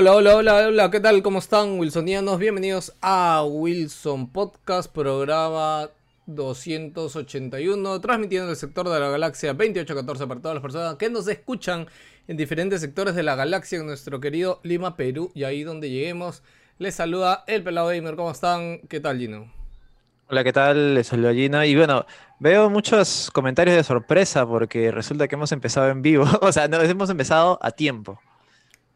Hola, hola, hola, hola, ¿qué tal? ¿Cómo están, Wilsonianos? Bienvenidos a Wilson Podcast, programa 281, transmitiendo el sector de la galaxia 2814 para todas las personas que nos escuchan en diferentes sectores de la galaxia en nuestro querido Lima, Perú, y ahí donde lleguemos. Les saluda el Pelado Gamer, ¿cómo están? ¿Qué tal, Gino? Hola, ¿qué tal? Les saludo a Gina. Y bueno, veo muchos comentarios de sorpresa porque resulta que hemos empezado en vivo. O sea, no, hemos empezado a tiempo.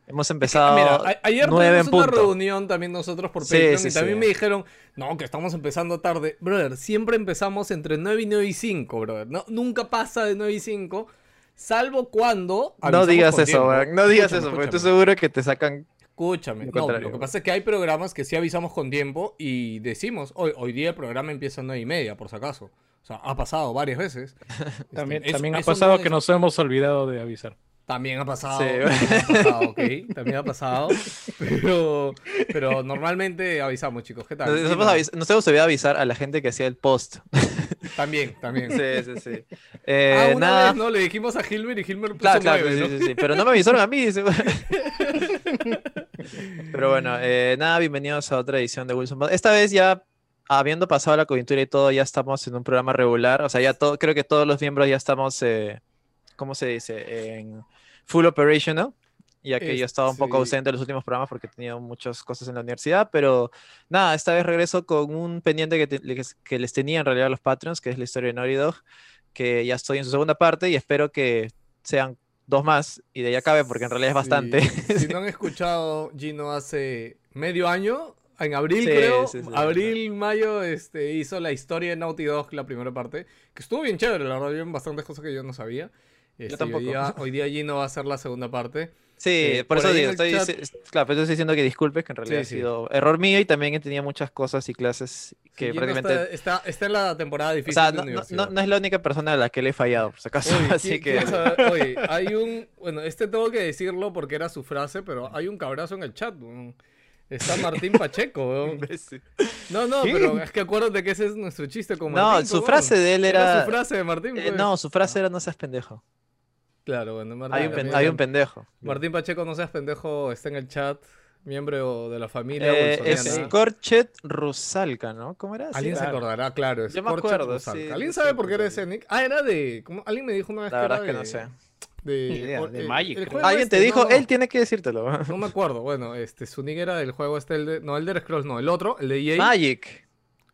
Hemos empezado Mira, a- ayer nueve en tuvimos una reunión también nosotros por Sí, Patreon sí, y también sí. me dijeron, no, que estamos empezando tarde. Brother, siempre empezamos entre 9 y 9 y 5, brother. No, nunca pasa de 9 y 5, salvo cuando... No digas eso, weón, No digas Escúchame, eso, porque estoy seguro que te sacan. Escúchame. Lo No, lo que pasa es que hay programas que sí avisamos con tiempo y decimos, hoy, hoy día el programa empieza a 9 y media, por si acaso. O sea, ha pasado varias veces. Este, También, eso- también ha pasado no que es- nos hemos olvidado de avisar. También ha pasado. Sí. También ha pasado, ok. También ha pasado. Pero, pero normalmente avisamos, chicos. ¿Qué tal? Nos, Dime. hemos avis- nos hemos olvidado avisar a la gente que hacía el post. También, también. Sí, sí, sí. Eh, ah, una nada. vez, ¿no? Le dijimos a Hilmer y Hilmer puso Claro, claro, nueve, sí, ¿no? sí, sí, Pero no me avisaron a mí. Pero bueno, eh, nada, bienvenidos a otra edición de Wilson. Esta vez ya, habiendo pasado la coyuntura y todo, ya estamos en un programa regular. O sea, ya todo, creo que todos los miembros ya estamos, eh, ¿cómo se dice? En full operational. Ya que yo Es- estaba un poco sí. ausente en los últimos programas porque he tenido muchas cosas en la universidad. Pero nada, esta vez regreso con un pendiente que, te- les- que les tenía en realidad a los Patreons, que es la historia de Naughty Dog. Que ya estoy en su segunda parte y espero que sean dos más y de ahí acabe porque en realidad es bastante. Sí. Si no han escuchado, Gino hace medio año, en abril Sí, creo, sí, abril, mayo, este, hizo la historia de Naughty Dog, la primera parte, que estuvo bien chévere, la verdad, había bastantes cosas que yo no sabía. Este, tampoco. Hoy día, hoy día Gino va a hacer la segunda parte. Sí, Eh, por por eso digo, estoy, chat- sí, claro, por eso estoy diciendo que disculpes, que en realidad Sí, ha sí. sido error mío y también he tenido muchas cosas y clases que Gino prácticamente... está, está, está en la temporada O difícil sea, de no, no- universidad. no- no es la única persona a la que le he fallado, por si acaso, Oye, así ¿qui- que... Oye, hay un. Bueno, este tengo que decirlo porque era su frase, pero hay un cabrazo en el chat. Está Martín Pacheco, weón. No, no, ¿Qué? pero es que acuérdate que ese es nuestro chiste con No, Martín. su weón. frase de él era... su frase de Martín. eh, pues. no, su frase era no seas pendejo. Claro, bueno, Martín. Hay un, también- hay un pendejo. Martín Pacheco, no seas pendejo, está en el chat. Miembro de la familia Eh, wilsoniana. Scorchet Rusalka, ¿no? ¿Cómo era? Alguien se acordará, claro. es Yo me acuerdo, Rusalka. sí, ¿Alguien sí, sabe sí, por qué era ese nick? Ah, era de. ¿cómo? Alguien me dijo una vez La que verdad era es que de- no sé. De, idea, o- de Magic, el Alguien te este, dijo, no. él tiene que decírtelo. No me acuerdo, bueno, este, su nick era del juego este, el de, no, el de Scrolls, no, el otro, el de EA. Magic.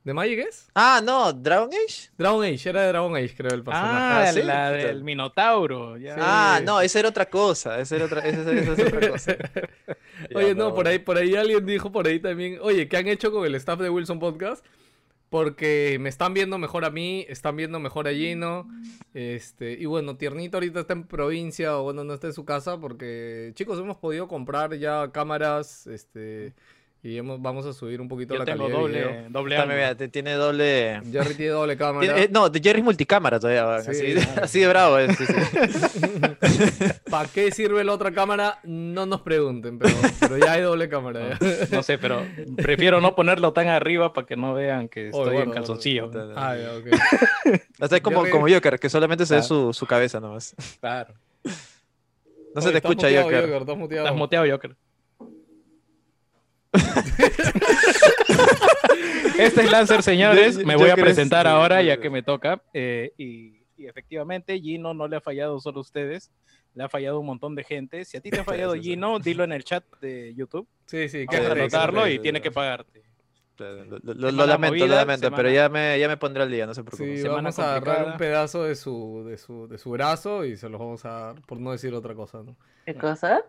¿De Magic es? Ah, no, Dragon Age. Dragon Age, era de Dragon Age, creo, el personaje. Ah, ¿sí? la del Minotauro. ya. Sí. Ah, no, esa era otra cosa. Esa era otra, esa, esa es otra cosa. Oye, Ya, no, por ahí, por ahí alguien dijo por ahí también, oye, ¿qué han hecho con el staff de Wilson Podcast? Porque me están viendo mejor a mí, están viendo mejor a Gino. Este, y bueno, Tiernito ahorita está en provincia, o bueno, no está en su casa, porque chicos, hemos podido comprar ya cámaras, este, y hemos- vamos a subir un poquito Yo la tengo calidad de video. doble, doble También, mira, te- tiene doble. Jerry tiene doble cámara. tiene- eh, no, de Jerry es multicámara todavía. Sí, así, de bravo. es, sí, sí. ¿Para qué sirve la otra cámara? No nos pregunten, pero, pero ya hay doble cámara. No sé, pero prefiero no ponerlo tan arriba para que no vean que Oh, estoy guarda, en calzoncillo. guarda. Ah, ya, ok. O sea, como, Jerry- como Joker, que solamente se ve su, su cabeza nomás. Claro. No se te escucha, muteado, Joker. Estás muteado. Estás muteado, Joker. Este es Lancer, señores. Me voy a presentar sí, ahora sí, ya sí. que me toca. eh, y, y efectivamente, Gino no le ha fallado solo a ustedes. Le ha fallado un montón de gente. Si a ti te ha fallado Sí, sí, sí. Gino, dilo en el chat de YouTube. Sí, sí, que anotarlo sí, y sí, tiene sí. que pagarte. Lo, lo- lo Semana lamento, lo lamento, pero ya me, ya me pondré al día, no se Sí, preocupe. Semana vamos a agarrar un pedazo de su, de su, de su brazo y se los vamos a dar, por no decir otra cosa, ¿no? ¿Qué cosa?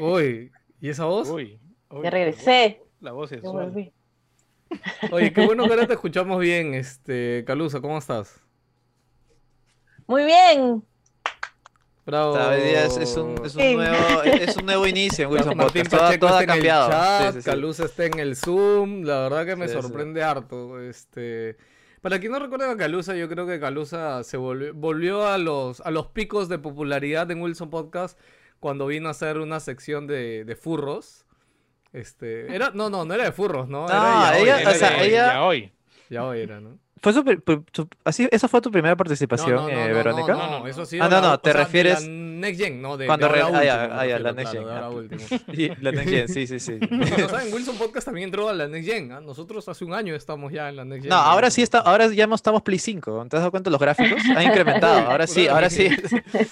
Uy, ¿y esa voz? Uy, uy, Ya regresé. La voz es Ya suave. volví. Oye, qué bueno que ahora te escuchamos bien, este, Calusa, ¿cómo estás? Muy bien. Bravo. Está, hoy día es, es un, es, un Sí. nuevo, es un nuevo inicio en Wilson Martín Podcast. Todo, ha cambiado. chat, Sí, sí, sí. Calusa está en el Zoom, la verdad que me Sí, sí. sorprende harto. Este, para quien no recuerda a Calusa, yo creo que Calusa se volvió, volvió a los, a los picos de popularidad en Wilson Podcast cuando vino a hacer una sección de, de furros. Este, era, no, no, no era de furros, ¿no? No, Era ella- yaoi, o era sea, ella- Ya hoy. Yaoi era, ¿no? Fue su, su- así, ¿Esa fue tu primera participación, no, no, eh, no, Verónica? No, no, eso sí. Ah, no, no, o te refieres- la Next Gen, no, de, Cuando de ahora re- ah, ya, ah, ya, la Next Gen, ah. la Next Gen, sí, sí, sí. No saben, Wilson Podcast también entró a la Next Gen. ¿ah? Nosotros hace un año estamos ya en la Next Gen. No, ahora sí está, ahora ya no estamos Play 5. ¿Te has dado cuenta los gráficos? Han incrementado. Ahora sí, ahora sí.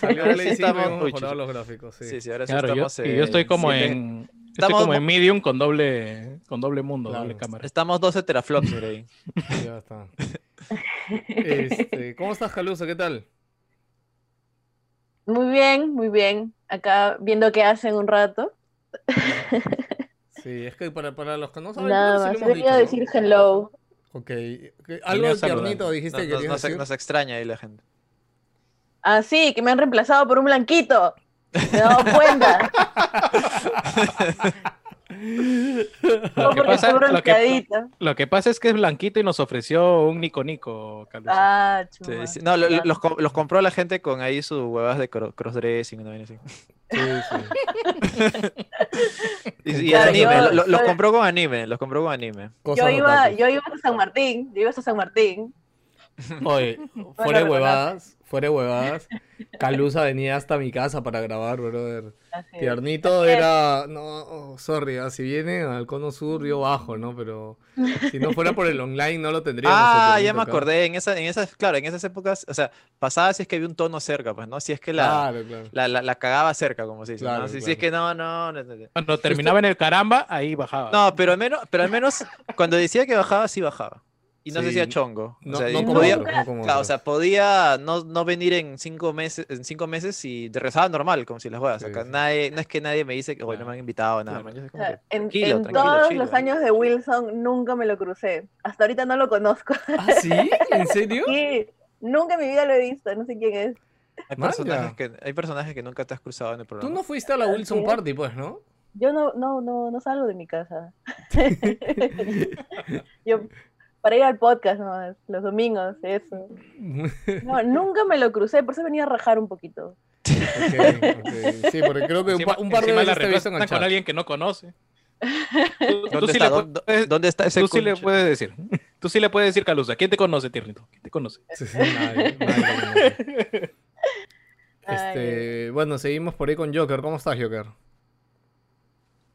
Salió ahora Play sí 5 y estamos- hemos uy, mejorado chucha. los gráficos, sí. Sí, sí, ahora sí Claro, yo, estamos y yo estoy como siete- en. Yo Estamos como mo- en medium con doble, con doble mundo, Claro. doble cámara. Estamos 12 teraflops, ahí. Ya está. Este, ¿Cómo estás, Calusa? ¿Qué tal? Muy bien, muy bien. Acá viendo qué hacen un rato. Sí, es que para, para los que no saben, Nada sí más. dicho, decir hello. ¿no? Ok. ¿Qué- Algo de tiernito dijiste que nos- decir. nos extraña ahí la gente. Ah, sí, que me han reemplazado por un blanquito. Me dado cuenta. Lo que, pasa, estoy lo, que, bronceadita. lo que pasa es que es blanquito y nos ofreció un Nico Nico. Ah, Sí, chuma. sí. No, lo- los, los compró la gente con ahí sus huevas de cro- crossdressing. ¿no? Y, Sí, sí. y, y Claro, anime, yo- lo- lo- los yo- compró con anime, los compró con anime. Yo iba, yo iba a San Martín, yo iba a San Martín. Oye, fuera de huevadas, fuera de huevadas, Calusa venía hasta mi casa para grabar, brother. Tiernito era, no, oh, sorry, ah, si viene al cono sur yo bajo, ¿no? Pero si no fuera por el online no lo tendríamos. el Ah, ya me acá. acordé, en, esa, en esas, claro, en esas épocas, o sea, pasaba si es que había un tono cerca, pues, ¿no? Si es que la, Claro, claro. la, la, la cagaba cerca, como se dice, Si, si claro. es que no, no, no, no, no. Cuando terminaba en el caramba, ahí bajaba. No, pero al menos, pero al menos cuando decía que bajaba, sí bajaba. Y no Sí, se hacía chongo. O No, sea, no y como podía, no claro, o sea, podía no, no venir en cinco meses, en cinco meses y regresaba normal, como si las juegas. Sí, Acá sí. nadie, no es que nadie me dice que hoy no me han invitado, nada. Claro. man, yo soy O como sea, que, en, tranquilo, en tranquilo, todos los años de Wilson nunca me lo crucé. Hasta ahorita no lo conozco. ¿Ah, sí? ¿En serio? Sí, nunca en mi vida lo he visto, no sé quién es. Hay personajes, que, hay personajes que nunca te has cruzado en el Tú programa. no fuiste a la Wilson Sí. Party, pues, ¿no? Yo no, no, no, no salgo de mi casa. Yo, para ir al podcast nomás, los domingos, eso. No, nunca me lo crucé, por eso venía a rajar un poquito. Sí, porque creo que un, Encima- un par de veces te he visto en el reemplazan con alguien que no conoce. Tú, tú ¿Dónde sí está? le ¿Dó- puedes- ¿Dónde está ese tú sí le puedes decir. Tú sí le puedes decir, Calusa. ¿Quién te conoce, Tiernito? ¿Quién te conoce? Sí, sí, nadie, nadie lo conoce. Ay, Este, bueno, seguimos por ahí con Joker. ¿Cómo estás, Joker?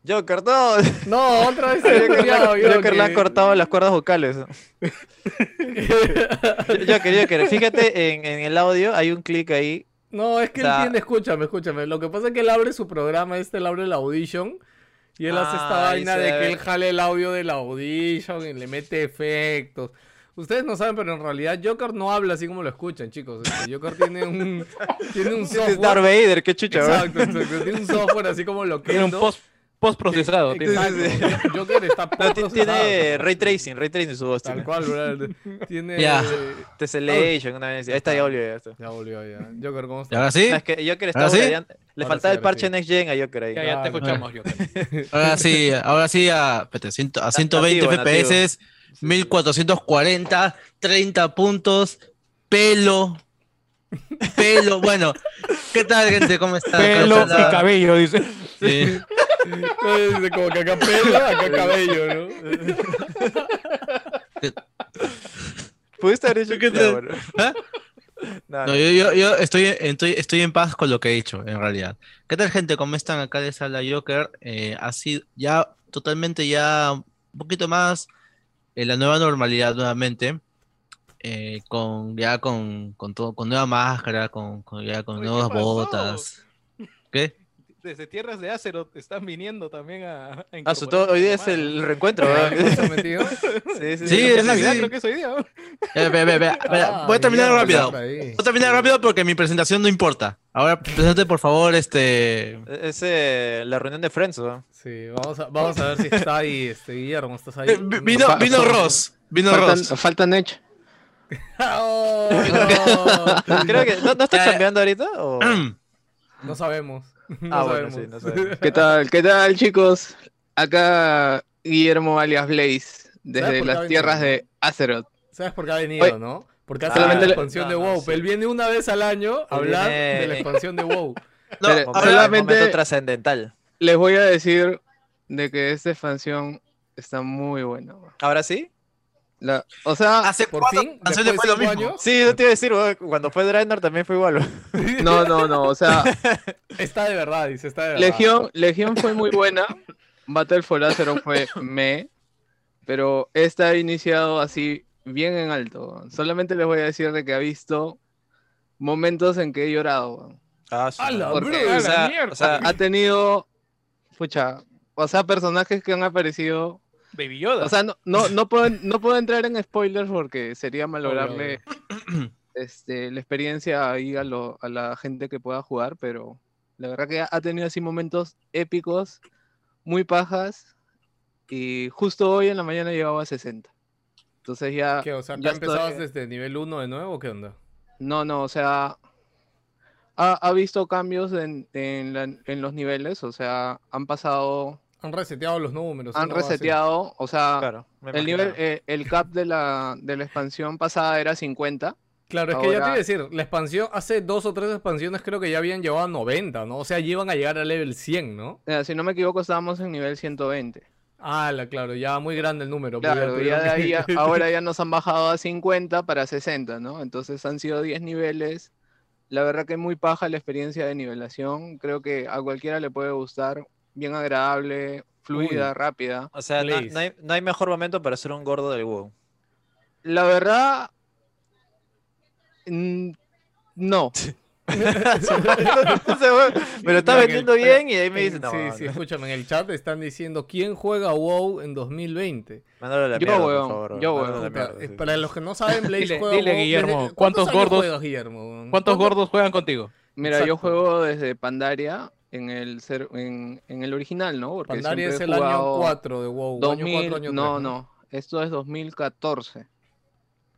Joker, no. No, otra vez se Joker, han- Joker le han Joker. cortado las cuerdas vocales. Joker, Joker, fíjate en, en el audio, hay un clic ahí. No, es que él tiene, escúchame, escúchame. Lo que pasa es que él abre su programa, este, él abre la Audition. Y él hace esta Ah, vaina de que él jale el audio de la Audition y le mete efectos. Ustedes no saben, pero en realidad Joker no habla así como lo escuchan, chicos. Este, Joker tiene un, tiene un Es Darth software. Vader, qué chucha. Exacto, exacto. Tiene un software así como lo que Tiene un post, post procesado. Exacto. Sí, Joker está post-procesado. tiene ray tracing, ray tracing su voz. Tal tiene. cual, bro. Tiene. Ya. Tessellation, una vez. Ahí está, ya volvió. Ya está. Ya volvió ya. Joker, ¿cómo ¿Y estás? ahora sí? No, es que Joker está ¿Ahora sí? Le Ahora faltaba sí, el parche sí. Next Gen a Joker ahí. Ya, ya te escuchamos, Joker. Ahora sí, ahora sí a, espérate, ciento- a 120 nativo, nativo. FPS, 1440, 30 puntos, pelo, pelo, bueno, ¿qué tal gente? ¿Cómo están? Pelo ¿Cómo y cabello, dice. Sí. Como que acá pelo, acá cabello, ¿no? ¿Pudiste haber hecho ¿Qué Ya, te- bueno. ¿Ah? No, No, no. yo, yo, yo estoy, estoy, estoy en paz con lo que he dicho, en realidad. ¿Qué tal, gente? ¿Cómo están acá de Sala Joker? Eh, ha sido ya totalmente ya un poquito más en la nueva normalidad nuevamente. eh, con ya con, con todo, con nueva máscara, con, con- ya con Uy, ¿qué nuevas botas. ¿Qué? Desde tierras de Azeroth están viniendo también a, a Ah, su todo- incorporarse hoy día es el reencuentro, ¿Qué ¿verdad? metido? Sí, sí, Sí, Es es Navidad, sí. creo que es hoy día. Eh, ve, ve, Ah, voy a terminar rápido. Voy a terminar rápido porque mi presentación no importa. Ahora, presente por favor, este. Es eh, la reunión de Friends, ¿no? Sí, vamos a, vamos a ver si está ahí, este, Guillermo, ¿estás ahí? eh, vi- Vino, vino Ross. Vino Faltan, Ross. faltan Edge. ¡Oh, no! Creo que. ¿No, no está cambiando ahorita? O... No sabemos. No ah, bueno, sabemos. sí, no sabemos. ¿Qué tal? ¿Qué tal, chicos? Acá Guillermo alias Blaze, ¿Sabes desde las tierras de Azeroth. ¿Sabes por qué ha venido, no? Porque hace solamente la expansión de no, WoW. él viene una vez al año a hablar viene- de la expansión de WoW. No, Pero- solamente- trascendental. Les voy a decir de que esta expansión está muy buena. ¿Ahora sí? La- o sea, hace Por cuatro fin, después fue de lo mismo. años, Sí, yo te iba a decir, cuando fue Draenor también fue igual. no, no, no. O sea, está de verdad, dice, está de verdad. Legión, Legión fue muy buena. Battle for Azeroth fue me. Pero esta ha iniciado así bien en alto. Solamente les voy a decir de que ha visto momentos en que he llorado. Ah, sí, ¡A la no. Porque- bro! O ¡A la sea, mierda! o sea, ha tenido, pucha, o sea, personajes que han aparecido. Baby Yoda. O sea, no, no, no, puedo, no puedo entrar en spoilers porque sería malograrle este, la experiencia ahí a, lo- a la gente que pueda jugar, pero la verdad que ha- tenido así momentos épicos, muy pajas, y justo hoy en la mañana llegaba a 60. Entonces ya... ¿Qué? O sea, ya ¿acá empezabas estoy- desde nivel 1 de nuevo o qué onda? No, no, o sea, ha, ha visto cambios en, en la- en los niveles, o sea, han pasado, Han reseteado los números. han reseteado, o sea, claro. el nivel, eh, el cap de la, de la expansión pasada era 50. Claro, es que ya te iba a decir, la expansión, hace dos o tres expansiones creo que ya habían llevado a 90, ¿no? O sea, llevan a llegar a level 100, ¿no? Eh, si no me equivoco, estábamos en nivel 120. Ah, la, claro, ya muy grande el número. Claro, ya de ahí ya- ahora ya nos han bajado a 50 para 60, ¿no? Entonces han sido 10 niveles. La verdad que muy paja la experiencia de nivelación. Creo que a cualquiera le puede gustar. Bien agradable, fluida, Uy. rápida. O sea, no, hay, no hay mejor momento para ser un gordo del WoW. La verdad... No. Weón, me lo está vendiendo el- bien y ahí me en- dice, no, sí, sí, escúchame, en el chat están diciendo quién juega WoW en 2020. mándalo la Yo, mierda, por weón, favor, yo, la weón. mierda, Puta, sí, eh. Para los que no saben, Blaze Dile- juega dile, WoW Guillermo, desde- ¿cuántos gordos- juegas, Guillermo? ¿Cuántos ¿Cuánto- gordos juegan contigo? Mira, yo juego desde Pandaria en el, ser- en, en el original, ¿no? Porque Pandaria es el año jugado 4 de WoW. año 2000, 4, año no, 3, no. Esto es 2014.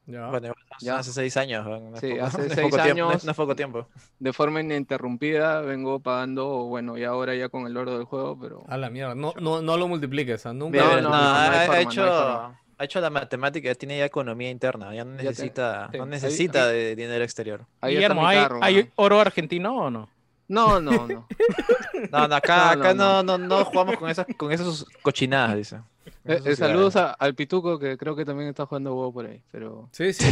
Ya. Bueno, Ya. hace seis años. no Sí, poco- hace no seis poco tiempo, no es- años. no es poco tiempo. de forma ininterrumpida vengo pagando, bueno, y ahora ya con el oro del juego, pero A la mierda, no, no, no lo multipliques, ¿ah? nunca. No, lo no, no, no ha, forma, no hecho, ha hecho la matemática, tiene ya economía interna, ya no te- necesita, sí, no ahí- necesita ahí- de dinero exterior. ahí Guillermo, ¿hay, carro, hay ¿no? oro argentino o no? No, no, no. No, no, acá, No, acá no, no, no, no jugamos con esas, con esas cochinadas, dice. Eh, eh, saludos a- al Pituco, que creo que también está jugando huevo por ahí, pero... Sí, sí,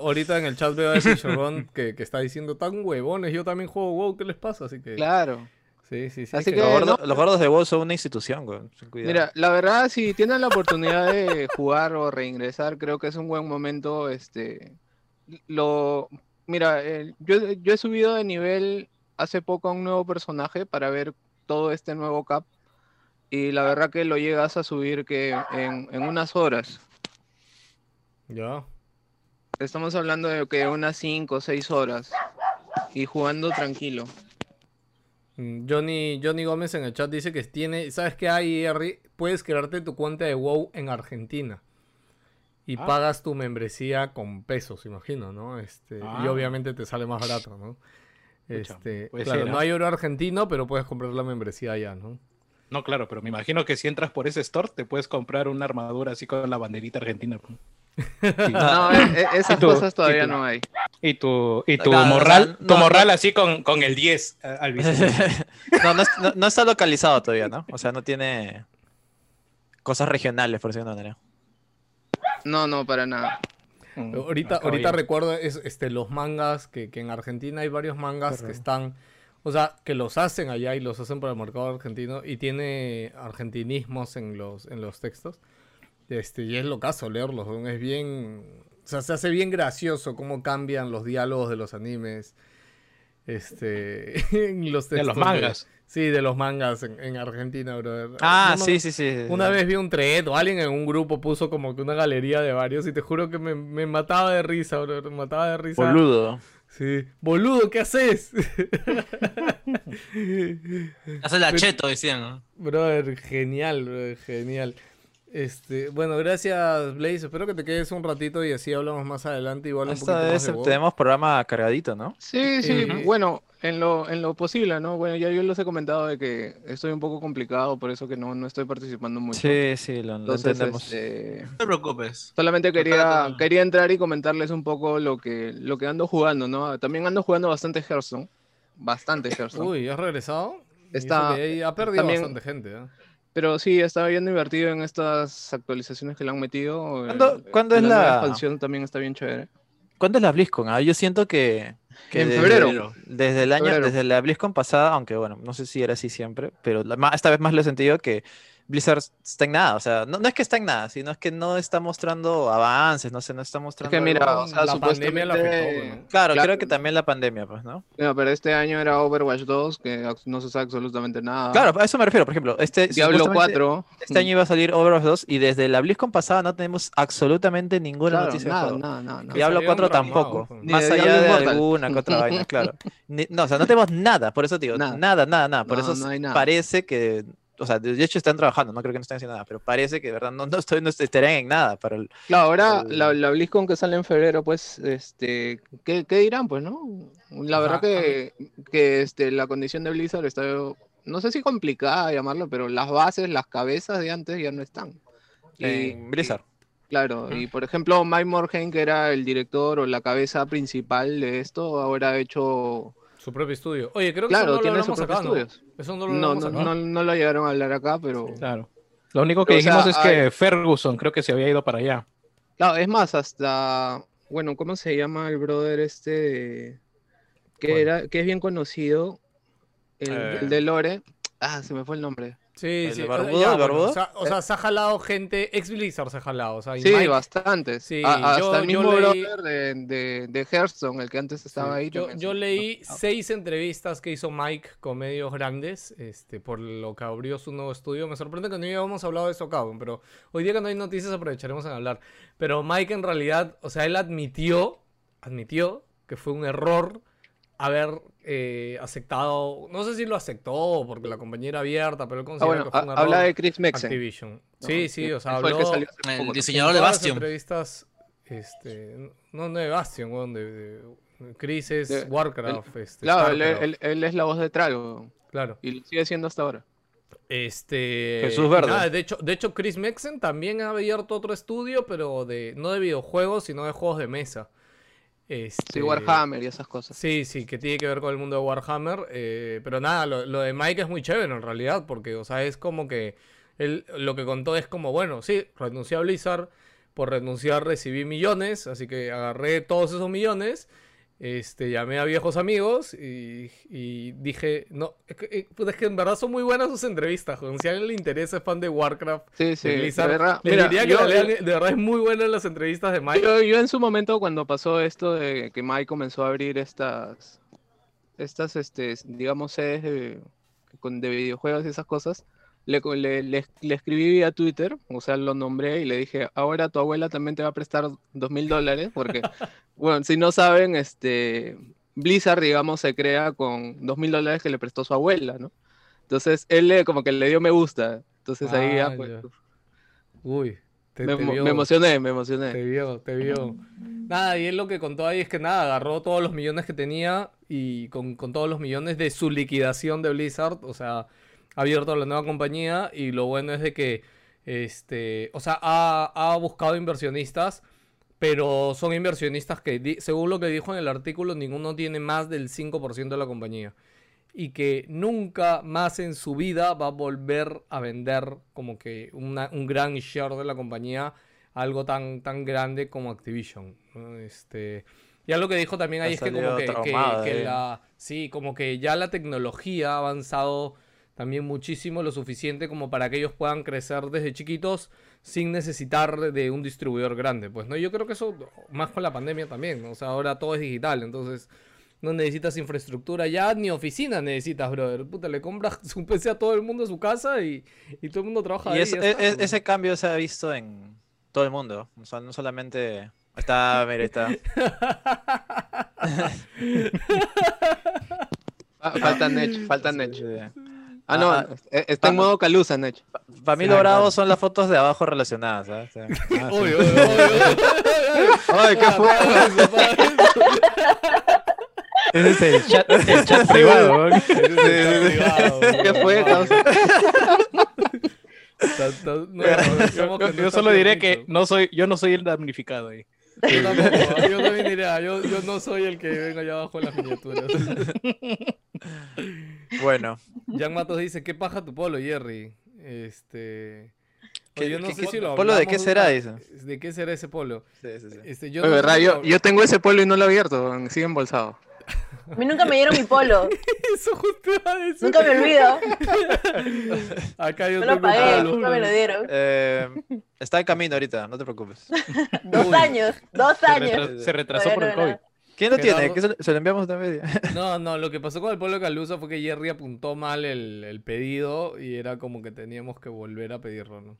ahorita en el chat veo a Chicharrón que, que está diciendo tan huevones, yo también juego WoW, ¿qué les pasa? Así que, Claro. sí, sí, sí. Así que- que- Los gordos, no. los gordos de WoW son una institución, güey. Mira, la verdad, si tienen la oportunidad de jugar o reingresar, creo que es un buen momento, este... Lo... Mira, eh, yo, yo he subido de nivel hace poco a un nuevo personaje para ver todo este nuevo cap. Y la verdad que lo llegas a subir que en, en unas horas. Ya. Estamos hablando de que unas 5 o 6 horas. Y jugando tranquilo. Mm, Johnny, Johnny Gómez en el chat dice que tiene, ¿sabes qué hay, Harry? Puedes crearte tu cuenta de WoW en Argentina. Y Ah. pagas tu membresía con pesos, imagino, ¿no? Este, Y Ah. obviamente te sale más barato, ¿no? Este, puede claro, no hay oro argentino, pero puedes comprar la membresía allá, ¿no? No, claro, pero me imagino que si entras por ese store te puedes comprar una armadura así con la banderita argentina. pues. No, e- e- esas tú? cosas ¿Y todavía tú? no hay. y tu, y tu Claro, morral, tu no, morral así con, con el 10 eh, al no, no, no- está localizado todavía, ¿no? O sea, no tiene cosas regionales, por decirlo de manera. No, no, para nada. Mm, Ahorita, ahorita recuerdo es, este, los mangas, que, que en Argentina hay varios mangas que están, o sea, que los hacen allá y los hacen para el mercado argentino y tiene argentinismos en los, en los textos. Este, y es lo caso leerlos, es bien, o sea, se hace bien gracioso cómo cambian los diálogos de los animes. Este, en los De los mangas. sí, de los mangas en, en Argentina, brother. Ah, sí, sí, sí. una vez vi un thread o alguien en un grupo puso como que una galería de varios y te juro que me, me mataba de risa, bro. Me mataba de risa. Boludo. Sí. Boludo, ¿qué haces? Hace la cheto, decían. ¿no? brother, genial, brother, genial. Este, bueno, gracias Blaze. Espero que te quedes un ratito y así hablamos más adelante. Igual un poquito Esta más vez de WoW. tenemos programa cargadito, ¿no? Sí, sí, Ujú. bueno, en lo, en lo posible, ¿no? Bueno, ya yo les he comentado de que estoy un poco complicado, por eso que no, no estoy participando mucho. Sí, sí, lo, lo Entonces, entendemos. este, No te preocupes. solamente quería, quería entrar y comentarles un poco lo que, lo que ando jugando, ¿no? También ando jugando bastante Hearthstone, bastante Hearthstone. Uy, ¿has regresado? Está- ha perdido también- bastante gente. ¿eh? Pero sí, estaba bien divertido en estas actualizaciones que le han metido. ¿Cuándo- cuándo es nueva la- expansión también está bien chévere. ¿Cuándo es la BlizzCon? Ah, yo siento que, que En desde, febrero. desde el año, Febrero. desde la BlizzCon pasada, aunque bueno, no sé si era así siempre, pero la- esta vez más lo he sentido que Blizzard está en nada. O sea, no, no es que está en nada, sino es que no está mostrando avances, no sé, no está Es mostrando. que mira, algo- o sea, la pandemia lo supuestamente- afectó, ¿no? claro, claro. creo que también la pandemia, pues, ¿no? No, pero este año era Overwatch 2, que no se sabe absolutamente nada. Claro, a eso me refiero. Por ejemplo, este Diablo supuestamente 4. Este año iba a salir Overwatch 2 y desde la BlizzCon pasada no tenemos absolutamente ninguna Claro, noticia de nada, juego. nada, nada, nada. Diablo Salieron 4 ramados, tampoco. pues. Ni Más de allá Diablo de Immortal. alguna que otra vaina, claro. Ni- no, o sea, no tenemos nada, por eso digo, Nada. nada, nada, nada. Por No, eso no hay nada. parece que, o sea, de hecho están trabajando, no creo que no estén haciendo nada, pero parece que de verdad no, no, estoy, no estarían en nada para el... Claro, ahora el- la, la BlizzCon que sale en febrero, pues, este, ¿qué, qué dirán? Pues, ¿no? La Ajá, verdad que, que este, la condición de Blizzard está, no sé si complicada llamarlo, pero las bases, las cabezas de antes ya no están. Y- en Blizzard. Claro, y por ejemplo, Mike Morhaime, que era el director o la cabeza principal de esto, ahora ha hecho... Su propio estudio. Oye, creo que Claro, eso no lo tiene hablamos sus acá, propios ¿no? Eso no lo No, no, no, no lo llegaron a hablar acá, pero... Claro. Lo único que O sea, dijimos es que Ferguson creo que se había ido para allá. Claro, es más, hasta, bueno, ¿cómo se llama el brother este de- que era, que es bien conocido? El, Eh. el de Lore. Ah, se me fue el nombre. Sí, ¿El sí. de o sea, barbudo, ya, el bueno, barbudo? o sea, o sea, se ha jalado gente, ex Blizzard se ha jalado. O sea, Sí, Mike- bastantes. sí, A- yo- hasta el mismo leí- brother de, de, de Hearthstone, el que antes estaba ahí. Yo, leí seis entrevistas que hizo Mike con medios grandes, este, por lo que abrió su nuevo estudio. Me sorprende que no habíamos hablado de eso, cabrón, pero hoy día que no hay noticias aprovecharemos en hablar. Pero Mike en realidad, o sea, él admitió, admitió que fue un error haber eh, aceptado, no sé si lo aceptó porque la compañía era abierta, pero él Ah, considera bueno, que fue un error. habla de Chris Mexen. Activision. ¿no? Sí, sí, o sea, fue el que habló diseñador de Bastion. entrevistas, este, no, no de Bastion, weón, de, de- Chris es De- Warcraft, este, Claro, él, él- él es la voz de Trago. claro. Y lo sigue siendo hasta ahora. Este, Jesús Verde. nada, de hecho, de hecho Chris Mexen también ha abierto otro estudio, pero de no de videojuegos, sino de juegos de mesa. Este, Sí, Warhammer y esas cosas. Sí, sí, que tiene que ver con el mundo de Warhammer. eh, pero nada, lo, lo de Mike es muy chévere en realidad, porque, o sea, es como que él lo que contó es como, bueno, sí, renuncié a Blizzard, por renunciar recibí millones, así que agarré todos esos millones, este, llamé a viejos amigos y, y dije, no, es que, eh, pues es que en verdad son muy buenas sus entrevistas, joder. si a alguien le interesa, es fan de Warcraft, Sí, sí. de verdad. les Mira, diría que yo- la lean, de verdad es muy buenas las entrevistas de Mike. Yo, yo en su momento cuando pasó esto de que Mike comenzó a abrir estas, estas, este, digamos, sedes de videojuegos y esas cosas, le, co- le, le- le escribí vía Twitter, o sea, lo nombré y le dije, ahora tu abuela también te va a prestar dos mil dólares, porque, bueno, si no saben, este, Blizzard, digamos, se crea con dos mil dólares que le prestó su abuela, ¿no? Entonces, él le, como que le dio me gusta, entonces ahí Ah, ya, pues, ya. Uy, te, me, te emo- vio- me emocioné, me emocioné. Te vio, te vio. Nada, y él lo que contó ahí es que nada, agarró todos los millones que tenía y con, con todos los millones de su liquidación de Blizzard, o sea, abierto la nueva compañía y lo bueno es de que, este, o sea, ha, ha buscado inversionistas, pero son inversionistas que, según lo que dijo en el artículo, ninguno tiene más del 5% de la compañía. Y que nunca más en su vida va a volver a vender como que una- un gran share de la compañía algo tan, tan grande como Activision. ¿no? Este, ya lo que dijo también ahí Ha es que como que, que- la, sí, como que ya la tecnología ha avanzado también muchísimo, lo suficiente como para que ellos puedan crecer desde chiquitos sin necesitar de un distribuidor grande. Pues no, yo creo que eso, más con la pandemia también, ¿no? o sea, ahora todo es digital, entonces no necesitas infraestructura ya, ni oficina necesitas, brother. Puta, le compras un PC a todo el mundo a su casa y, y todo el mundo trabaja Y ahí. es- ya e- está, e- pues. ese cambio se ha visto en todo el mundo. O sea, no solamente. Ahí Está, mira, ahí está. Fa- Falta Nech, falta Sí, Nech. sí. Ah, no, Ah, eh, está en ah, modo Calusa, Nech. Para mí Sí, lo bravo claro. son las fotos de abajo relacionadas, ¿sabes? O sea, Obvio, obvio, obvio. Ay, ¿qué fue? Apaga eso, apaga eso. Ese es el chat, el chat privado. weón. Ese es el chat privado, ¿Qué fue, no, Yo- solo diré que no soy, yo no soy el damnificado ahí. Yo tampoco, yo también diría, yo, yo no soy el que venga allá abajo en las miniaturas. bueno, Jan Matos dice, ¿qué paja tu polo, Jerry? Este... ¿Qué- oye, yo no qué- sé qué- si lo polo de qué será, dice? ¿De qué será ese polo? sí, sí, sí. Este, yo Oye, no sé ¿verdad? Yo, tengo ese pueblo y no lo he abierto, sigue embolsado. A mí nunca me dieron mi polo. Eso justo iba a decir. Nunca me olvido. Acá yo No lo pagué, nunca me lo dieron. Eh, está en camino ahorita, no te preocupes. Dos años, dos Se, años. se retrasó Todavía por no el. COVID. ¿Quién lo tiene? ¿Qué se, lo- enviamos también? No, no, lo que pasó con el polo de Calusa fue que Jerry apuntó mal el, el pedido y era como que teníamos que volver a pedirlo, ¿no?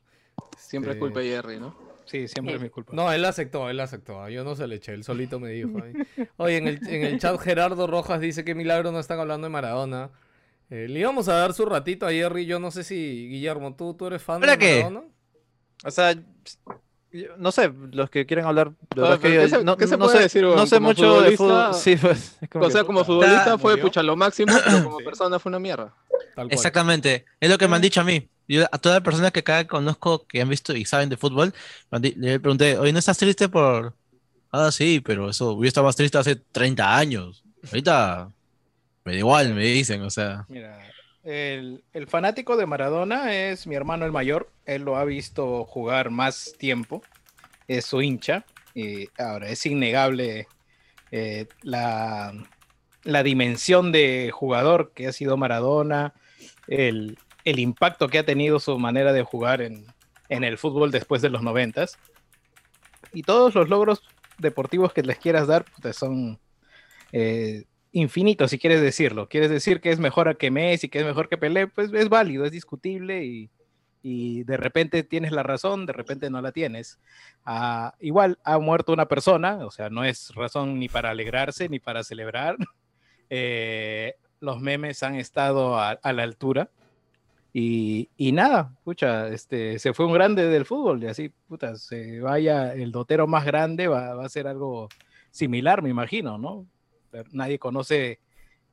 Siempre es culpa de Jerry, ¿no? Sí, siempre es mi culpa. No, él aceptó, él aceptó. Yo no se le eché, él solito me dijo. Oye, en el, en el chat Gerardo Rojas dice que milagro no están hablando de Maradona. Eh, le íbamos a dar su ratito a Jerry. Yo no sé si, Guillermo, ¿tú, tú eres fan de ¿Para qué? Maradona? O sea, no sé, los que quieren hablar. la Ah, que ¿qué se- no, qué se no puede sé, decir, no sé mucho de fútbol. Sí, pues, O sea, que- como futbolista fue murió. pucha lo máximo, pero como persona fue una mierda. Tal cual. Exactamente, es lo que me han dicho a mí. Yo a todas las personas que acá conozco que han visto y saben de fútbol, le pregunté, oye, ¿no estás triste por...? Ah, sí, pero eso, hubiera estado más triste hace 30 años. Ahorita me da igual, me dicen, o sea... Mira, el, el fanático de Maradona es mi hermano el mayor. Él lo ha visto jugar más tiempo. Es su hincha. Y ahora es innegable eh, la, la dimensión de jugador que ha sido Maradona, el, el impacto que ha tenido su manera de jugar en, en el fútbol después de los noventas. Y todos los logros deportivos que les quieras dar puta, son eh, infinitos, si quieres decirlo. Quieres decir que es mejor que Messi, que es mejor que Pelé, pues es válido, es discutible y, y de repente tienes la razón, de repente no la tienes. Ah, igual ha muerto una persona, o sea, no es razón ni para alegrarse ni para celebrar. Eh, los memes han estado a la altura. Y, y nada, pucha, este, se fue un grande del fútbol y así, puta, se vaya el dotero más grande, va, va a ser algo similar, me imagino, ¿no? Nadie conoce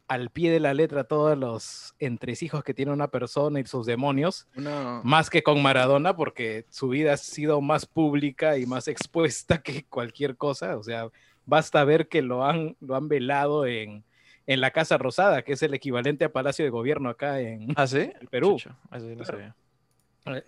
al pie de la letra todos los entresijos que tiene una persona y sus demonios, Una, más que con Maradona, porque su vida ha sido más pública y más expuesta que cualquier cosa. O sea, basta ver que lo han, lo han velado en, en la Casa Rosada, que es el equivalente a Palacio de Gobierno acá en ¿Ah, sí? el Perú. Chucha, eso sí no Claro. sabía.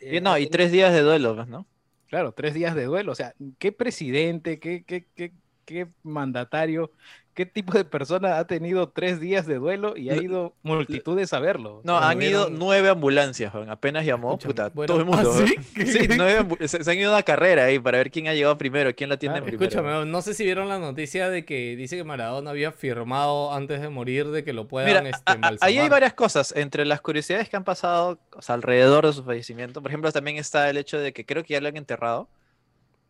Eh, Y, no, y eh, tres días de duelo, pues, ¿no? Claro, tres días de duelo. O sea, ¿qué presidente, qué, qué, qué, qué mandatario, qué tipo de persona ha tenido tres días de duelo y ha ido multitudes a verlo? No, han ido nueve ambulancias, weón. apenas llamó, puta, bueno, todo el mundo. ¿ah, sí? Sí, nueve ambu- se, se han ido a una carrera ahí para ver quién ha llegado primero, quién la tiene Claro. primero. Escúchame, no sé si vieron la noticia de que dice que Maradona había firmado antes de morir de que lo puedan Mira, este, a- a- ahí hay varias cosas. Entre las curiosidades que han pasado o sea, alrededor de su fallecimiento, por ejemplo, también está el hecho de que creo que ya lo han enterrado.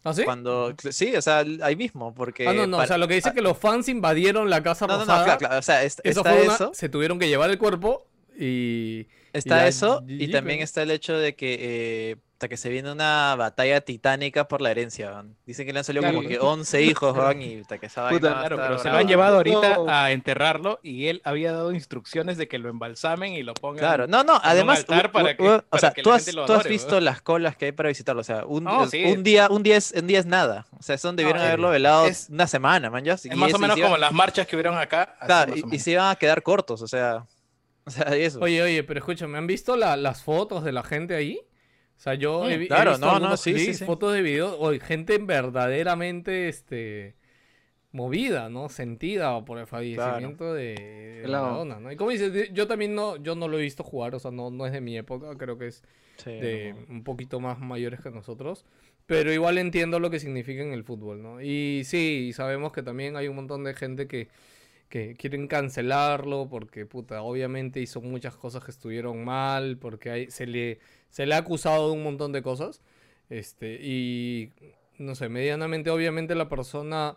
¿Ah, sí? Cuando, sí, o sea, ahí mismo, porque... Ah, no, no, o sea, lo que dice es que los fans invadieron la Casa no, no, no, Rosada. claro, claro, o sea, es- Eso está fue una- eso, se tuvieron que llevar el cuerpo y... está eso, y también está el hecho de que, eh, hasta que se viene una batalla titánica por la herencia. Dicen que le han salido como que 11 hijos, y hasta que esa vaina Puta, va a Claro, pero se lo han llevado ahorita No. a enterrarlo y él había dado instrucciones de que lo embalsamen y lo pongan. Claro, no, no, además, u- para que- u- o para sea, que tú has, tú has visto las colas que hay para visitarlo, o sea, un, sí. día, un día es, un día es nada, o sea, son debieron No, haberlo velado es- una semana, man, ya, Es más o menos como las marchas que hubieron acá. claro, y, se iban a quedar cortos, o sea, o sea, eso. Oye, oye, pero escúchame, ¿han visto la- las fotos de la gente ahí? O sea, yo he, vi- he claro, visto no, no, sí, sí, clips, sí. fotos de video, o gente verdaderamente este, movida, ¿no? Sentida por el fallecimiento de, de Claro. Maradona, ¿no? Y como dices, yo también no, yo no lo he visto jugar, o sea, no, no es de mi época, creo que es Sí, de no. un poquito más mayores que nosotros. Pero igual entiendo lo que significa en el fútbol, ¿no? Y sí, sabemos que también hay un montón de gente que, que quieren cancelarlo porque, puta, obviamente hizo muchas cosas que estuvieron mal, porque hay, se, le, se le ha acusado de un montón de cosas. Este, y, no sé, medianamente, obviamente la persona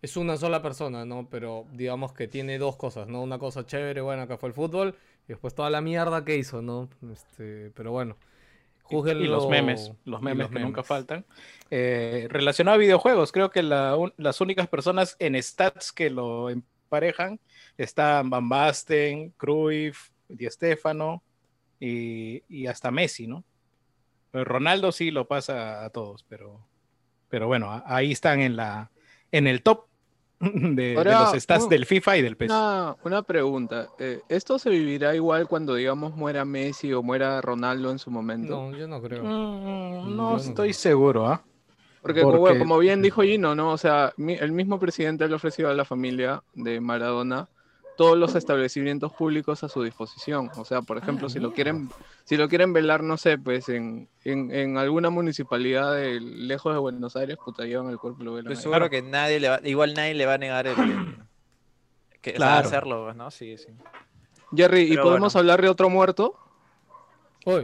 es una sola persona, ¿no? Pero digamos que tiene dos cosas, ¿no? Una cosa chévere, bueno, que fue el fútbol, y después toda la mierda que hizo, ¿no? Este, pero bueno. Y los júzguenlo- memes, los memes que nunca memes. faltan. Eh, relacionado a videojuegos, creo que la un- las únicas personas en stats que lo emparejan están Van Basten, Cruyff, Di Stefano y, y hasta Messi, ¿no? Pero Ronaldo sí lo pasa a todos, pero, pero bueno, ahí están en, la, en el top de, los stats del FIFA y del PES. Una, una pregunta. eh, ¿Esto se vivirá igual cuando, digamos, muera Messi o muera Ronaldo en su momento? No, yo no creo. Mm, Yo no no estoy creo. seguro, ¿ah? Porque, como- Porque- como bien dijo Gino, ¿no? O sea, mi- el mismo presidente le ofreció a la familia de Maradona todos los establecimientos públicos a su disposición. O sea, por ejemplo, si lo quieren, si lo quieren velar, no sé, pues en, en, en alguna municipalidad de, lejos de Buenos Aires, puta, llevan el cuerpo y lo velan ahí. seguro que nadie le va, igual nadie le va a negar el, el- que, o sea, Claro. hacerlo, pues, ¿no? Sí, sí. Jerry, ¿y podemos bueno. hablar de otro muerto?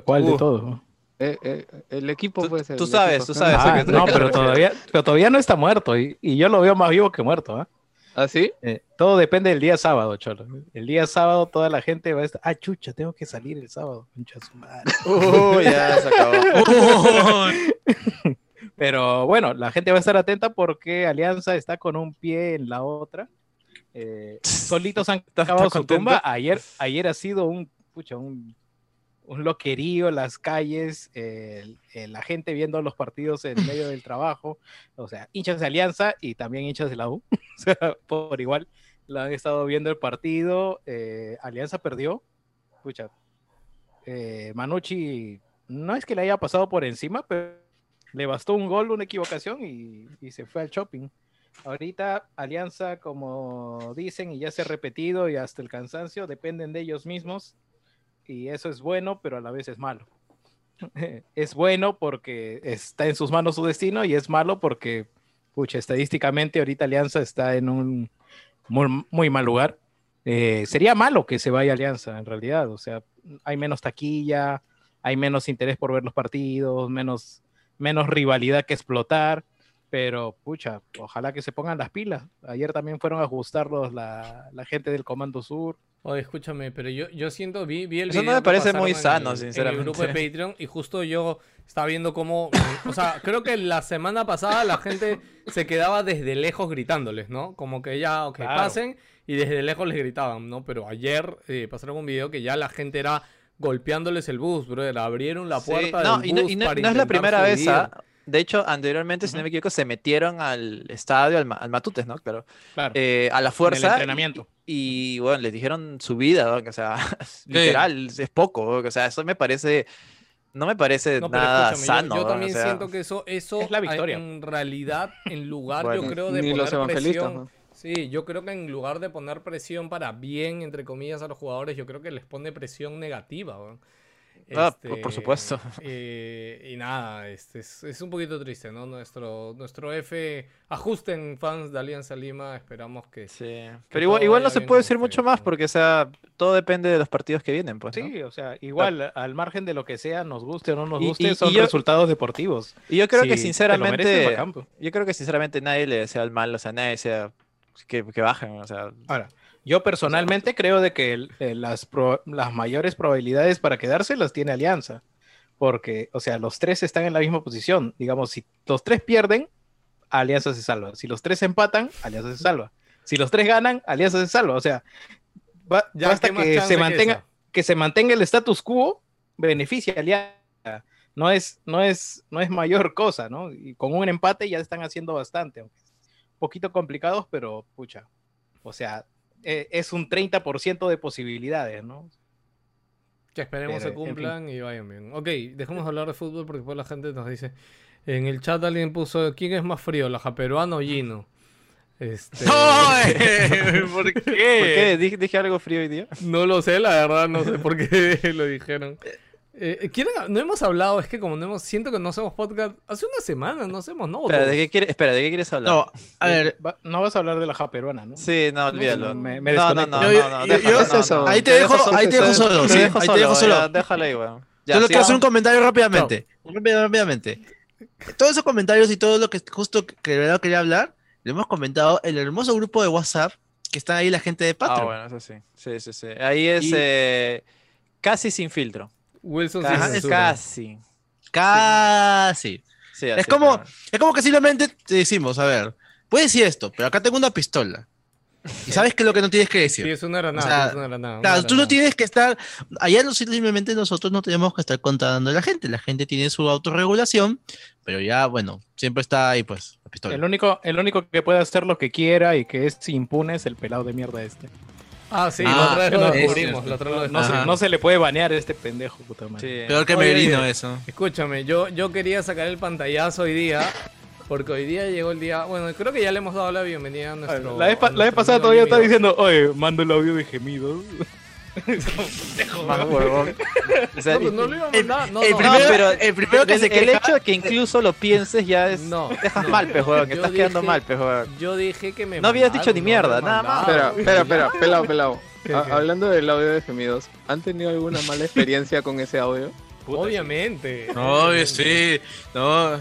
¿Cuál de todos? Eh, eh, el equipo, Tú- pues. tú sabes, equipo. tú sabes. Ah, no, pero todavía, pero todavía no está muerto y, y yo lo veo más vivo que muerto. ¿ah? ¿Ah, sí? Eh, todo depende del día sábado, Cholo. El día sábado toda la gente va a estar, ah, chucha, tengo que salir el sábado. concha su madre". Uy, ya se acabó. Pero bueno, la gente va a estar atenta porque Alianza está con un pie en la otra. Eh, solitos han ¿Está- acabado su tumba. Ayer, ayer ha sido un, pucha, un, un loquerío, las calles, el- la gente viendo los partidos en medio del trabajo. O sea, hinchas de Alianza y también hinchas de la U. O sea, por igual, la han estado viendo el partido. eh, Alianza perdió. Pucha, eh, Manucci no es que le haya pasado por encima, pero le bastó un gol, una equivocación y, y se fue al shopping. Ahorita Alianza, como dicen y ya se ha repetido y hasta el cansancio, dependen de ellos mismos y eso es bueno, pero a la vez es malo. es bueno porque está en sus manos su destino y es malo porque, pucha, estadísticamente ahorita Alianza está en un muy, mal lugar. Eh, sería malo que se vaya Alianza en realidad, o sea, hay menos taquilla, hay menos interés por ver los partidos, menos, menos rivalidad que explotar, pero pucha, ojalá que se pongan las pilas. Ayer también fueron a ajustarlos la, la gente del Comando Sur. Oye, escúchame, pero yo, yo siento, vi, vi el Eso no me parece muy en sano, el- En el sinceramente. grupo de Patreon y justo yo estaba viendo cómo, o sea, creo que la semana pasada la gente se quedaba desde lejos gritándoles, ¿no? Como que ya, ok, Claro. pasen y desde lejos les gritaban, ¿no? Pero ayer eh, pasaron un video que ya la gente era golpeándoles el bus, brother, abrieron la Sí, puerta no, del y no, bus y no- para no es la primera vez. ¿ah? De hecho, anteriormente, si no me equivoco, se metieron al estadio, al, Ma- al Matutes, ¿no? Claro. Claro, Eh, a la en el fuerza. y- entrenamiento. Y, bueno, les dijeron su vida, ¿no? O sea, literal, es poco, ¿no? o sea, eso me parece, no me parece No, nada yo- sano. yo, ¿no? también O sea, siento que eso, eso Es la victoria. en realidad, en lugar, Bueno, yo creo, de Ni los poner evangelistas, presión, ¿no? Sí, yo creo que en lugar de poner presión para bien, entre comillas, a los jugadores, yo creo que les pone presión negativa. weón. Ah, por- por supuesto. eh, y nada, este, es, es un poquito triste, ¿no? Nuestro, nuestro F, ajusten fans de Alianza Lima, esperamos que... Sí. que Pero igual, igual no se puede decir mucho más porque, o sea, todo depende de los partidos que vienen, pues, ¿no? Sí, o sea, igual, al margen de lo que sea, nos guste o no nos guste, y- y son yo- resultados deportivos. Y yo creo que Si mereces, sinceramente, yo creo que sinceramente nadie le desea el mal, o sea, nadie desea que, que bajen, o sea, Ahora, yo personalmente creo de que el- eh, las, pro- las mayores probabilidades para quedarse las tiene Alianza. Porque, o sea, los tres están en la misma posición. Digamos, si los tres pierden, Alianza se salva. Si los tres empatan, Alianza se salva. Si los tres ganan, Alianza se salva. O sea, Ya, basta ¿qué más que se, mantenga, que se mantenga el status quo, beneficia a Alianza. No es, no, es, no es mayor cosa, ¿no? Y con un empate ya están haciendo bastante. aunque es Un poquito complicados, pero pucha. O sea, eh, es un 30% de posibilidades, ¿no? Que esperemos Pero, se en cumplan y vayan bien. Ok, dejemos de hablar de fútbol porque después la gente nos dice. En el chat alguien puso ¿quién es más frío, la japeruana o Gino? Este, ¡No! ¿Por qué? ¿Por qué? ¿Dije, dije algo frío hoy día? No lo sé, la verdad, no sé por qué lo dijeron. Eh, ¿quieren- no hemos hablado, es que como no hemos, siento que no hacemos podcast. Hace una semana no hacemos, ¿no? Espera, ¿de qué quieres, espera, ¿de qué quieres hablar? No, a ver, Va- no vas a hablar de la ja peruana, ¿no? Sí, no, olvídalo. me- me no, no, no, Yo- no, no, yo- yo- eso. ahí te dejo, ahí te dejo solo, sí, dejo ahí te dejo solo, déjalo ahí, weón. Ya, Solo quiero hacer un comentario rápidamente. Rápido, rápidamente. Todos esos comentarios y todo lo que justo que de verdad quería hablar, lo hemos comentado en el hermoso grupo de WhatsApp que está ahí la gente de Ah, Patreon. bueno, eso sí. Sí, sí, sí. Ahí es Y- eh, casi sin filtro. Wilson Casi. censura. casi. Casi. Sí, Es como, es como que simplemente te decimos, a ver, puedes decir esto, pero acá tengo una pistola. Y sabes que es lo que no tienes que decir. Sí, es una granada, O sea, es una granada. una Claro, tú no tienes que estar, allá no, simplemente nosotros no tenemos que estar contando a la gente, la gente tiene su autorregulación, pero ya, bueno, siempre está ahí pues la pistola. El único, el único que puede hacer lo que quiera y que es impune es el pelado de mierda este. Ah, sí, Ah, la otra vez lo no, descubrimos. es la otra vez lo No se, Ajá. no se le puede banear a este pendejo, puta madre. Sí. Peor que Oye, Merino eso. Escúchame, yo, yo quería sacar el pantallazo hoy día, porque hoy día llegó el día, bueno, creo que ya le hemos dado la bienvenida a nuestro... La vez, la vez pasada todavía estaba diciendo, oye, mando el audio de gemidos. Más huevón. O sea, No, pues no lo iba a mandar, no, el no. primero- pero el primero que el, se el hecho de que incluso lo pienses ya es. No, dejas no. mal, pejuón. Yo Estás quedando dije- mal, pejuón. Yo dije que me No habías dicho ni mierda, nada más. Espera, espera, espera, pelado, pelado. Hablando del audio de gemidos, ¿han tenido alguna mala experiencia con ese audio? Obviamente. Oye, sí, no.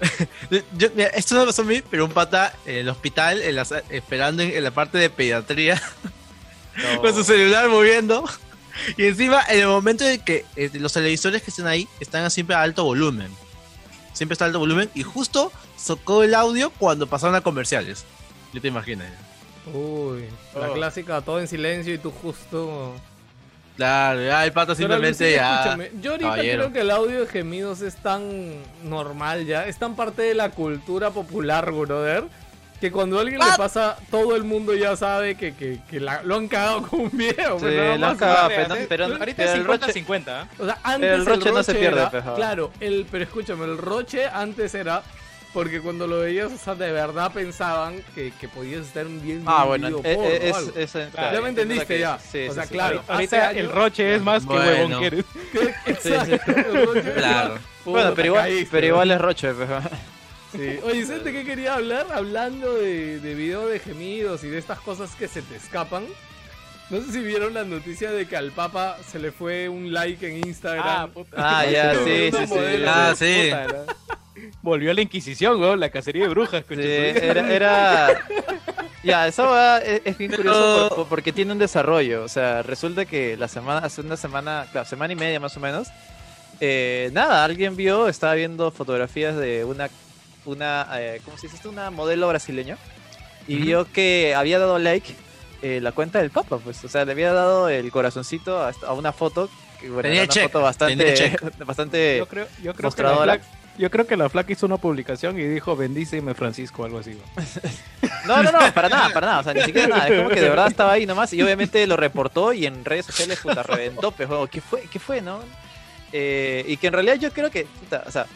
Yo- mira, esto no pasó a mí, pero un pata en el hospital, en la esperando en, en la parte de pediatría, con su celular moviendo. Y encima, en el momento en que eh, los televisores que están ahí están siempre a alto volumen. Siempre está a alto volumen. Y justo socó el audio cuando pasaron a comerciales. Yo te imaginas. Uy, la Oh. clásica, todo en silencio y tú justo... Claro, ya el pata Pero, simplemente Lucía, ya. escúchame, yo ahorita caballero. creo que el audio de gemidos es tan normal ya, es tan parte de la cultura popular, brother, que cuando a alguien le Ah. pasa, todo el mundo ya sabe que, que, que la- lo han cagado con un video. Sí, pues, lo han cagado, Vale, pero, ahorita pero es el Roche, 50-50. ¿eh? O sea, antes el Roche no se pierde, era- peja. Claro, el, pero escúchame, el Roche antes era porque cuando lo veías, o sea, de verdad pensaban que, que podías estar bien Ah, bueno, video eh, porno eh, o es, ya me entendiste que- ya. sí, o sí, sea, sí. claro. Ahorita hace el Roche es más que Bueno. huevón que eres. Exacto, Roche- Claro. Bueno, pero igual, caíste, pero igual es Roche, pejuón. Sí. Oye, ¿sabes de qué quería hablar? Hablando de, de video de gemidos y de estas cosas que se te escapan. No sé si vieron la noticia de que al Papa se le fue un like en Instagram. Ah, ya, Una sí, sí, sí. modelo. Ah, sí. Puta, Volvió a la Inquisición, weón, la cacería de brujas. Sí, era, era... Ya, esa va es, es bien Pero- curioso por- por- porque tiene un desarrollo. O sea, resulta que la semana, hace una semana, claro, semana y media más o menos, eh, nada, alguien vio, estaba viendo fotografías de una, una eh, ¿cómo se dice esto? Una modelo brasileña y vio que había dado like eh, la cuenta del Papa, pues, o sea, le había dado el corazoncito a, a una foto, que bueno, Tenía una check, foto bastante, tenía bastante Yo creo, yo, creo que la mostradora. flaca, yo creo que la flaca hizo una publicación y dijo bendíceme Francisco o algo así. No, no, no, para nada, para nada, o sea, ni siquiera nada, es como que de verdad estaba ahí nomás y obviamente lo reportó y en redes sociales, puta, reventó, pues, juego, ¿qué fue? ¿Qué fue, no? Eh, y que en realidad yo creo que, puta, o sea,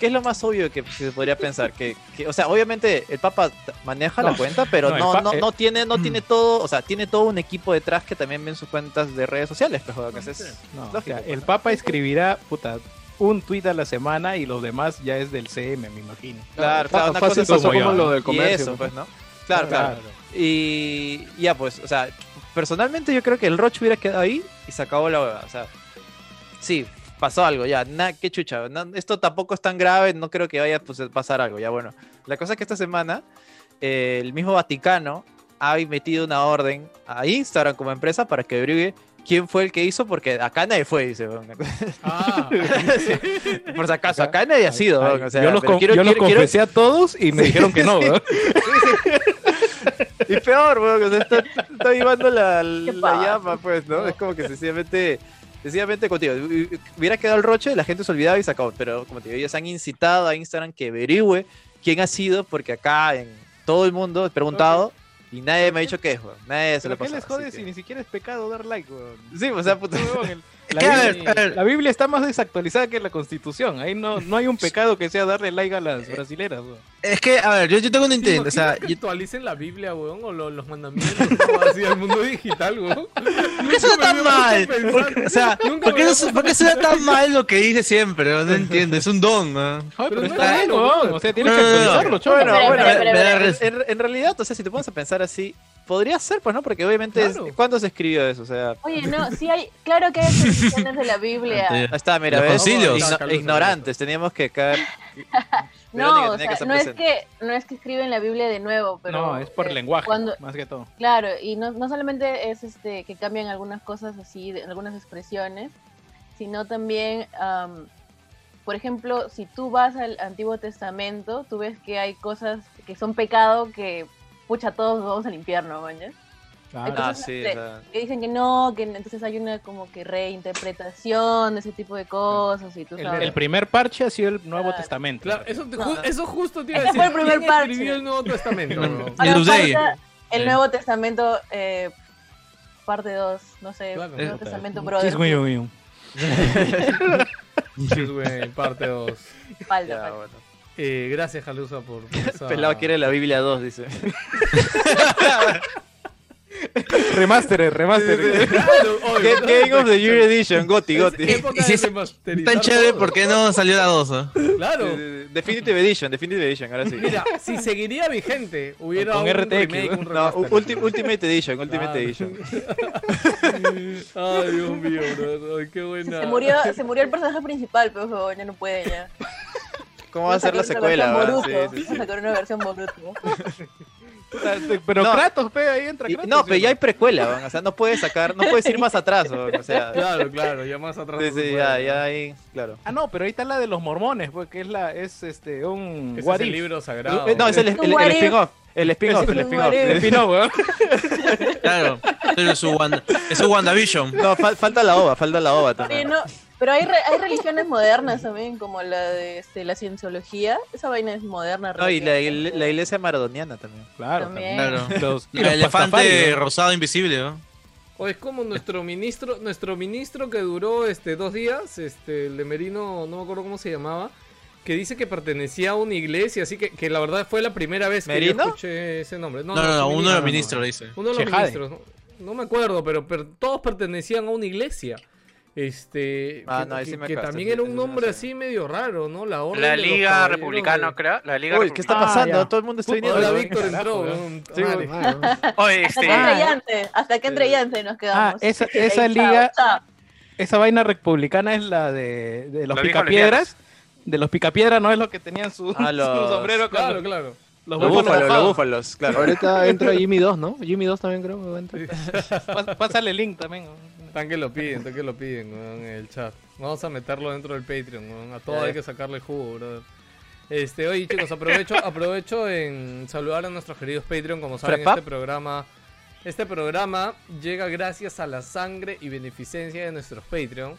¿qué es lo más obvio que se podría pensar? Que, que, o sea, obviamente el Papa maneja la cuenta, pero no, no, el no, eh, tiene, no tiene todo, o sea, tiene todo un equipo detrás que también ven sus cuentas de redes sociales, pues, que es No, o lógico, sea, pues, el ¿no? Papa escribirá, puta, un tuit a la semana y los demás ya es del CM, me imagino. Claro, claro, una fácil cosa es pasó como lo del y comercio. eso, ¿no? pues, ¿no? Claro, claro. Y ya, pues, o sea, personalmente yo creo que el Roche hubiera quedado ahí y se acabó la hueva. O sea, sí, pasó algo, ya, na, qué chucha. no, esto tampoco es tan grave, no creo que vaya pues, a pasar algo, ya bueno. La cosa es que esta semana eh, el mismo Vaticano ha metido una orden a Instagram como empresa para que averigüe quién fue el que hizo, porque acá nadie fue, dice. Ah, Por si acaso, acá nadie ha sido. Ay, weón, o sea, yo los, con- quiero- yo los quiero- quiero- confesé a todos y me dijeron que no, weón. Y peor, weón, o sea, está, está vivando la, la llama, pues, ¿no? Es como que sencillamente, sencillamente contigo. Hubiera quedado el roche, la gente se olvidaba y se acabó. Pero, como te digo, ellos han incitado a Instagram que averigüe quién ha sido, porque acá en todo el mundo he preguntado y nadie me ha dicho qué es, weón. Nadie se lo ¿Pero qué les jode si ni siquiera es pecado dar like, weón? Sí, o sea, puta. La Biblia, ver, la Biblia está más desactualizada que la Constitución. Ahí no, no hay un pecado que sea darle like a las brasileras. weón. es que, a ver, yo, yo tengo un ¿Te intento, o sea, que yo- actualicen la Biblia, weón, o lo- los mandamientos así al mundo digital, weón. ¿por qué suena tan mal? puesto a ¿Por- pensar. o sea, Nunca ¿por qué, puesto por qué suena tan mal lo que dice siempre? No entiendo, es un don, ¿no? Ay, Pero pero no está es bien, malo, weón. weón. O sea, tienes No, que no, no. actualizarlo. Bueno, bueno, en, en- realidad, o sea, si te pones a pensar así, podría ser, pues, ¿no? Porque obviamente, es- Claro. ¿cuándo se escribió eso? O sea, Oye, no, sí hay, claro que hay de la Biblia. ahí está, mira, ignorantes, teníamos que caer. No, o que sea, no es que no es que escriben la Biblia de nuevo, pero No, es por eh, lenguaje, cuando- más que todo. Claro, y no, no solamente es este que cambian algunas cosas así, de- algunas expresiones, sino también, am, por ejemplo, si tú vas al Antiguo Testamento, tú ves que hay cosas que son pecado que, pucha, todos vamos al infierno, ¿mañas? Claro. Ah, sí, este, o sea, Que dicen que no, que entonces hay una como que reinterpretación de ese tipo de cosas y tú El, sabes. el primer parche ha sido el Nuevo Claro. Testamento. Claro, eso, ju- eso justo te iba a decir. fue el primer ¿Quién parche. escribió el Nuevo Testamento? Ahora el. Nuevo Testamento, eh, parte 2, no sé, Claro. Nuevo Eh, Testamento Brother. es muy, muy, muy. Parte 2. Falta, ya, falta. bueno. Eh, gracias, Jalusa, por esa... Pelado quiere la Biblia 2, dice. Remaster, remaster. Claro, oye, Ga- Game of the Year Edition, Goti, Goti. Y si es Tan chévere. ¿por qué no salió la 2? ah? Claro. Definitive Edition, Definitive Edition, ahora sí. Mira, si seguiría vigente, hubiera Con un RTX, remake, ¿no? un No, remaster. ulti- Ultimate Edition, Ultimate Claro. Edition. Ay, Dios mío, bro. Ay, qué buena. Se murió, se murió el personaje principal, pero ya no puede ya. ¿Cómo va a ser la secuela? Vamos a sacar una versión Boruto. Pero No. Kratos, pe, ahí entra Y- Kratos. no, ¿sí pero ya hay precuela, weón, o sea, no puedes sacar, no puedes ir más atrás, o sea, Claro, claro, ya más atrás. sí, sí, puede, ya, ¿no? ya ahí, claro. Ah, no, pero ahí está la de los mormones, pues, que es la, es este, un es el libro sagrado. Eh, No, es el, el, el if? spin-off, el spin-off, el Es un spin-off. sí. Defino, weón. Claro, pero su Wanda, es su WandaVision. No, fal- falta la ova, falta la ova también. no, pero hay, re- hay religiones modernas también, como la de este, la cienciología. Esa vaina es moderna. No, y la, la iglesia maradoniana también. Claro, También. Claro. Los, y El los elefante pastafari, ¿no? rosado invisible, ¿no? O es como nuestro ministro, nuestro ministro que duró este dos días, este, el de Merino, no me acuerdo cómo se llamaba, que dice que pertenecía a una iglesia, así que, que la verdad fue la primera vez que ¿Merino? yo escuché ese nombre. No, no, uno de los ministro. ministros dice. Uno de los Chejade. ministros, no, no me acuerdo, pero, pero todos pertenecían a una iglesia. Este, Ah, que, no, que- sí me que también era un nombre así medio raro, ¿no? La orden La Liga Republicana, de- creo. La Liga Uy, ¿qué está Ah, pasando? ya. Todo el mundo está viniendo. Hola, Víctor entró. Sí, weón. Oye, Hasta este. que entre Ah. Hasta que entre nos quedamos. Ah, esa- esa liga-. Esa vaina republicana es la de, de los picapiedras. De los picapiedras no es lo que tenían su, Ah, los- su sombrero Claro, los, claro. los Los búfalos los búfalos, claro. Ahorita entra Jimmy 2, ¿no? Jimmy 2 también creo que va a entrar. Pásale el link también. Están que lo piden, están que lo piden, weón, en el chat. Vamos a meterlo dentro del Patreon, weón. A todo Ya, hay que sacarle jugo, brother. Este, oye chicos, aprovecho, aprovecho en saludar a nuestros queridos Patreon. Como saben, este programa, este programa llega gracias a la sangre y beneficencia de nuestros Patreon.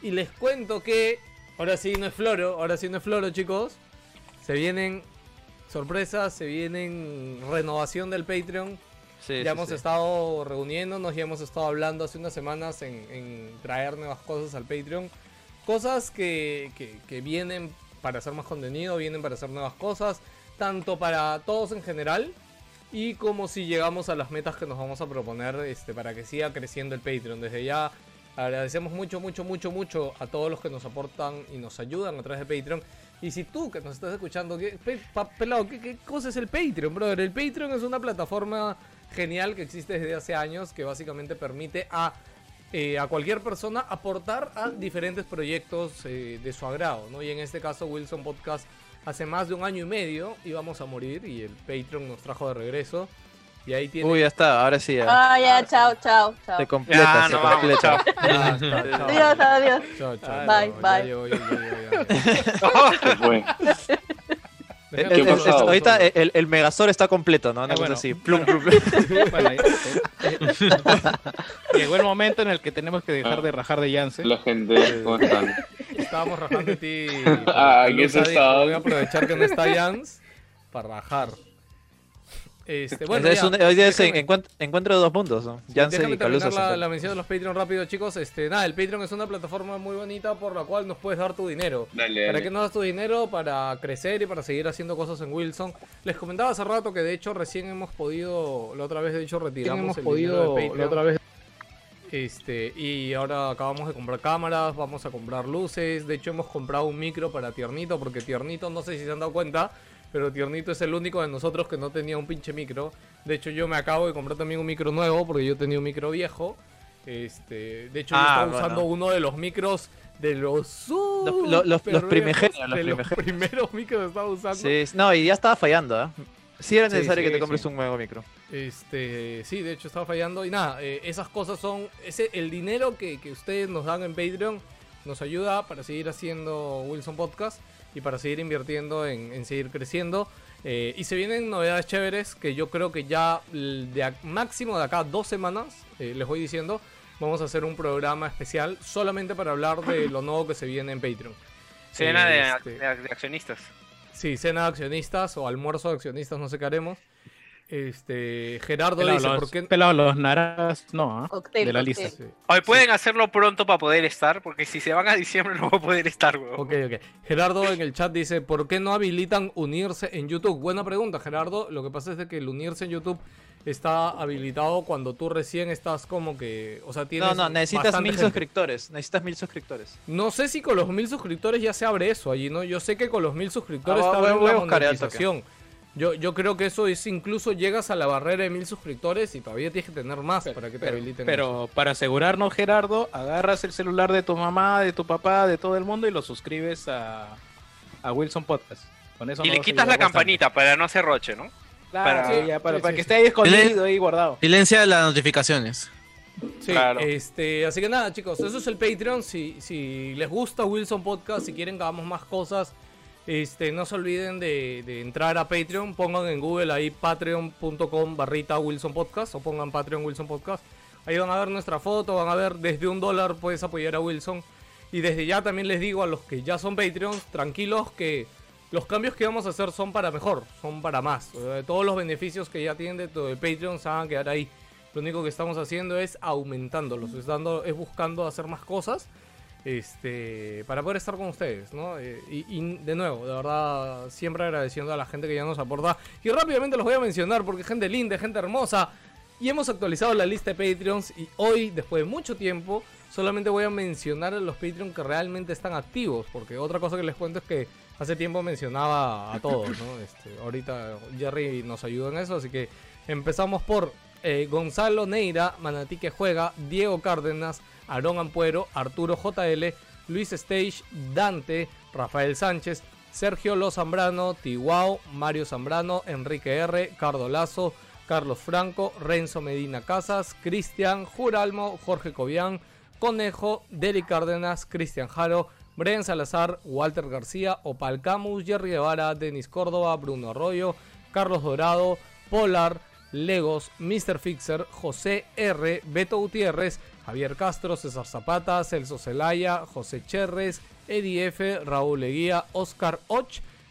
Y les cuento que ahora sí no es floro, ahora sí no es floro, chicos. Se vienen sorpresas, se vienen renovación del Patreon. Sí, Ya sí, hemos sí. estado reuniéndonos, ya hemos estado hablando hace unas semanas en, en traer nuevas cosas al Patreon. Cosas que, que- que vienen para hacer más contenido, vienen para hacer nuevas cosas, tanto para todos en general y como si llegamos a las metas que nos vamos a proponer este, para que siga creciendo el Patreon. Desde ya agradecemos mucho, mucho, mucho, mucho a todos los que nos aportan y nos ayudan a través de Patreon. Y si tú que nos estás escuchando, ¿qué, pe- pa- pelado, ¿qué, qué cosa es el Patreon, brother? El Patreon es una plataforma genial que existe desde hace años que básicamente permite a, eh, a cualquier persona aportar a diferentes proyectos eh, de su agrado, ¿no? Y en este caso Wilson Podcast hace más de un año y medio íbamos a morir y el Patreon nos trajo de regreso. Y ahí tiene... Uy, ya está, ahora sí ya. Ah, ya, chao, chao, chao. Se completa, Ya, se no completa. chao. Adiós, adiós. Chao, chao, Bye, chao. bye. Ya ya. Ahorita el, el- Megazord está completo, ¿no? Una Eh, cosa bueno, así. Plum, plum, plum. Bueno, eh, llegó el momento en el que tenemos que dejar de rajar de Yance. La gente, ¿cómo están? Estábamos rajando de ti. Ah, pero ¿en eso Calusa dijo, estaba? Voy a aprovechar que no está Jans para rajar. Este, bueno, un- hoy día es déjame- encuent- encuentro de dos mundos, ¿no? Janssen Déjame y Calusa. terminar la, mención de los Patreon rápido, chicos. Este, nada, el Patreon es una plataforma muy bonita por la cual nos puedes dar tu dinero. Dale, ¿Para dale. qué nos das tu dinero? Para crecer y para seguir haciendo cosas en Wilson. Les comentaba hace rato que de hecho recién hemos podido, la otra vez de hecho retiramos hemos el podido, dinero de Patreon. la otra vez. Este, y ahora acabamos de comprar cámaras, vamos a comprar luces. De hecho, hemos comprado un micro para Tiernito, porque Tiernito, no sé si se han dado cuenta, pero Tiernito es el único de nosotros que no tenía un pinche micro. De hecho, yo me acabo de comprar también un micro nuevo, porque yo tenía un micro viejo. Este, de hecho, yo Ah, estaba bueno. usando uno de los micros de los Los- los- los- los primigenios, los primigenios. primeros micros que estaba usando. Sí, no, y ya estaba fallando, ¿ah? Sí era Sí, necesario sí, que te compres sí. un nuevo micro. Este, sí, de hecho estaba fallando. Y nada, eh, esas cosas son. Ese, el dinero que, que ustedes nos dan en Patreon nos ayuda para seguir haciendo Wilson Podcast y para seguir invirtiendo en, en seguir creciendo. Eh, y se vienen novedades chéveres que yo creo que ya de a- máximo de acá a dos semanas, eh, les voy diciendo, vamos a hacer un programa especial solamente para hablar de lo nuevo que se viene en Patreon. Cena de, Este, de- de accionistas. Sí, cena de accionistas o almuerzo de accionistas, no sé qué haremos. Este, Gerardo Pelado dice, los, ¿por qué? pelado los naranjas, no, ¿ah? De la lista. Sí. Hoy pueden hacerlo pronto para poder estar, porque si se van a diciembre no va a poder estar, weón. Ok, ok. Gerardo en el chat dice, ¿por qué no habilitan unirse en YouTube? Buena pregunta, Gerardo. Lo que pasa es de que el unirse en YouTube está habilitado cuando tú recién estás como que, o sea, tienes No, no, necesitas mil gente. suscriptores. Necesitas mil suscriptores. No sé si con los mil suscriptores ya se abre eso allí, ¿no? Yo sé que con los mil suscriptores Ah, está voy- la buscar monetización. Yo, yo creo que eso es incluso llegas a la barrera de mil suscriptores y todavía tienes que tener más para que te Pero, habiliten. eso. pero para asegurarnos, Gerardo, agarras el celular de tu mamá, de tu papá, de todo el mundo y lo suscribes a, a Wilson Podcast. Con eso Y le quitas la bastante. campanita para no hacer roche, ¿no? Claro, para- ya, para, sí, para sí, que esté ahí escondido, ahí guardado. Silencia las notificaciones. Sí, Claro. este, así que nada, chicos, eso es el Patreon. Si, si les gusta Wilson Podcast, si quieren que hagamos más cosas, este, no se olviden de, de entrar a Patreon. Pongan en Google ahí patreon.com barrita Wilson Podcast o pongan Patreon Wilson Podcast. Ahí van a ver nuestra foto, van a ver desde un dólar puedes apoyar a Wilson. Y desde ya también les digo a los que ya son Patreons, tranquilos que los cambios que vamos a hacer son para mejor, son para más. Todos los beneficios que ya tienen de todo el Patreon se van a quedar ahí. Lo único que estamos haciendo es aumentándolos, es, dando, es buscando hacer más cosas este, para poder estar con ustedes, ¿no? Eh, y, y de nuevo, de verdad, siempre agradeciendo a la gente que ya nos aporta. Y rápidamente los voy a mencionar porque gente linda, gente hermosa. Y hemos actualizado la lista de Patreons y hoy, después de mucho tiempo, solamente voy a mencionar a los Patreons que realmente están activos. Porque otra cosa que les cuento es que hace tiempo mencionaba a todos, ¿no? Este, ahorita Jerry nos ayuda en eso, así que empezamos por eh, Gonzalo Neira, Manatí que juega, Diego Cárdenas, Aarón Ampuero, Arturo JL, Luis Stage, Dante, Rafael Sánchez, Sergio Lo Zambrano, Tiwao, Mario Zambrano, Enrique R, Cardo Lazo, Carlos Franco, Renzo Medina Casas, Cristian, Juralmo, Jorge Cobian, Conejo, Derek Cárdenas, Cristian Jaro, Brian Salazar, Walter García, Opal Camus, Jerry Guevara, Denis Córdoba, Bruno Arroyo, Carlos Dorado, Polar, Legos, Mr. Fixer, José R, Beto Gutiérrez, Javier Castro, César Zapata, Celso Celaya, José Cherres, Eddie F, Raúl Leguía, Oscar Och,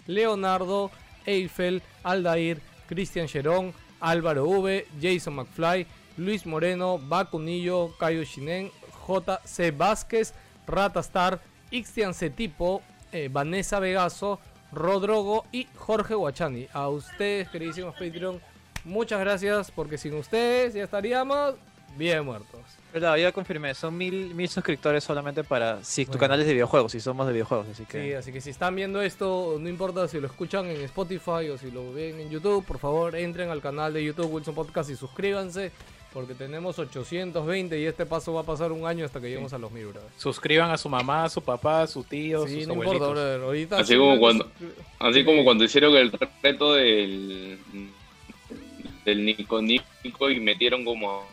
Leonardo, Eiffel, Aldair, Cristian Cherón, Álvaro V, Jason McFly, Luis Moreno, Bacunillo, Cayo Shinen, JC Vázquez, Ratastar, Ixtian Cetipo, eh, Vanessa Vegaso, Rodrogo y Jorge Guachani. A ustedes, queridísimos Patreon, muchas gracias porque sin ustedes ya estaríamos bien muertos. Verdad, ya confirmé, son mil, mil suscriptores solamente para si tu Bueno. canal es de videojuegos, si somos de videojuegos, así que... Sí, así que si están viendo esto, no importa si lo escuchan en Spotify o si lo ven en YouTube, por favor entren al canal de YouTube Wilson Podcast y suscríbanse, porque tenemos 820 y este paso va a pasar un año hasta que lleguemos a los mil, brother. Suscriban a su mamá, a su papá, a su tío, Sí, sus no importa, abuelitos. brother. Ahorita Así sí como cuando- Así como cuando hicieron el reto del, del Nico Nico y metieron como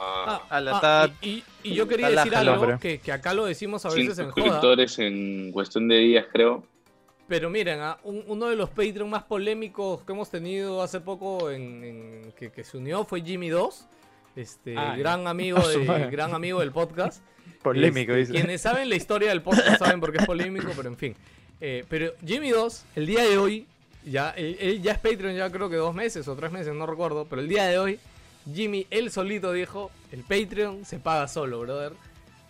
Ah, la ah, tad- y, y- y yo quería decir algo que, que acá lo decimos a 100 veces en joda. suscriptores en cuestión de días, creo. Pero miren, ah, un- uno de los Patreon más polémicos que hemos tenido hace poco en, en- que, que se unió fue Jimmy 2, este Ah, gran amigo de, gran amigo del podcast. Polémico, Este, dice. Quienes saben la historia del podcast saben por qué es polémico, pero en fin. Eh, pero Jimmy 2, el día de hoy, Ya, él, él ya es Patreon ya creo que dos meses o tres meses, no recuerdo. Pero el día de hoy, Jimmy, él solito dijo, el Patreon se paga solo, brother.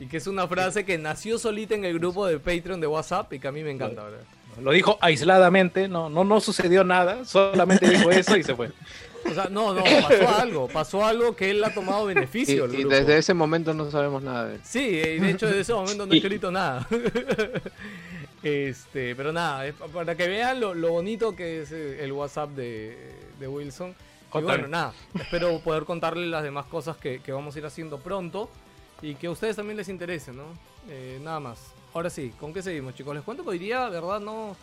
Y que es una frase que nació solita en el grupo de Patreon de WhatsApp y que a mí me encanta, brother. Lo dijo aisladamente, no, no, no sucedió nada, solamente dijo eso y se fue. O sea, no, no, pasó algo, pasó algo que él ha tomado Y, beneficio. y grupo. desde ese momento no sabemos nada de él. Sí, y de hecho desde ese momento no he escrito nada. Este, pero nada, para que vean lo, lo bonito que es eh, el WhatsApp de, de Wilson. Y bueno, nada, espero poder contarles las demás cosas que, que vamos a ir haciendo pronto y que a ustedes también les interese, ¿no? Eh, nada más. Ahora sí, ¿con qué seguimos, chicos? Les cuento que hoy día, verdad, no.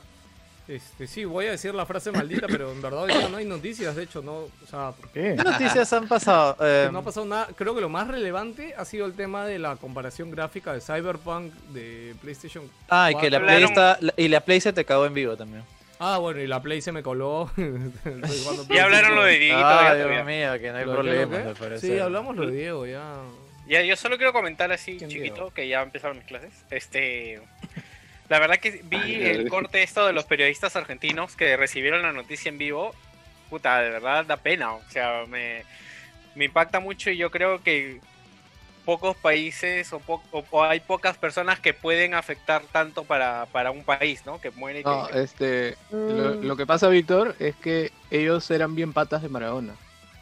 Este, sí, voy a decir la frase maldita, pero en verdad hoy día no hay noticias, de hecho, no. O sea, ¿Qué? ¿Qué noticias han pasado? Eh, no ha pasado nada. Creo que lo más relevante ha sido el tema de la comparación gráfica de Cyberpunk de PlayStation. ah, y que la 4. Play está, y la Play se te cagó en vivo también. Ah, bueno, y la Play se me coló. Ya hablaron lo de. Dieguito. Ah, ya Dios todavía. mío, que no hay ¿Lo de problema, me parece. Sí, hablamos lo de Diego, ya. Ya, yo solo quiero comentar así, ¿Quién chiquito, Diego? que ya empezaron mis clases. Este. La verdad que vi el corte esto de los periodistas argentinos que recibieron la noticia en vivo. Puta, de verdad da pena. O sea, me, me impacta mucho y yo creo que pocos países o, po- o- hay pocas personas que pueden afectar tanto para, para un país, ¿no? Que muere. que- No, este, lo, Mm. lo que pasa, Víctor, es que ellos eran bien patas de Maradona.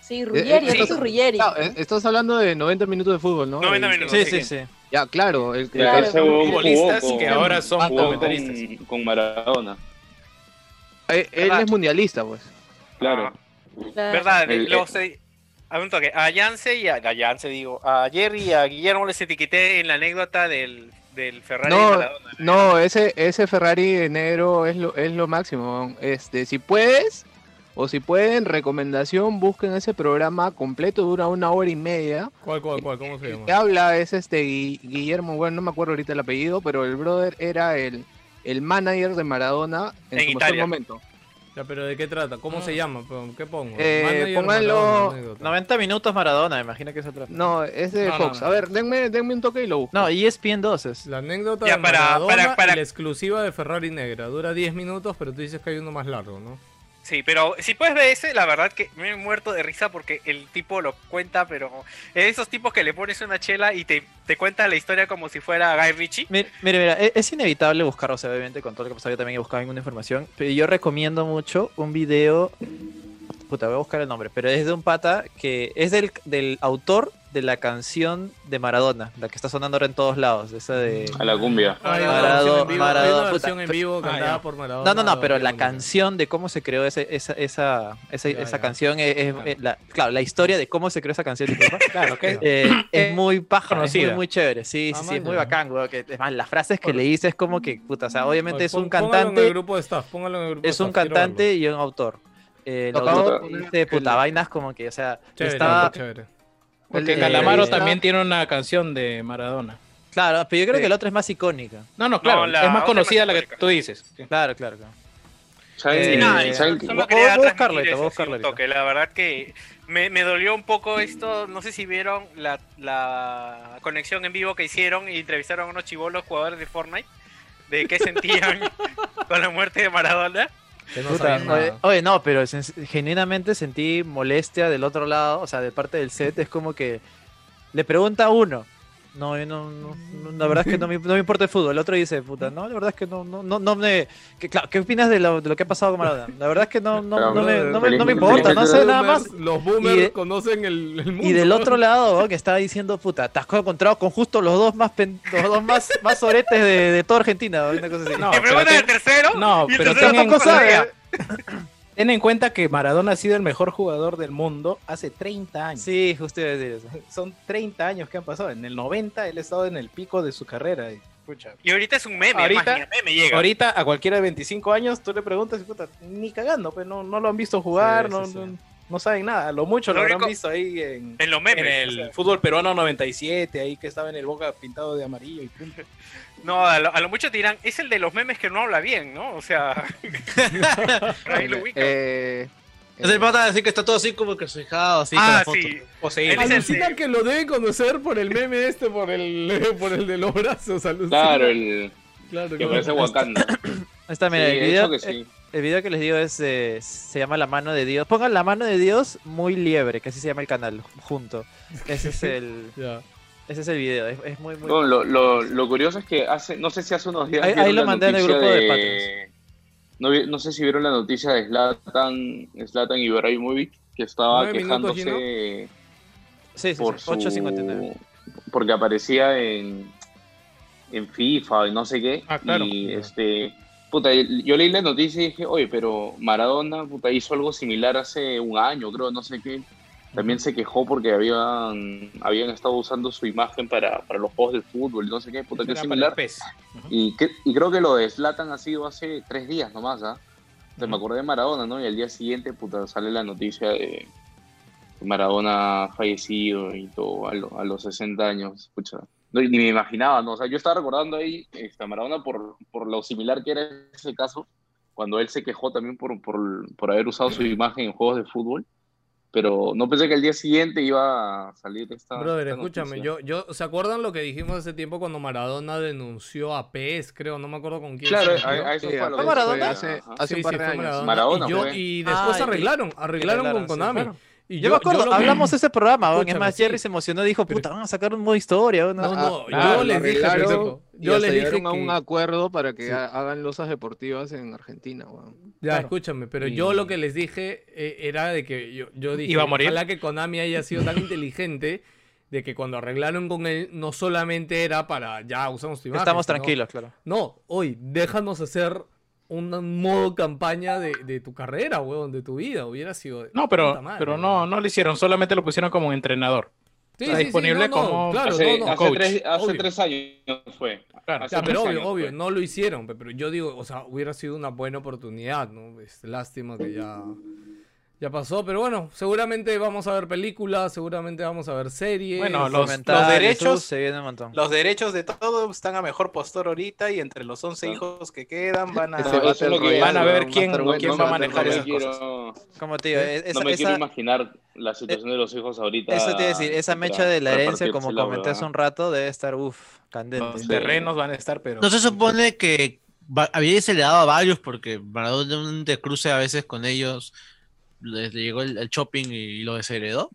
Sí, Ruggeri, eh, esto sí. es Ruggeri. Claro, eh, estás hablando de 90 minutos de fútbol, ¿no? 90 Eh, minutos. Sí, Sí, sí, sí. Ya, claro. El, Claro, el- futbolistas jugó que ahora son comentaristas. con, con Maradona. eh, él es mundialista, pues. Claro. Claro. ¿Verdad? El- los, eh, a un toque. A Yance y a, a Yance, digo. A Jerry y a Guillermo les etiqueté en la anécdota del, del Ferrari de No, Maradona. no, ese, ese Ferrari negro es lo, es lo máximo. Este, si puedes, o si pueden, recomendación, busquen ese programa completo, dura una hora y media. ¿Cuál, cuál, cuál? ¿Cómo se El llama? que habla es este Gui- Guillermo, bueno, no me acuerdo ahorita el apellido, pero el brother era el, el manager de Maradona en, En su mejor momento. Ya, pero ¿de qué trata? ¿Cómo se llama? ¿Qué pongo? Eh, pónganlo- Maradona, anécdota. 90 minutos Maradona, me imagino que es otra. No, es de No, no, Fox. no. A ver, denme, denme un toque y lo busco. No, ESPN 2 es. La anécdota Ya, de para- Maradona para- para- y la exclusiva de Ferrari Negra. Dura 10 minutos, pero tú dices que hay uno más largo, ¿no? Sí, pero si puedes ver ese, la verdad que me he muerto de risa porque el tipo lo cuenta, pero es esos tipos que le pones una chela y te, te cuenta la historia como si fuera Guy Ritchie. Mira, mira, e- es inevitable buscar, o sea, obviamente con todo lo que pasó yo también he buscado alguna información, pero yo recomiendo mucho un video, puta, voy a buscar el nombre, pero es de un pata que es del, del autor de la canción de Maradona, la que está sonando ahora en todos lados, esa de... A la cumbia. Hay Marado- una versión en vivo, versión en Ah, cantada por Maradona. No, no, no, pero la canción de cómo se creó ese- esa, esa, esa, Ya, esa ya. canción es, es- Claro. la, claro, la historia de cómo se creó esa canción, Claro, que eh, es muy paja, es muy, Conocida. muy chévere, sí, Ah, sí, sí, es muy bacán, weón, que, es más, las frases que le hice es como que, puta, o sea, obviamente Oye, es un pon- póngalo en el cantante, grupo de staff, póngalo en el grupo es de un staff, cantante y un autor. Eh, autor de puta, el- vainas como que, o sea. Chévere, estaba... chévere. Porque El- Calamaro eh, también tiene una canción de Maradona. Claro, pero yo creo Sí. que la otra es más icónica. No, no, claro, la es más conocida más la que tú dices. Sí. Claro, claro, claro. ¿Saben- Eh, nada, solo quería transmitir eso, un ahorita. toque. La verdad que me, me dolió un poco esto. No sé si vieron la, la conexión en vivo que hicieron y entrevistaron a unos chivolos jugadores de Fortnite. De qué sentían con la muerte de Maradona. No Puta, oye, no, pero sen- genuinamente sentí molestia del otro lado, o sea, de parte del set, es como que le pregunta a uno. No, yo no, no, no, la verdad es que no me, no me importa el fútbol. El otro dice, puta, no, la verdad es que no, no, no, no me... Que, claro, ¿Qué opinas de lo, de lo que ha pasado con Maradona? La verdad es que no, no, no, me, no, me, no me importa, no sé nada más. Los boomers de- conocen el, el mundo. Y del otro lado, que estaba diciendo, puta, te has encontrado con justo los dos más pen- los dos más, más soretes de, de toda Argentina, ¿no? una cosa así. No, y pero preguntan ten- el tercero. No, pero. Ten en cuenta que Maradona ha sido el mejor jugador del mundo hace 30 años. Sí, justo iba a decir eso. Son 30 años que han pasado. En el 90 él ha estado en el pico de su carrera. Y, pucha, Y ahorita es un meme. Ahorita- más meme llega. Ahorita a cualquiera de 25 años tú le preguntas y puta, ni cagando, pues no, no lo han visto jugar, Sí, no, sí, no, no saben nada. Lo mucho Lo lo, habrán visto ahí en, En los memes. en el o sea. fútbol peruano 97, ahí que estaba en el Boca pintado de amarillo y punto. No, a lo, a lo mucho te dirán, es el de los memes que no habla bien, ¿no? O sea, ahí lo ubican. Eh, Es el pata decir que está todo así como que fijado, así con ah, la foto. sí. Poseído. Él es el Alucina de- que lo deben conocer por el meme este, por el, por el de los brazos. alucina. Claro, el Claro, que claro. parece Wakanda. Ahí está, mira, Sí, el de video, hecho que sí. el video que les digo es eh, se llama La mano de Dios. Pongan La mano de Dios muy liebre, que así se llama el canal, junto. Ese es el Ya. Ese es el video, es, es muy muy No, lo, lo, lo curioso es que hace, no sé si hace unos días. Ahí- lo mandé en el grupo de No, vi- no sé si vieron la noticia de Zlatan, Zlatan Ibrahimovic, que estaba ¿Nueve minutos, quejándose Sí, sí, por sí, su... 8.59. Porque aparecía en, en FIFA y no sé qué. Ah, claro. Y este. Puta, yo leí la noticia y dije, oye, pero Maradona puta, hizo algo similar hace un año, creo, no sé qué. También se quejó porque habían, habían estado usando su imagen para, para los juegos de fútbol, no sé qué, puta, que para el similar. Y, que- y creo que lo de Zlatan ha sido hace tres días nomás, ¿ah? O sea, me acordé de Maradona, ¿no? Y al día siguiente, puta, sale la noticia de que Maradona fallecido y todo a, lo- a los 60 años, escucha. No, y ni me imaginaba, ¿no? O sea, yo estaba recordando ahí este, a Maradona por, por lo similar que era ese caso, cuando él se quejó también por, por, por haber usado su imagen en juegos de fútbol. Pero no pensé que al día siguiente iba a salir esta. Brother, esta escúchame, yo, yo, ¿se acuerdan lo que dijimos hace tiempo cuando Maradona denunció a PES, creo, no me acuerdo con quién? Claro, a, metió? a eso Sí, fue a lo fue que Maradona? fue, hace- un par sí, de años. Maradona. Maradona y, yo- y después Ah, arreglaron, arreglaron con Konami. claro. Y Yo, me acuerdo, que- hablamos de ese programa, es más, sí. Jerry se emocionó y dijo, Pero- puta, van a sacar un modo historia. No, no, Claro, yo les dije, yo les dije llegaron a un que... acuerdo para que Sí. hagan losas deportivas en Argentina, weón. Ya, Claro. escúchame, pero Y- yo lo que les dije eh, era de que yo, yo dije, Iba a morir. ojalá que Konami haya sido tan inteligente de que cuando arreglaron con él no solamente era para ya usamos tu imagen. Estamos sino- tranquilos, claro. No, hoy déjanos hacer un modo campaña de, de tu carrera, weón, de tu vida. Hubiera sido. No, pero, madre, pero no, no lo hicieron, solamente lo pusieron como entrenador. Sí, está sí, disponible no, como- Claro, hace, no, no. hace coach, tres, hace tres años fue. Claro. Hace Ya, pero obvio, obvio, fue. no lo hicieron, pe- pero yo digo, o sea, hubiera sido una buena oportunidad, ¿no? Es lástima que ya, ya pasó, pero bueno, seguramente vamos a ver películas, seguramente vamos a ver series. Bueno, los- Comentarios, derechos- se viene un montón. Los derechos de todo están a mejor postor ahorita y entre los 11 hijos que quedan van a, que- van a ver a quién, bueno, quién va va a a manejar no esas quiero, cosas. Como te digo, no esa, me quiero imaginar la situación de los hijos ahorita. eso te iba a decir, esa mecha para- de la para herencia, como comenté hace un rato, debe estar, uff, candente. Los terrenos van a estar, pero... No se supone que va- había acelerado a varios porque Maradona de cruce a veces con ellos les llegó el, el shopping y lo desheredó.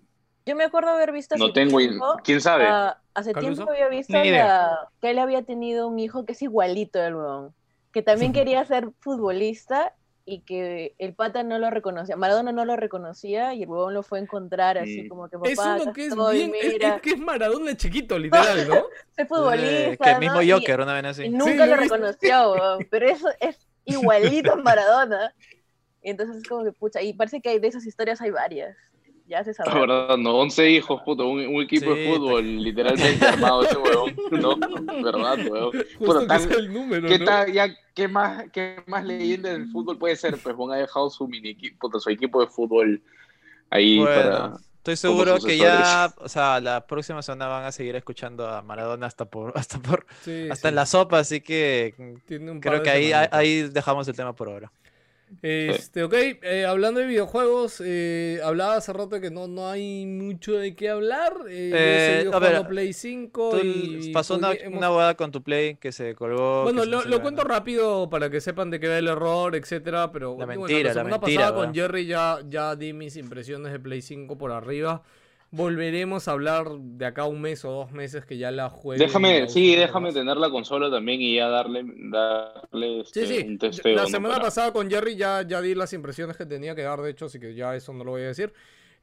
Yo me acuerdo haber visto No tengo. i- tiempo, ¿Quién sabe? ah, hace ¿Caluso? tiempo había visto la- que él había tenido un hijo que es igualito al weón, que también quería ser futbolista y que el pata no lo reconocía, Maradona no lo reconocía y el huevón lo fue a encontrar así Mm. como que papá, Es uno que es estoy, bien, es, es que es Maradona chiquito, literal, ¿no? soy futbolista, Eh, que el mismo ¿no? Y- Joker, una vez así. Y nunca Sí, lo lo reconoció, weón, pero eso es igualito a Maradona. Entonces es como que, pucha, y parece que hay, de esas historias hay varias. Ya se sabe. La verdad, no, 11 hijos, puto, un, un equipo Sí, de fútbol literalmente armado ese huevón. No, verdad, huevón. Justo que el número, ¿Qué, ¿no? tal, ya, ¿qué, más, ¿Qué más leyenda del fútbol puede ser? Pues Juan ha dejado su mini equipo, su equipo de fútbol ahí Bueno, para. estoy seguro que ya, o sea, la próxima semana van a seguir escuchando a Maradona hasta por, hasta por, Sí, hasta sí. en la sopa, así que Tiene un par creo que ahí, ahí dejamos el tema por ahora. Este, ok, eh, hablando de videojuegos, eh, hablaba hace rato que no, no hay mucho de qué hablar. Eh, yo Eh, a ver, Play 5 Tú y pasó una, hemos- una boda con tu play que se colgó. Bueno, lo, cuento rápido para que sepan de qué va el error, etcétera, pero La bueno, mentira, la semana mentira, pasada con. Jerry ya, ya di mis impresiones de Play 5 por arriba. Volveremos a hablar de acá un mes o dos meses que ya la juegue. Déjame, la sí, déjame más. tener la consola también y ya darle, darle Sí, este, sí. un testeo. La semana Para- pasada con Jerry ya, ya di las impresiones que tenía que dar, de hecho, así que ya eso no lo voy a decir.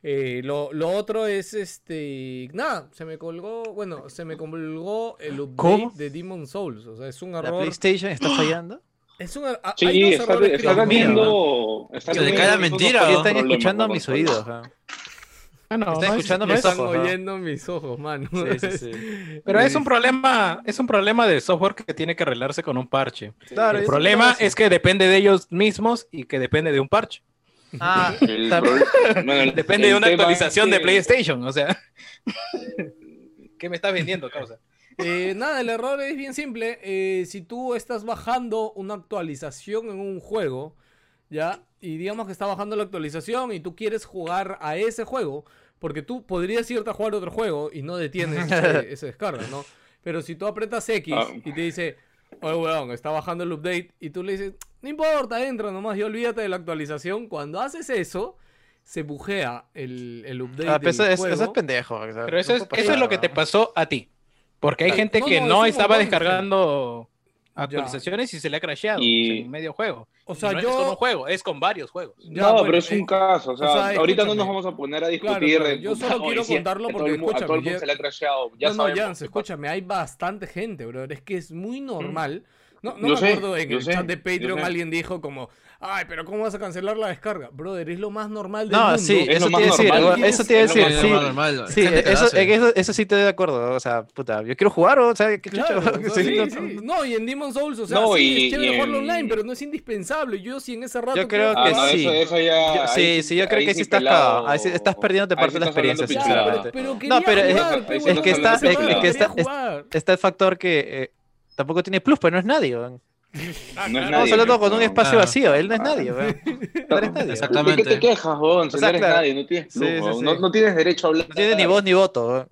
Eh, lo, lo otro es este. Nada, se me colgó. Bueno, se me colgó el update ¿Cómo? de Demon Souls. O sea, es un ¿La error. PlayStation está fallando? Es un er- ah, Sí, hay dos está, errores está. Está Se le teniendo cae la unos mentira. Están escuchando a mis oídos. Ah, no, Están no es- escuchando no mis es- Están ojos, ¿no? oyendo mis ojos, mano. Sí, sí, sí. Pero es un problema, es un problema de software que tiene que arreglarse con un parche. Claro, el problema es que depende de ellos mismos y que depende de un parche. Ah, El bueno, Depende de una actualización es de PlayStation, o sea. ¿Qué me estás vendiendo, causa? Eh, nada, el error es bien simple. Eh, si tú estás bajando una actualización en un juego, ¿ya? Y digamos que está bajando la actualización y tú quieres jugar a ese juego, porque tú podrías irte a jugar otro juego y no detienes ese, ese descarga, ¿no? Pero si tú apretas X Ah. y te dice, oye, weón, está bajando el update, y tú le dices, No importa, entra nomás y olvídate de la actualización. Cuando haces eso, se bujea el, el update. Ah, pero eso, es, eso es juego. pendejo. o sea, Pero eso no es, eso es lo que te pasó a ti. Porque hay Ah, gente no, que no, estaba descargando actualizaciones y se le ha crasheado Y- en medio juego. O sea, no yo- es con un juego, es con varios juegos. Ya, no, bueno, pero es eh, un caso. O sea, o sea, ahorita no nos vamos a poner a discutir. claro, de, yo solo quiero contarlo a todo porque, el mu- a todo el escúchame, mundo ya- se le ha crasheado. Ya no, no, Jans, escúchame, hay bastante gente, brother. Es que es muy normal. No, no me sé, acuerdo en el sé, chat de Patreon alguien dijo como, ay, pero ¿cómo vas a cancelar la descarga? Brother, es lo más normal del No, mundo. sí, Es eso te iba a decir, normal. eso te iba decir, sí. normal. Sí, eso, hace. en eso, eso sí te de acuerdo. O sea, puta, yo quiero jugar, o sea, qué. Claro, o sea, Sí, sí, no- sí. No, y en Demon Souls, o sea, No, sí, y- es chévere y en- jugarlo online, pero no es indispensable. Yo sí en ese rato Yo creo Ah, que no, sí. eso, eso ya. Yo- ahí sí, sí, yo creo ahí que sí estás pelado. cagado. Ahí sí estás perdiéndote Ahí parte sí de la experiencia, pero, pero No, pero es- que está-. Está el factor que eh, tampoco tiene plus, pues no es nadie. Weón. No es Estamos nadie, hablando con un no. espacio Ah. vacío, él no es nadie. weón. No eres nadie. Exactamente. ¿De qué te quejas, weón? Si O sea, no eres claro. nadie, no tienes Sí, sí, weón. sí. No, no tienes derecho a hablar. No tiene ni voz ni voto. weón.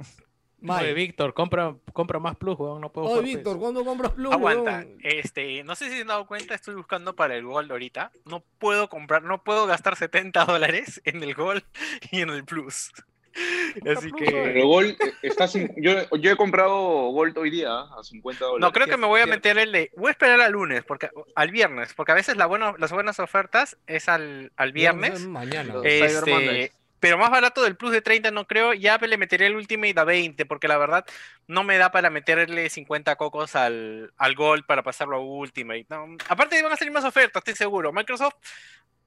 Oye, Víctor, compra, compra más plus, weón, no puedo Oye, Víctor. ¿cuándo compras Plus? Aguanta, huevón? este, no sé si se han dado cuenta, estoy buscando para el Gold ahorita. No puedo comprar, no puedo gastar 70 dólares en el Gold y en el Plus. Así que. el Gold eh, está sin- yo, yo he comprado Gold hoy día a 50 dólares. No, creo que me voy a meter el de. Voy a esperar al lunes, porque al viernes, porque a veces la buena, las buenas ofertas es al, al viernes. Mañana. Eh, Cyber Este, pero más barato del Plus de 30 no creo. Ya le meteré el Ultimate a 20, porque la verdad no me da para meterle 50 cocos al, al Gold para pasarlo a Ultimate. No, Aparte van a salir más ofertas, estoy seguro. Microsoft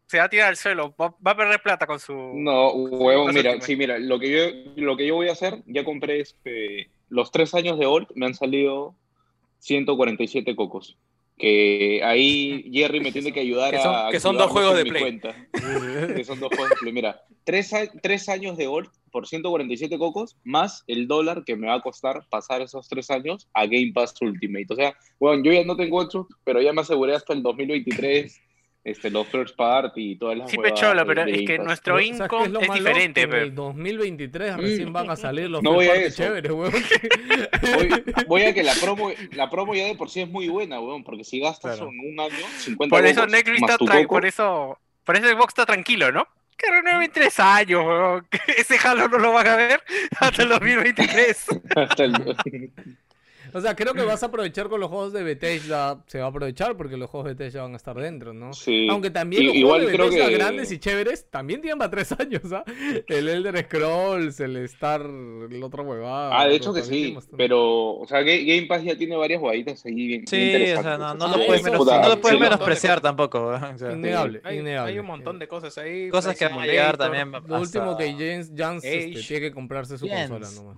se va a tirar al suelo, va, va a perder plata con su... No, huevón, Más mira, sí, mira, lo que yo, lo que yo voy a hacer, ya compré este, los tres años de Gold, me han salido 147 cocos. Que ahí Jerry me tiene que ayudar Que son- a. que son dos juegos de Play. cuenta. que son dos juegos de Play. Mira, tres, tres años de Gold por 147 cocos, más el dólar que me va a costar pasar esos tres años a Game Pass Ultimate. O sea, bueno, yo ya no tengo Xbox, pero ya me aseguré hasta el 2023 este, los first party y todas las Sí, Pechola, pero de es que Pass. nuestro ¿Sabes qué income lo es, malo? diferente, En pero... el 2023 recién van a salir los No voy a eso. chéveres, huevón. Voy, voy a que la promo, la promo ya de por sí es muy buena, weón, porque si gastas Claro. en un año 50 Por eso Netflix está coco, por eso, por eso Xbox está tranquilo, ¿no? Que renueve en tres años, weón. Ese Halo no lo van a ver hasta el 2023. hasta el- O sea, creo que vas a aprovechar con los juegos de Bethesda. Se va a aprovechar porque los juegos de Bethesda van a estar dentro, ¿no? Sí. Aunque también I- los igual juegos de creo Bethesda que- grandes y chéveres también tienen para tres años, ¿ah? El Elder Scrolls, el Star, el otro huevada. Ah, de hecho que sí, pero, o sea, Ga- Game Pass ya tiene varias guaditas ahí bien, bien Sí, o interesantes. sea, no, no Ah, lo puedes, eso menos- sí. no lo puedes Sí. menospreciar tampoco. weón, o sea, Innegable, Hay, innegable. hay un montón de cosas ahí. Cosas que van a llegar también. Lo hasta- último que James Jans este, tiene que comprarse su Jens. consola nomás.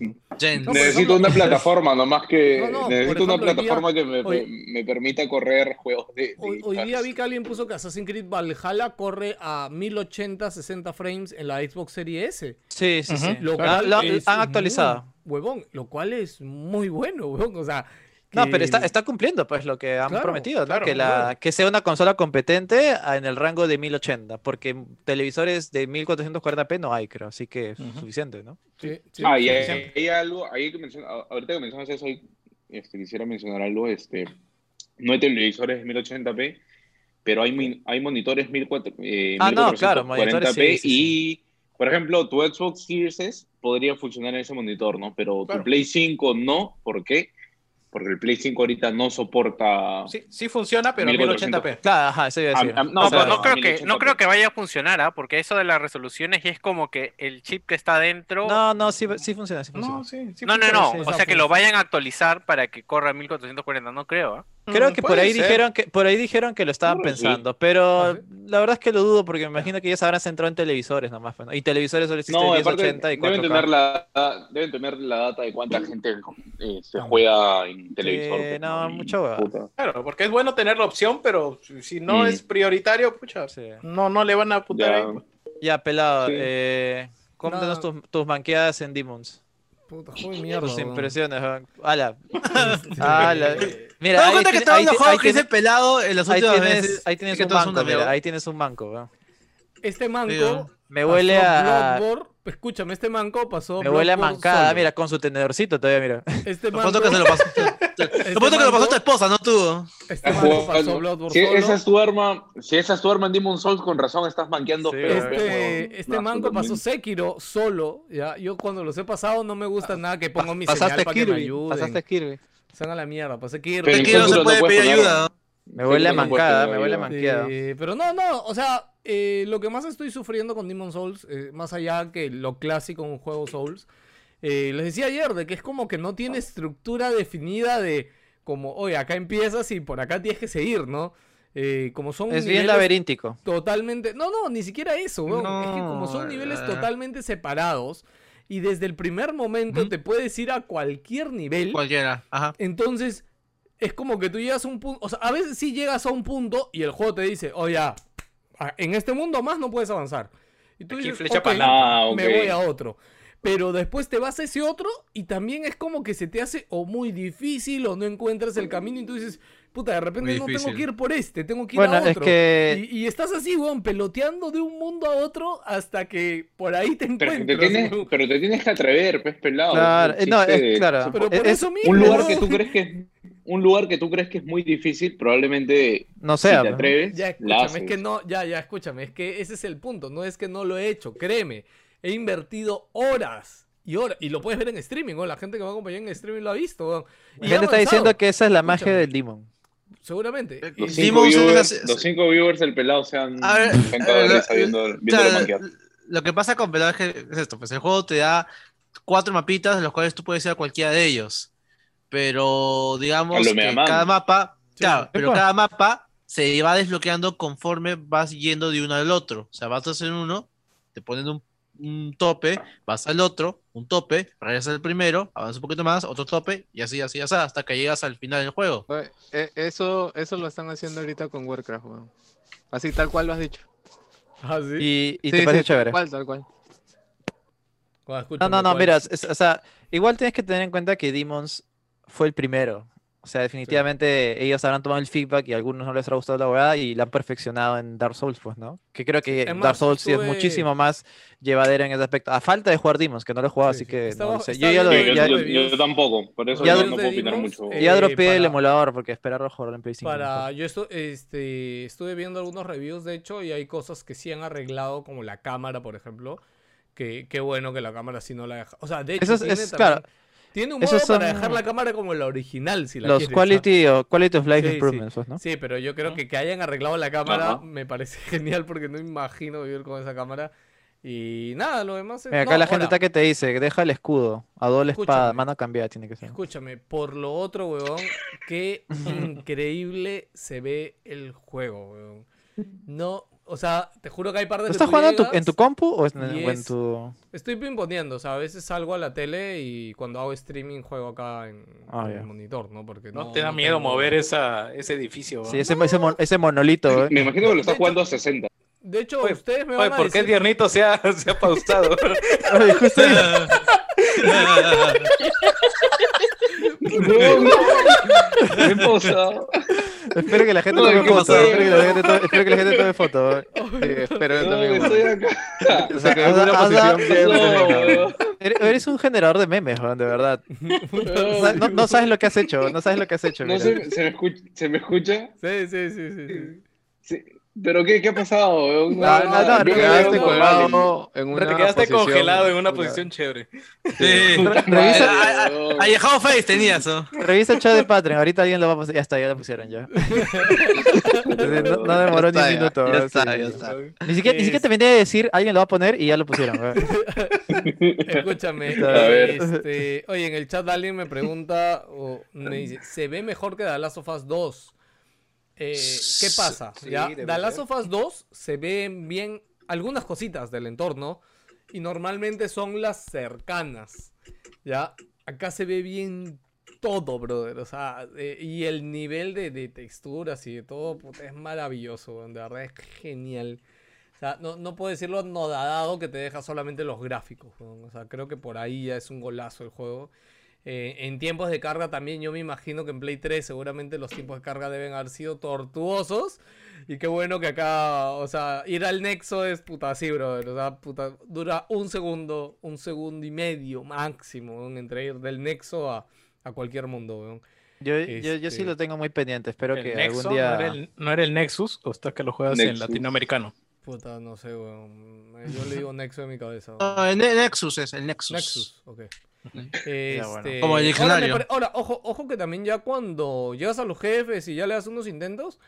No, Necesito ejemplo- una plataforma nomás que No, no, por necesito una día- plataforma que me, hoy- me permita correr juegos de, de Hoy, día vi que alguien puso que Assassin's Creed Valhalla corre a 1080 60 frames en la Xbox Series S. Sí, sí, sí. Lo Ah, cual lo- es han actualizado. muy- huevón, lo cual es muy bueno, huevón. O sea, No, pero está, está cumpliendo pues lo que han Claro, prometido, ¿no? claro, que, la, que sea una consola competente en el rango de 1080, porque televisores de 1440p no hay, creo, así que es Ujú. suficiente, ¿no? Sí, sí, Ah, y hay, hay algo, ahí que menciona- ahorita que mencionas eso, este, quisiera mencionar algo, este, no hay televisores 1080p, pero hay, hay monitores 1400, eh, Ah, no, claro, 1440p monitores sí, sí, y, por ejemplo, tu Xbox Series S podría funcionar en ese monitor, ¿no? Pero Claro. tu Play 5 no, ¿por qué? Porque el Play 5 ahorita no soporta... Sí, sí funciona, pero 1400. 1080p. Claro, ajá, eso iba a Ah, decir. ah, No, No, pero claro, no creo que 1080p. no creo que vaya a funcionar, ¿ah? Porque eso de las resoluciones es como que el chip que está dentro. No, no, sí, sí funciona, sí funciona. No, sí, sí no, no, funciona, no. sí. O sea que lo vayan a actualizar para que corra 1440, no creo, ¿ah? Creo Mm, que por ahí ser. dijeron que por ahí dijeron que lo estaban sí. pensando, pero ¿Ah, la verdad es que lo dudo porque me imagino que ya se habrán centrado en televisores nomás, pues, ¿no? y televisores solo existen No, aparte 1080 y deben 4K. tener, la, deben tener la data de cuánta gente eh, se juega en televisor. pues, no, puta. Claro, porque es bueno tener la opción, pero si- no es prioritario, pucha, Sí. no, no le van a putar Ya. ahí. pues. Ya, pelado, Sí. eh, cuéntanos No. tus, tus manqueadas en Demons. Puta, joder, mierda. Tus impresiones. Ala. Ala. Me Mira, ahí, cuenta que estaba los ti- juegos dice tiene- pelado en las ahí últimas tienes, veces. ahí tienes que un una mira, ahí tienes un weón. Este manco. Me huele a. Bloodborne. Escúchame, este manco pasó. Me huele a mancada, solo. mira, con su tenedorcito todavía, mira. Este Te manco, que se lo pasó. Te este que lo pasó tu esposa, no tú. este manco pasó. Bloodborne Si solo. esa es tu arma, si esa es tu arma en Demon Souls, con razón estás manqueando Sí, feo, weón. feo, weón. Este, este manco pasó. Sekiro solo, ya. Yo cuando los he pasado no me gusta nada que pongo mi Pasaste señal para que me ayuden. Pasaste Kirby. Se hagan a la mierda, pasé Kirby. Pero en Aquí no se puede pedir poner- ayuda. Me huele a no mancada, me huele a. Eh, pero no, no, o sea, eh, lo que más estoy sufriendo con Demon Souls, eh, más allá que lo clásico en un juego Souls, eh, les decía ayer de que es como que no tiene estructura definida de como, oye, acá empiezas y por acá tienes que seguir, ¿no? Eh, como son Es bien laberíntico. totalmente... No, no, ni siquiera eso, weón. Es que como No, son niveles eh. totalmente separados y desde el primer momento te puedes ir a cualquier nivel. Cualquiera. Ajá. Entonces, es como que tú llegas a un punto. O sea, a veces sí llegas a un punto y el juego te dice, oye, a- en este mundo más no puedes avanzar. Y tú Aquí dices, flecha "Ok, para Ah, me voy a otro. Pero después te vas a ese otro y también es como que se te hace o muy difícil o no encuentras el camino y tú dices, puta, de repente no tengo que ir por este, tengo que ir Bueno, a es otro. que. Y, y estás así, weón, peloteando de un mundo a otro hasta que por ahí te Pero encuentras. te, tienes, weón. pero te tienes que atrever, pez pelado. Claro, no, es claro. Pero por es- eso mismo. Un lugar que tú crees que es un lugar que tú crees que es muy difícil, probablemente No si sea. te ¿no? atreves, Ya, la escúchame, haces. es que no, ya, ya, escúchame, es que ese es el punto, no es que no lo he hecho, créeme, he invertido horas y horas, y lo puedes ver en streaming, ¿no? la gente que me acompañar en streaming lo ha visto, weón. Y La gente está diciendo que esa es la magia del Demon. Seguramente. Los cinco, Demon Souls viewers, es- los cinco viewers del pelado se han, eh. Lo que pasa con Pelado es que es esto, pues el juego te da cuatro mapitas de los cuales tú puedes ir a cualquiera de ellos. Pero digamos que cada mapa, Sí, claro, pero cada mapa se va desbloqueando conforme vas yendo de uno al otro. O sea, vas a hacer uno, te ponen un, un tope, vas al otro, un tope, regresas al primero, avanzas un poquito más, otro tope, y así, así, así, hasta que llegas al final del juego. Eh, Eso, eso lo están haciendo ahorita con Warcraft, weón. Así tal cual lo has dicho. Ah, sí. Y, y Sí, te parece sí, chévere. Tal cual, tal cual. No, no, no, ¿cuál? mira, es- o sea, igual tienes que tener en cuenta que Demons fue el primero. O sea, definitivamente ellos habrán tomado el feedback y a algunos no les habrá gustado la hueá y la han perfeccionado en Dark Souls, pues, ¿no? Que creo que Dark Souls sí es estuve- muchísimo más llevadera en ese aspecto. A falta de jugar Demons, que no lo he jugado, Sí, así sí. que Estaba- no sé. Yo ya, lo, Sí, ya, yo, yo- yo tampoco, por eso Ya no, puedo opinar Demons, mucho. eh, ya dropeé el para- emulador porque esperar a jugarlo en Play 5. Para, mejor. yo estu- este, estuve viendo algunos reviews, de hecho, y hay cosas que sí han arreglado, como la cámara, por ejemplo. Que qué bueno que la cámara sí no la deja. O sea, de hecho, Eso es- tiene, es- también- claro, tiene un esos modo para son dejar la cámara como la original, si la Los quieres, quality, o quality of life Sí, improvements, pues, ¿no? Sí, pero yo creo que que hayan arreglado la cámara Ajá. me parece genial porque no imagino vivir con esa cámara. Y nada, lo demás es... Mira, acá no, la gente ahora, está que te dice, deja el escudo, a doble espada, mano cambiada tiene que ser. Escúchame, por lo otro, weón, qué increíble se ve el juego, weón. No, o sea, te juro que hay ¿Lo que estás jugando en tu, llegas- en tu compu o o en es- tu...? Estoy pimponeando, o sea, a veces salgo a la tele y cuando hago streaming juego acá en, Ah, en el monitor, ¿no? Porque ¿No, no, te da no miedo tengo- mover esa, ese edificio? Sí, ese, ese, mon- ese monolito, ¿eh? Me imagino que lo estás De jugando a 60. De hecho, Oye, ustedes me Oye, van a ¿por qué el decir... tiernito se ha, se ha pausado? Ay, justo. Espero que la gente tome ¿qué foto. Espero que la gente tome, espero que la gente tome foto. Sí, espero yo No, también, estoy weón. acá. O sea, que Has es da- una has da- posición bien No, femenina. Eres un generador de memes, weón, de verdad. No, sa- no- no sabes lo que has hecho, no sabes lo que has hecho. No ¿se me escucha? ¿Se me escucha? Sí, sí, sí, sí, sí. ¿Pero qué, qué ha pasado? No, no, no, te quedaste colgado en una te quedaste posición- congelado en una posición chévere. Sí. Revisa- madre, weón. Allejado Face tenías, ¿no? Revisa el chat de Patreon, ahorita alguien lo va a poner. Ya está, ya lo pusieron ya. No, no demoró ni un Ya ya, minuto. ya weón, está, ya está. Ni siquiera, ni siquiera te venía a decir, alguien lo va a poner y ya lo pusieron. Escúchame, A ver. este, oye, en el chat alguien me pregunta o me dice, ¿se ve mejor que The Last of Us 2? Eh, ¿Qué pasa? Sí, ¿Ya? The Last of Us 2 se ven bien algunas cositas del entorno y normalmente son las cercanas, ¿ya? Acá se ve bien todo, brother, o sea, eh, y el nivel de, de texturas y de todo, puta, es maravilloso, de verdad es genial. O sea, no, no puedo decirlo anodadado que te deja solamente los gráficos. O sea, creo que por ahí ya es un golazo el juego. Eh, en tiempos de carga también yo me imagino que en Play 3 seguramente los tiempos de carga deben haber sido tortuosos. Y qué bueno que acá, o sea, ir al Nexo es puta así, brother. O sea, puta, dura un segundo, un segundo y medio máximo, weón, entre ir del Nexo a, a cualquier mundo, weón. Yo, yo, yo sí Este- lo tengo muy pendiente. Espero El que Nexo algún día. no, era el, no era el Nexus, o está que lo juegas en Nexus. latinoamericano. Puta, no sé, weón. Yo le digo Nexo en mi cabeza. weón. No, el Ne- Nexus es, el Nexus. Nexus, ok. Bueno. Este, Como el ahora, ahora, ojo, ojo que también ya cuando llegas a los jefes y ya le das unos intentos,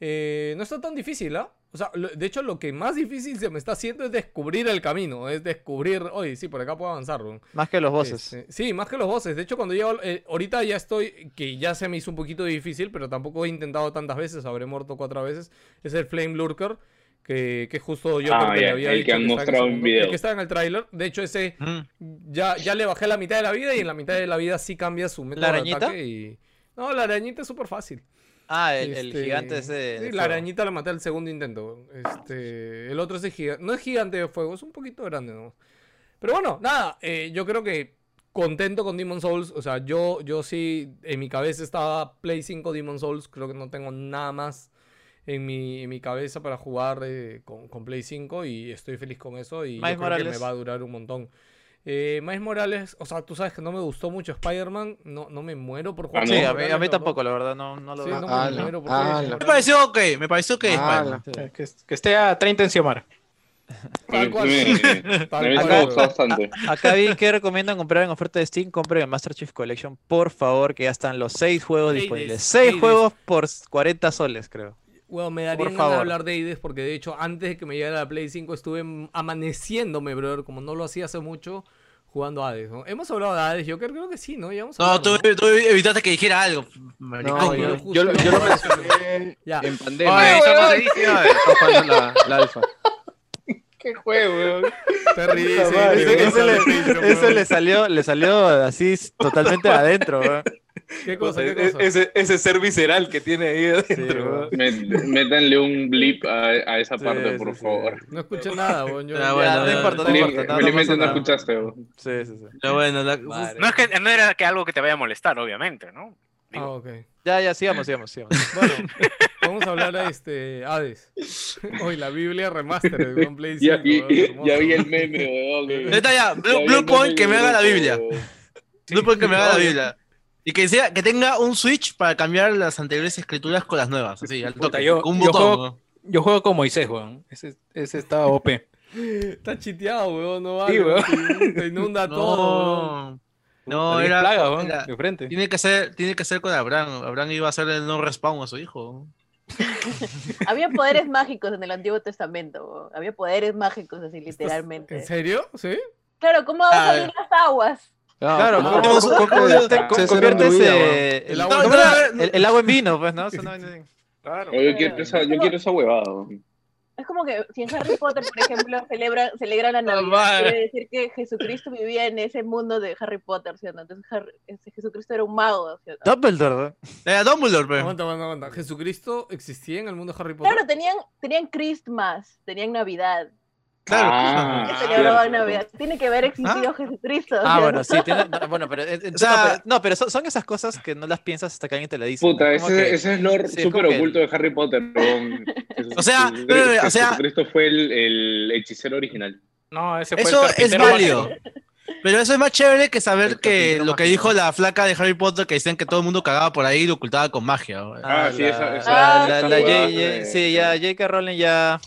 eh, no está tan difícil, ¿ah? O sea, lo- de hecho lo que más difícil se me está haciendo es descubrir el camino, es descubrir, oye, sí, por acá puedo avanzar. Más que los bosses. Este, sí, más que los bosses. De hecho, cuando llego, eh, ahorita ya estoy, que ya se me hizo un poquito difícil, pero tampoco he intentado tantas veces, habré muerto cuatro veces, es el Flame Lurker. Que, que justo yo Ah, creo que le ya, había el dicho que han el mostrado en segundo, el video. que está en el tráiler. De hecho, ese Mm. ya, ya le bajé la mitad de la vida y en la mitad de la vida sí cambia su método de arañita? ataque y... No, la arañita es súper fácil. Ah, el, el Este, gigante ese. de sí, la arañita la maté al segundo intento. Este, el otro es de gigante. No es gigante de fuego, es un poquito grande, ¿no? Pero bueno, nada, eh, yo creo que contento con Demon Souls. O sea, yo, yo sí, en mi cabeza estaba Play 5 Demon Souls. Creo que no tengo nada más en mi, en mi cabeza para jugar eh, con, con Play 5 y estoy feliz con eso. Y yo creo que me va a durar un montón. Eh, Miles Morales, o sea, tú sabes que no me gustó mucho Spider-Man. No, no me muero por jugar. Ah, Sí, Miles a mí, a mí tampoco, la verdad, no, no lo Sí, veo. no me muero por. Miles Me pareció ok, me pareció que Que, que esté a 30 en Xiomara. Tal cual. Acá vi que recomiendan comprar en oferta de Steam. Compren el Master Chief Collection, por favor, que ya están los 6 juegos disponibles. 6 Eides. juegos por 40 soles, creo. Bueno, me daría Por favor. hablar de Aides porque de hecho antes de que me llegara la Play 5 estuve amaneciéndome, brother, como no lo hacía hace mucho, jugando a Hades, ¿no? Hemos hablado de Hades, yo creo, creo que sí, ¿no? Ya hemos No, tú, tú evitaste que dijera algo. No, yo, lo- yo mencioné Ya. en pandemia. Oye, eso no se dice, jugando la, la alfa. ¿Qué juego, ese le salió, le salió así totalmente adentro. weón. ¿Qué cosa, qué E- cosa? Ese, ese ser visceral que tiene ahí adentro. Met- métanle un blip a, a esa Sí, parte, sí, por sí. favor. No escuché nada, weón. Yo, Ah, ya- bueno, no importa, no Felizmente importa. No, no felizmente no escuchaste. weón. Sí, sí, sí. Pero bueno, la- Madre. No es que no era que algo que te vaya a molestar, obviamente, ¿no? Ah, ok. Ya, ya, sigamos, sigamos, sigamos. Bueno, vamos a hablar de este Hades. Hoy la Biblia remaster de One Play 5. Ya vi, ya vi el meme, weón. Neta ya, Blue, Point que me haga la Biblia. Blue Point que me haga la. Biblia. Y que sea, que tenga un switch para cambiar las anteriores escrituras con las nuevas. Así, al toque. yo- juego- ¿no? Yo juego con Moisés, weón. Ese, ese está OP. Está chiteado, weón, no Sí, vale. weón. te- inunda todo. No, no, Diez era, plagas, weón, era- de frente. tiene que ser, tiene que ser con Abraham. Abraham iba a hacer el no respawn a su hijo. Había poderes mágicos en el Antiguo Testamento. weón. Había poderes mágicos así, literalmente. ¿En serio? ¿Sí? Claro, ¿cómo van a Ah, salir las aguas? Claro, no, ¿cómo- cómo- cómo no, conviertes eh, El el agua el- el agua en vino? Pues, ¿no? Eso no- Claro. Oye, yo quiero esa, yo quiero esa huevada. Es como que si en Harry Potter, por ejemplo, celebran, celebran la Navidad, quiere decir que Jesucristo vivía en ese mundo de Harry Potter, ¿sí o no? Entonces Harry- Jesucristo era un mago, ¿sí o no? Dumbledore. Era Dumbledore, pe. Aguanta, aguanta, aguanta. ¿Jesucristo existía en el mundo de Harry Potter? Claro, tenían, tenían Christmas, tenían Navidad, Claro. Ah, que. Navidad. Tiene que haber existido Jesucristo. Ah, ¿sí o bueno, no? sí, tiene, no, bueno, pero, eh, eh, O sea- no, pero, no, pero son, son esas cosas que no las piensas hasta que alguien te la dice. Puta, ¿no? Ese, que- ese es lore sí, súper que- oculto de Harry Potter. O sea, Jesucristo- pero, o sea- Jesucristo fue el, el hechicero original. No, ese fue Eso el es válido. mágico. Pero eso es más chévere que saber que lo que dijo la flaca de Harry Potter, que decían que todo el mundo cagaba por ahí y lo ocultaba con magia. ¿no? Ah, sí, esa- la- esa- la- esa la- la jugada J- de- J- Sí, ya J.K. Rowling ya...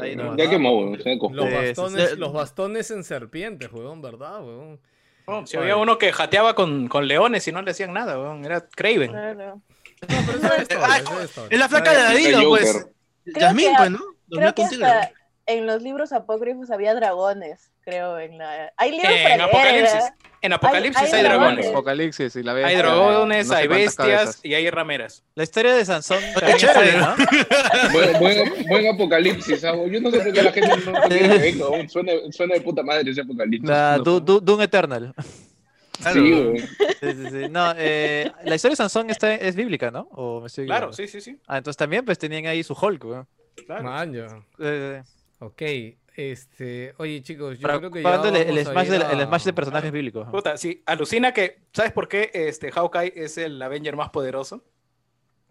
Ahí no, ya quemó, weón. se. Los bastones, sí. los bastones en serpientes, weón, ¿verdad, weón? No, si había uno que jateaba con, con leones y no le hacían nada, weón. Era Craven. Claro. No, pero eso es historia, eso es historia. Es la flaca de El Ladino, pues. Yasmín, pues, ¿no? Creo que hasta en los libros apócrifos había dragones, creo, en la... Hay libros En para leer, Apocalipsis. ¿verdad? En Apocalipsis hay, hay dragones. dragones. Apocalipsis y la bestia. Hay dragones, no sé hay bestias cabezas. y hay rameras. La historia de Sansón Qué chévere, ¿no? Buen, buen, buen apocalipsis. ¿ah? Yo no sé por qué la gente no quiere. Suena, suena de puta madre ese apocalipsis. La No. Du- Du- Doom Eternal. Claro. Sí, weón. Sí, sí, sí. No, eh, la historia de Sansón está, es bíblica, ¿no? ¿O me estoy Claro, sí, sí, sí. Ah, entonces también pues tenían ahí su Hulk, weón. Claro. Man. Eh, Ok. Este, oye chicos, yo Para- creo que ya el, el vamos a smash ir de, a- el smash de personajes bíblicos. Puta, sí, alucina que. ¿Sabes por qué este Hawkeye es el Avenger más poderoso?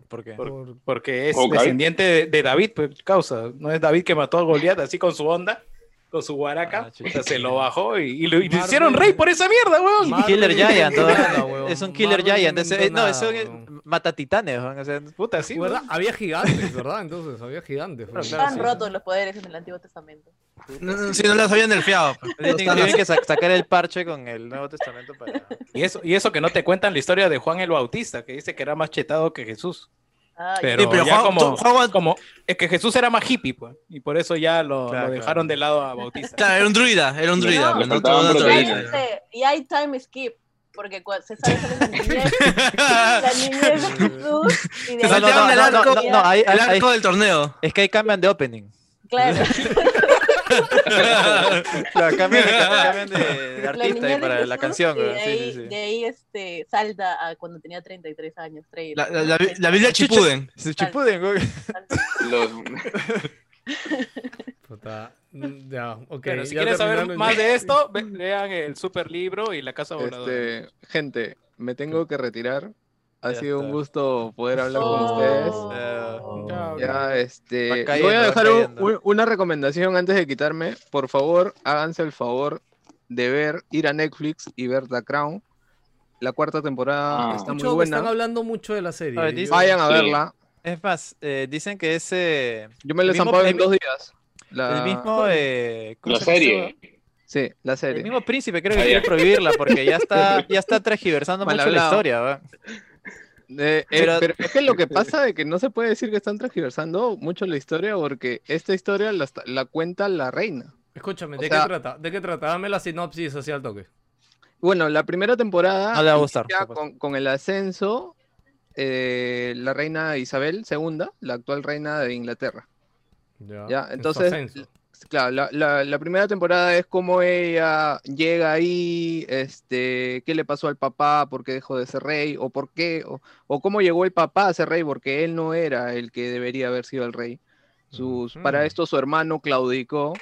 ¿Por qué? por- Porque es Hawkeye. descendiente de, de David, pues causa. No es David que mató a Goliat así con su onda, con su guaraca. Ah, se lo bajó y, y lo, y lo Marvel- hicieron rey por esa mierda, weón. Marvel Killer Giant, es un Killer Marvel Giant. no eso weón. mata titanes. weón, o sea, Puta, sí, ¿Verdad? Había gigantes, ¿verdad? Entonces, había gigantes. Están sí. rotos los poderes en el Antiguo Testamento. No, no, si no las habían nerfeado. pues. tienen, que sa- sacar el parche con el Nuevo Testamento para. Y eso, y eso que no te cuentan la historia de Juan el Bautista, que dice que era más chetado que Jesús. Ah, Pero, Sí, pero ya Juan- como, Juan- como es que Jesús era más hippie, pues, y por eso ya lo, Claro, lo dejaron de lado a Bautista. Claro, era un druida, era un druida. no. no todo y hay, hay time skip, porque se sabe solo la niñez, la niñez de Jesús. Y de Se saltearon el arco, no, no, hay- el hay- arco del torneo. Es que ahí cambian de opening. Claro. Claro, cambian, cambian de, de La artista de para la canción. de sí, ahí, sí, sí. de ahí, este, salta a cuando tenía 33 años. 30, La, la, la, la Biblia Chipuden. Chipuden. Los- Puta, mm, Ya, ok. Pero si ya quieren saber más de esto, ve- lean el super libro y la casa voladora. Este, gente, me tengo que retirar. Ha Ya sido un gusto poder hablar con Oh. ustedes. Chao. Ya, este, cayendo, voy a dejar un- una recomendación antes de quitarme. Por favor, háganse el favor de ver, ir a Netflix y ver The Crown. La cuarta temporada Ah. está muy Escucho que buena. están hablando mucho de la serie. A ver, Vayan a Sí. verla. Es más, eh, dicen que ese. Yo me el mismo- zampado en el- dos días. La, El mismo. eh, ¿cómo La serie. Sí, la El serie. mismo príncipe creo que Ah, quiere prohibirla porque ya está, ya está transgiversando Mal mucho la historia. weón. Eh, eh, Pero- pero... es que lo que pasa es que no se puede decir que están transgiversando mucho la historia porque esta historia la, cuenta la reina. Escúchame, O ¿de sea- qué trata? ¿De qué trata? Dame la sinopsis así al toque. Bueno, la primera temporada No le va a gustar, inicia supuesto. con, con el ascenso eh, la reina Isabel II, la actual reina de Inglaterra. Ya, entonces. Claro, la, la- la primera temporada es cómo ella llega ahí, este, qué le pasó al papá, por qué dejó de ser rey, o por qué, o, o cómo llegó el papá a ser rey, porque él no era el que debería haber sido el rey. Sus, Para esto su hermano claudicó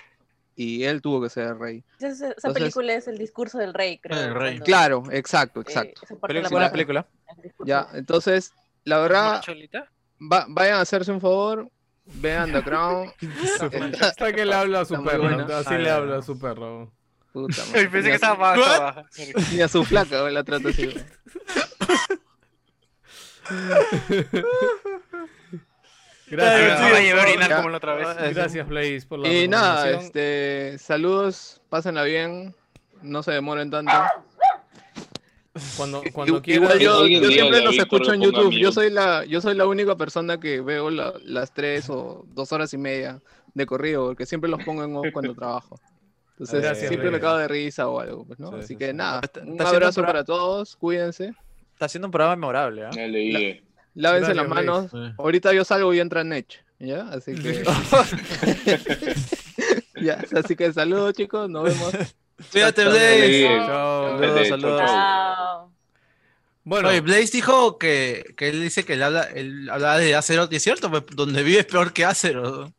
y él tuvo que ser el rey. Esa, esa Entonces- película es el discurso del rey, creo. El rey. cuando, Claro, exacto, eh, exacto. esa parte Película- buena Ya, entonces, la verdad, Cholita? va- vayan a hacerse un favor, vean The Crown. Está- Hasta que le habla a su perro. Así Ah, le habla a su perro. puta madre, Pensé que a estaba su- más. Ni a su flaca la trata así. Gracias. No, vaya a orinar Ya. como la otra vez. Gracias, Blaze, por la Y nada, este, saludos, pásenla bien, no se demoren tanto. Cuando, cuando. Igual yo, yo siempre los escucho en YouTube. Yo soy la, yo soy la única persona que veo la- las tres o dos horas y media de corrido, porque siempre los pongo en off cuando trabajo. Entonces Gracias, siempre me cago de risa o algo, pues, ¿no? Sí, Así sí, que sí. nada, Está- un está abrazo para todos, cuídense, Está haciendo un programa memorable. Ya leí. lávense Gracias, las manos. Ahorita yo salgo y entra Nech, ¿ya? Así que... ya, así que saludos chicos, nos vemos. Cuídate. Blaze. Chao. Saludos, saludos. chao. Bueno, Oye, Blaze dijo que, que él dice que él habla, él habla de Azeroth, y es cierto, pues, donde vive es peor que Azeroth.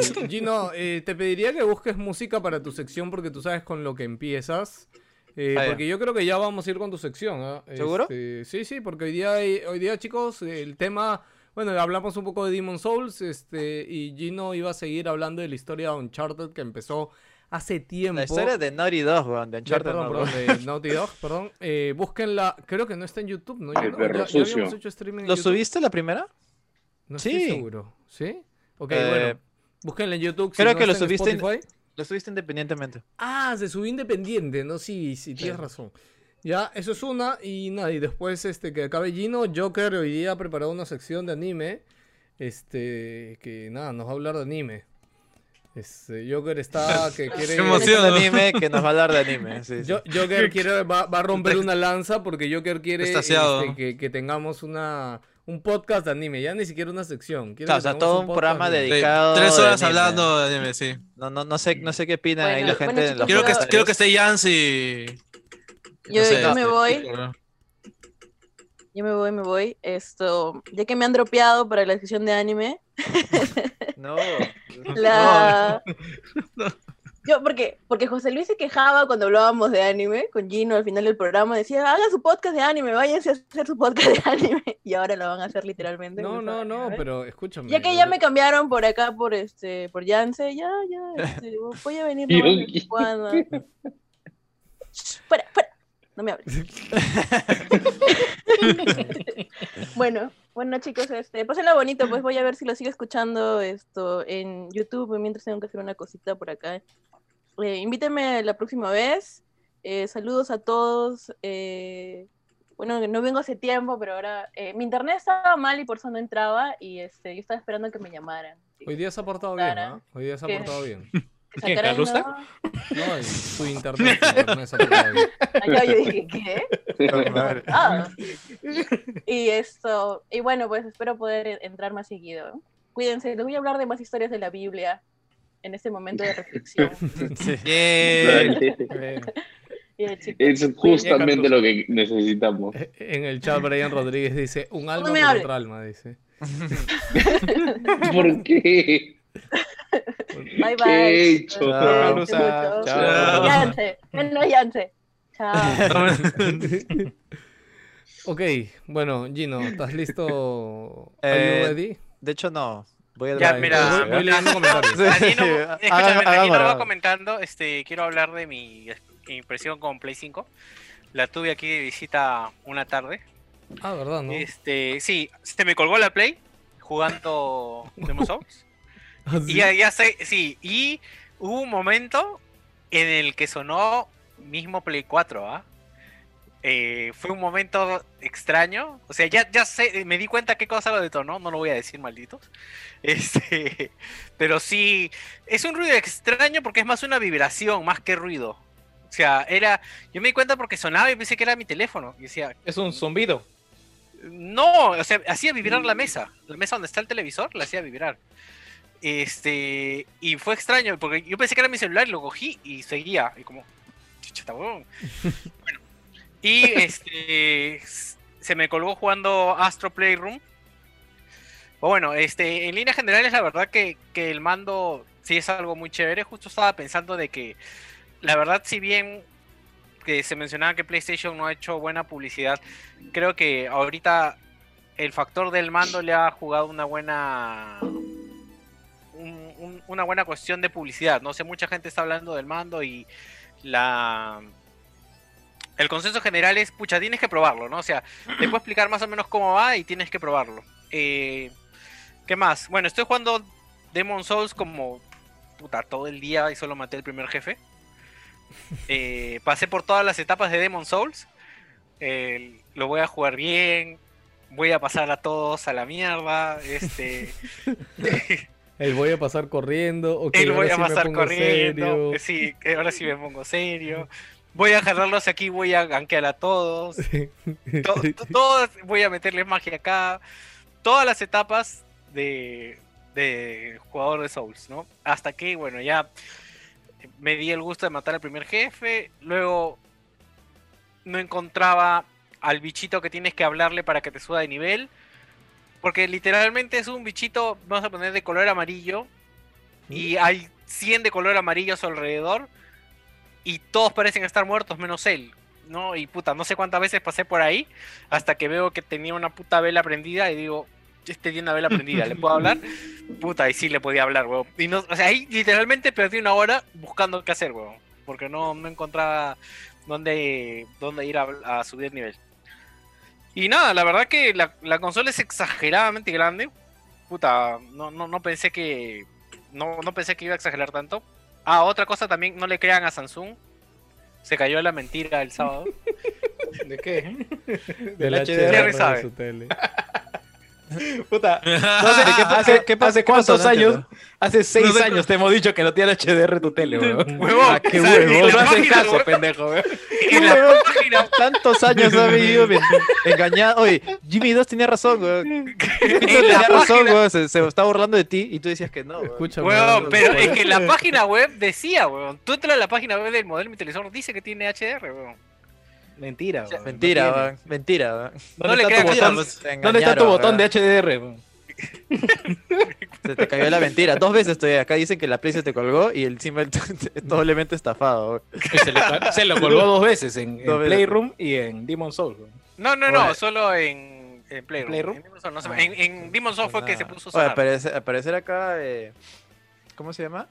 sí, Gino, eh, te pediría que busques música para tu sección porque tú sabes con lo que empiezas. Eh, Ah, porque yo creo que ya vamos a ir con tu sección. ¿ah? ¿Seguro? Este, sí, sí, porque hoy día, hay- hoy día, chicos, el tema. Bueno, hablamos un poco de Demon Souls este, y Gino iba a seguir hablando de la historia de Uncharted que empezó hace tiempo. La historia de Naughty Dog, weón, de Uncharted. perdón, no, perdón, de Naughty Dog, perdón. Eh, búsquenla, creo que no está en YouTube, ¿no? El perro ¿Ya, ya sucio. habíamos hecho streaming en ¿Lo YouTube? subiste la primera? No estoy Sí. seguro. ¿Sí? Ok, Eh, bueno. Búsquenla en YouTube. si creo no que lo está en subiste en- Spotify. Lo subiste independientemente. Ah, se subió independiente, ¿no? Sí, sí, tienes razón. Ya, eso es una. Y nada, y después este, que acabe Gino, Joker hoy día ha preparado una sección de anime. Este, que nada, nos va a hablar de anime. Este, Joker está que quiere. Qué emoción. Un anime que nos va a hablar de anime. sí, sí. Jo- Joker quiere, va, va a romper una lanza porque Joker quiere este, que, que tengamos una, un podcast de anime, ya ni siquiera una sección. Quiere Claro, o sea, todo un programa de. Sí, dedicado. tres de horas anime. hablando de anime, sí. No, no, no sé, no sé qué opina ahí Bueno, la gente bueno, chicos, Quiero que, quiero que esté Jans y... Yo, no sé, yo me voy, yo me voy, me voy. Esto, ya que me han dropeado para la sección de anime, No. la, Yo, porque, porque José Luis se quejaba cuando hablábamos de anime con Gino al final del programa, decía, haga su podcast de anime, váyanse a hacer su podcast de anime. Y ahora lo van a hacer literalmente. No, no, no, pero escúchame. Ya que ya me cambiaron por acá, por este, por Yance, ya, ya, este, voy a venir cuando. Fuera, fuera, no me hables. bueno, bueno chicos, este, pásenla bonito, pues voy a ver si lo sigo escuchando esto en YouTube mientras tengo que hacer una cosita por acá. Eh, invítenme la próxima vez. Eh, saludos a todos. eh, bueno, no vengo hace tiempo, pero ahora eh, mi internet estaba mal y por eso no entraba y este, yo estaba esperando que me llamaran. Hoy día se ha portado bien, ¿ah? Hoy día se ha ¿Qué? portado bien. Sacaran, Carlusta? ¿no? No, el- su internet, internet. Ah, yo, yo dije, ¿qué? Ah. Y esto, y bueno, pues espero poder e- entrar más seguido. Cuídense, les voy a hablar de más historias de la Biblia en este momento de reflexión. Dale. Bien, chicos. Es justamente lo que necesitamos. En el chat, Brian Rodríguez dice: Un alma hables. otra alma, dice. ¿Por qué? Bye ¿Qué he bye. Chao, chao. Yance. Chao. Ok, bueno, Gino, ¿estás listo? Eh, ¿Are you ready? De hecho, no. Voy a Ya, mira, Voy- voy leyendo comentarios. Danilo, escúchame, va comentando, este, quiero hablar de mi impresión con Play 5. La tuve aquí de visita una tarde. Ah, ¿verdad? ¿No? Este, sí, se me colgó la Play jugando Demon Souls. ¿Ah, Y sí? ya, ya sé, sí, y hubo un momento en el que sonó mismo Play 4, ¿ah? Eh, fue un momento extraño, o sea, ya, ya sé, me di cuenta qué cosa lo detonó, no lo voy a decir, malditos. Este, pero sí, es un ruido extraño porque es más una vibración, más que ruido. O sea, era, yo me di cuenta porque sonaba y pensé que era mi teléfono. Y decía, Es un zumbido. no, o sea, hacía vibrar la mesa. La mesa donde está el televisor la hacía vibrar. Este, y fue extraño, porque yo pensé que era mi celular y lo cogí y seguía. Y como, chucha. Bueno, y este, se me colgó jugando Astro Playroom. Bueno, este, en líneas generales, la verdad que, que el mando sí es algo muy chévere. Justo estaba pensando de que, la verdad, si bien que se mencionaba que PlayStation no ha hecho buena publicidad, creo que ahorita el factor del mando le ha jugado una buena un- un- una buena cuestión de publicidad. No sé, mucha gente está hablando del mando y la el consenso general es, pucha, tienes que probarlo, ¿no? O sea, te puedo explicar más o menos cómo va y tienes que probarlo. Eh, ¿Qué más? Bueno, estoy jugando Demon Souls como puta todo el día y solo maté el primer jefe. Eh, pasé por todas las etapas de Demon Souls. Lo voy a jugar bien. Voy a pasar a todos a la mierda. Este. El voy a pasar corriendo. ok, Él ahora voy a sí pasar corriendo. serio. Sí, ahora sí me pongo serio. Voy a agarrarlos aquí, voy a gankear a todos. To- to- todos voy a meterles magia acá. Todas las etapas de, de jugador de Souls, ¿no? Hasta que, bueno, ya me di el gusto de matar al primer jefe. Luego no encontraba al bichito que tienes que hablarle para que te suba de nivel. Porque literalmente es un bichito, vamos a poner de color amarillo. Y hay 100 de color amarillo a su alrededor. Y todos parecen estar muertos menos él. ¿no? Y puta, no sé cuántas veces pasé por ahí. Hasta que veo que tenía una puta vela prendida. Y digo, este tiene una vela prendida, ¿le puedo hablar? Puta, y sí le podía hablar, weón. Y no, o sea, ahí literalmente perdí una hora buscando qué hacer, weón. Porque no, no encontraba dónde, dónde ir a, a subir nivel. Y nada, la verdad que la, la consola es exageradamente grande. Puta, no, no, no pensé que. No, no pensé que iba a exagerar tanto. Ah, otra cosa también, no le crean a Samsung. Se cayó la mentira el sábado. ¿De qué? Del HDR HDR de su tele. Puta, no sé, ¿Qué hace, qué- hace cuántos No años, entiendo. hace seis No sé años te hemos dicho que no tiene HDR tu tele, weón. Huevón, Ah, qué o sea, huevón. en la No haces caso, weón. pendejo, weón. En la Tantos años ha vivido engañado. Oye, Jimmy 2 tenía razón, weón. Jimmy 2 en tenía razón, página, weón. Se, se estaba burlando de ti y tú decías que no, weón. Escúchame. Weón, no, pero no, es que la página web decía, weón. Tú entras a la página web del modelo de mi televisor, dice que tiene HDR, weón. Mentira, weón. Mentira, no. Mentira. No le ¿Dónde está tu crean, botón, ¿Dónde está tu botón de. HDR? Se te cayó la mentira. Dos veces estoy acá. Dicen que la Play se te colgó y encima el doblemente estafado. Se, le, se lo colgó dos veces en, en Dos veces. Playroom y en Demon Souls. No, no, no, Oye. solo en, en Playroom. ¿Playroom? En Demon Souls, no sé, Ah. en, en Demon Souls fue que se puso Oye, aparecer acá. eh, ¿Cómo se llama?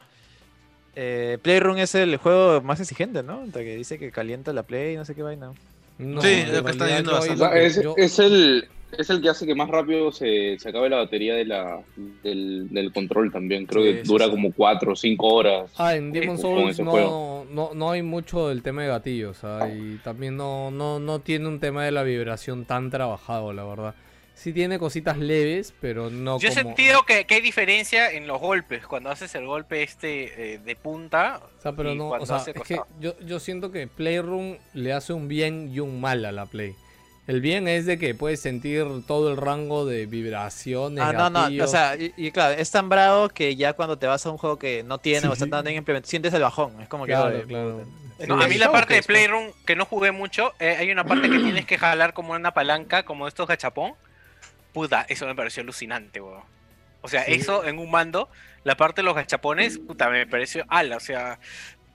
Eh, Playroom es el juego más exigente, ¿no? Que dice que calienta la Play, no sé qué vaina. No, Sí, lo que está diciendo O sea, es, yo- es el, es el que hace que más rápido se, se acabe la batería de la, del, del control también. Creo Sí, que sí, dura sí. como 4 o 5 horas. Ah, en Demon con Souls no, no, no hay mucho del tema de gatillos, ah, y también no, no, no tiene un tema de la vibración tan trabajado, la verdad. Sí tiene cositas leves, pero no Yo he como... sentido que, que hay diferencia en los golpes. Cuando haces el golpe este eh, de punta. O sea, pero y no, o sea, es que yo, yo siento que Playroom le hace un bien y un mal a la Play. El bien es de que puedes sentir todo el rango de vibraciones, Ah, no, no, o sea, y, y claro, es tan bravo que ya cuando te vas a un juego que no tiene o está tan bien implementado, sientes el bajón. Es como que. Claro, claro. No, a mí Sí, la sí, parte de sí. Playroom, que no jugué mucho, eh, hay una parte que tienes que jalar como una palanca, como estos gachapón. Puta, eso me pareció alucinante, weón. O sea, Sí. eso en un mando, la parte de los gachapones, puta, me pareció ala, o sea,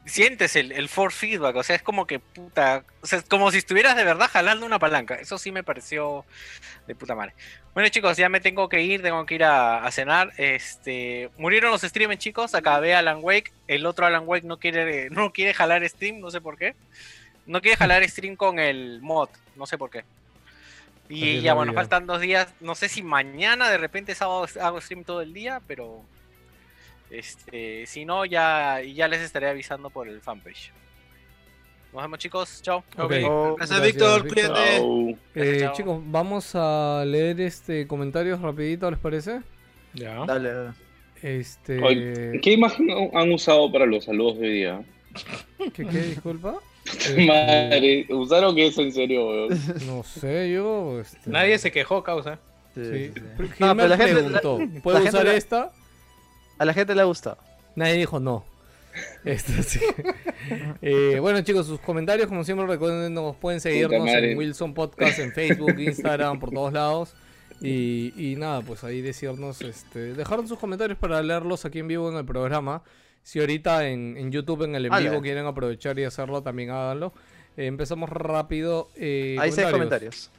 sientes el, el force feedback, o sea, es como que, puta, o sea, es como si estuvieras de verdad jalando una palanca. Eso sí me pareció de puta madre. Bueno, chicos, ya me tengo que ir, tengo que ir a, a cenar. Este, murieron los streamers, chicos. Acabé Alan Wake. El otro Alan Wake no quiere, no quiere jalar stream, no sé por qué. No quiere jalar stream con el mod, no sé por qué. Y ya, bueno, vida. faltan dos días. No sé si mañana de repente sábado hago stream todo el día, pero este, si no, ya, ya les estaré avisando por el fanpage. Nos vemos, chicos. Chao. Ok. Oh, Gracias, Víctor. Víctor. Cuídate. Eh, chicos, vamos a leer este comentarios rapidito, ¿les parece? Ya. Dale, dale. Este... ¿Qué imagen han usado para los saludos de hoy día? ¿Qué, qué, disculpa? Madre, ¿usaron que es en serio, weón? No sé, yo... este, Nadie se quejó, causa. Sí, Sí. sí, sí. Gilmer No, pero la gente- preguntó, la- ¿puedo la gente usar la- esta? A la gente le ha gustado. Nadie dijo no. Esta sí. Eh, bueno, chicos, sus comentarios, como siempre, recuerden, nos pueden seguirnos en Wilson Podcast, en Facebook, Instagram, por todos lados. Y, y nada, pues ahí decirnos, este, dejaron sus comentarios para leerlos aquí en vivo en el programa. Si ahorita en, en YouTube, en el en vivo, quieren aprovechar y hacerlo, también háganlo. Eh, empezamos rápido. eh, Hay seis comentarios.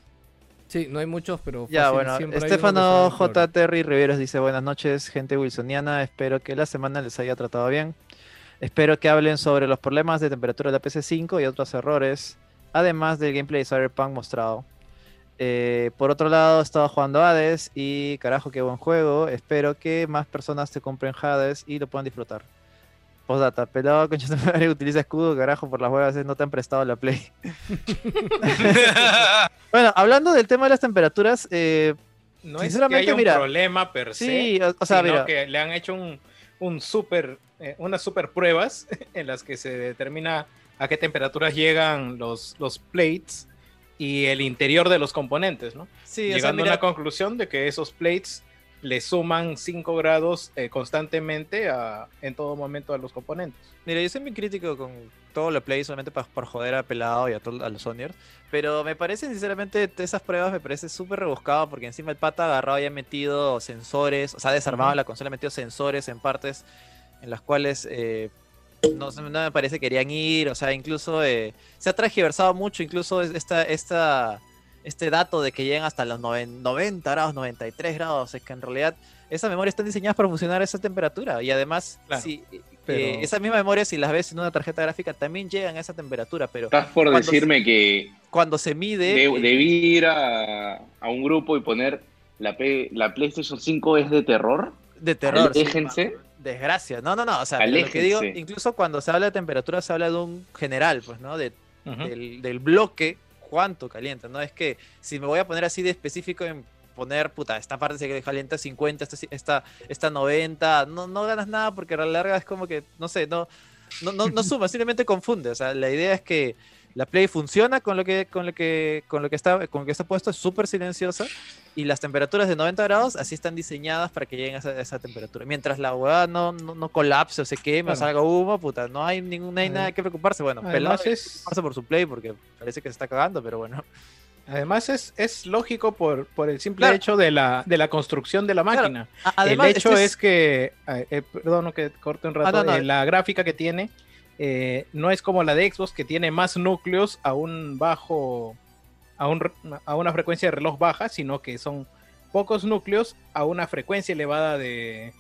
Sí, no hay muchos, pero Ya, fácil, bueno, uno que Estefano J. Terry Riveros dice buenas noches, gente wilsoniana, espero que la semana les haya tratado bien. Espero que hablen sobre los problemas de temperatura de la PC5 y otros errores, además del gameplay de Cyberpunk mostrado. Eh, por otro lado, he estado jugando Hades y carajo, qué buen juego. Espero que más personas te compren Hades y lo puedan disfrutar. Postdata, pelado con madre utiliza escudo, carajo, por las huevas, eh, no te han prestado la Play. bueno, hablando del tema de las temperaturas, eh, No es que Sinceramente, haya un mira, problema per se, sí, o, o sea, sino mira, que le han hecho un, un super, eh, unas super pruebas en las que se determina a qué temperaturas llegan los, los plates y el interior de los componentes, ¿no? sí, o sea, Llegando a una conclusión de que esos plates le suman 5 grados eh, constantemente a- en todo momento a los componentes. Mira, yo soy muy crítico con todo lo play solamente pa- por joder a Pelado y a, todo- a los Sonyers. Pero me parece, sinceramente, esas pruebas me parece súper rebuscado porque encima el pata agarrado y ha metido sensores, o sea, ha desarmado la consola, ha metido sensores en partes en las cuales eh, no, me parece que querían ir, o sea, incluso eh, se ha transgiversado mucho, incluso es- esta, esta, este dato de que llegan hasta los noven- 90 grados, 93 grados, es que en realidad esas memorias están diseñadas para funcionar a esa temperatura y además, Claro, si, eh, pero- esas mismas memorias, si las ves en una tarjeta gráfica, también llegan a esa temperatura, pero Estás por decirme que cuando se mide... de- eh, debí ir a, a un grupo y poner la, P- la PlayStation 5 es de terror. de terror. sí, Aléjense. desgracia. No, no, no. O sea, lo que digo, incluso cuando se habla de temperatura, se habla de un general, pues, ¿no? De, del, del bloque, cuánto calienta. No es que si me voy a poner así de específico en poner, puta, esta parte se calienta 50, esta, esta, esta 90, no, no ganas nada porque a la larga es como que, no sé, no, no, no, no suma, simplemente confunde. O sea, la idea es que la Play funciona con lo que, con lo que, con lo que está, con lo que está puesto, es súper silenciosa. Y las temperaturas de 90 grados así están diseñadas para que lleguen a esa, a esa temperatura. Mientras la hueá no, no, no colapse o se queme o salga humo, puta, no hay, ningún, no hay nada que preocuparse. Bueno, pelado es, preocuparse por su Play porque parece que se está cagando, pero bueno. Además es, es lógico por, por el simple Claro. hecho de la, de la construcción de la máquina. Además, el hecho este es, que, eh, perdón que corte un rato, Ah, no. eh, la gráfica que tiene eh, no es como la de Xbox que tiene más núcleos a un bajo, a, un, a una frecuencia de reloj baja, sino que son pocos núcleos a una frecuencia elevada de,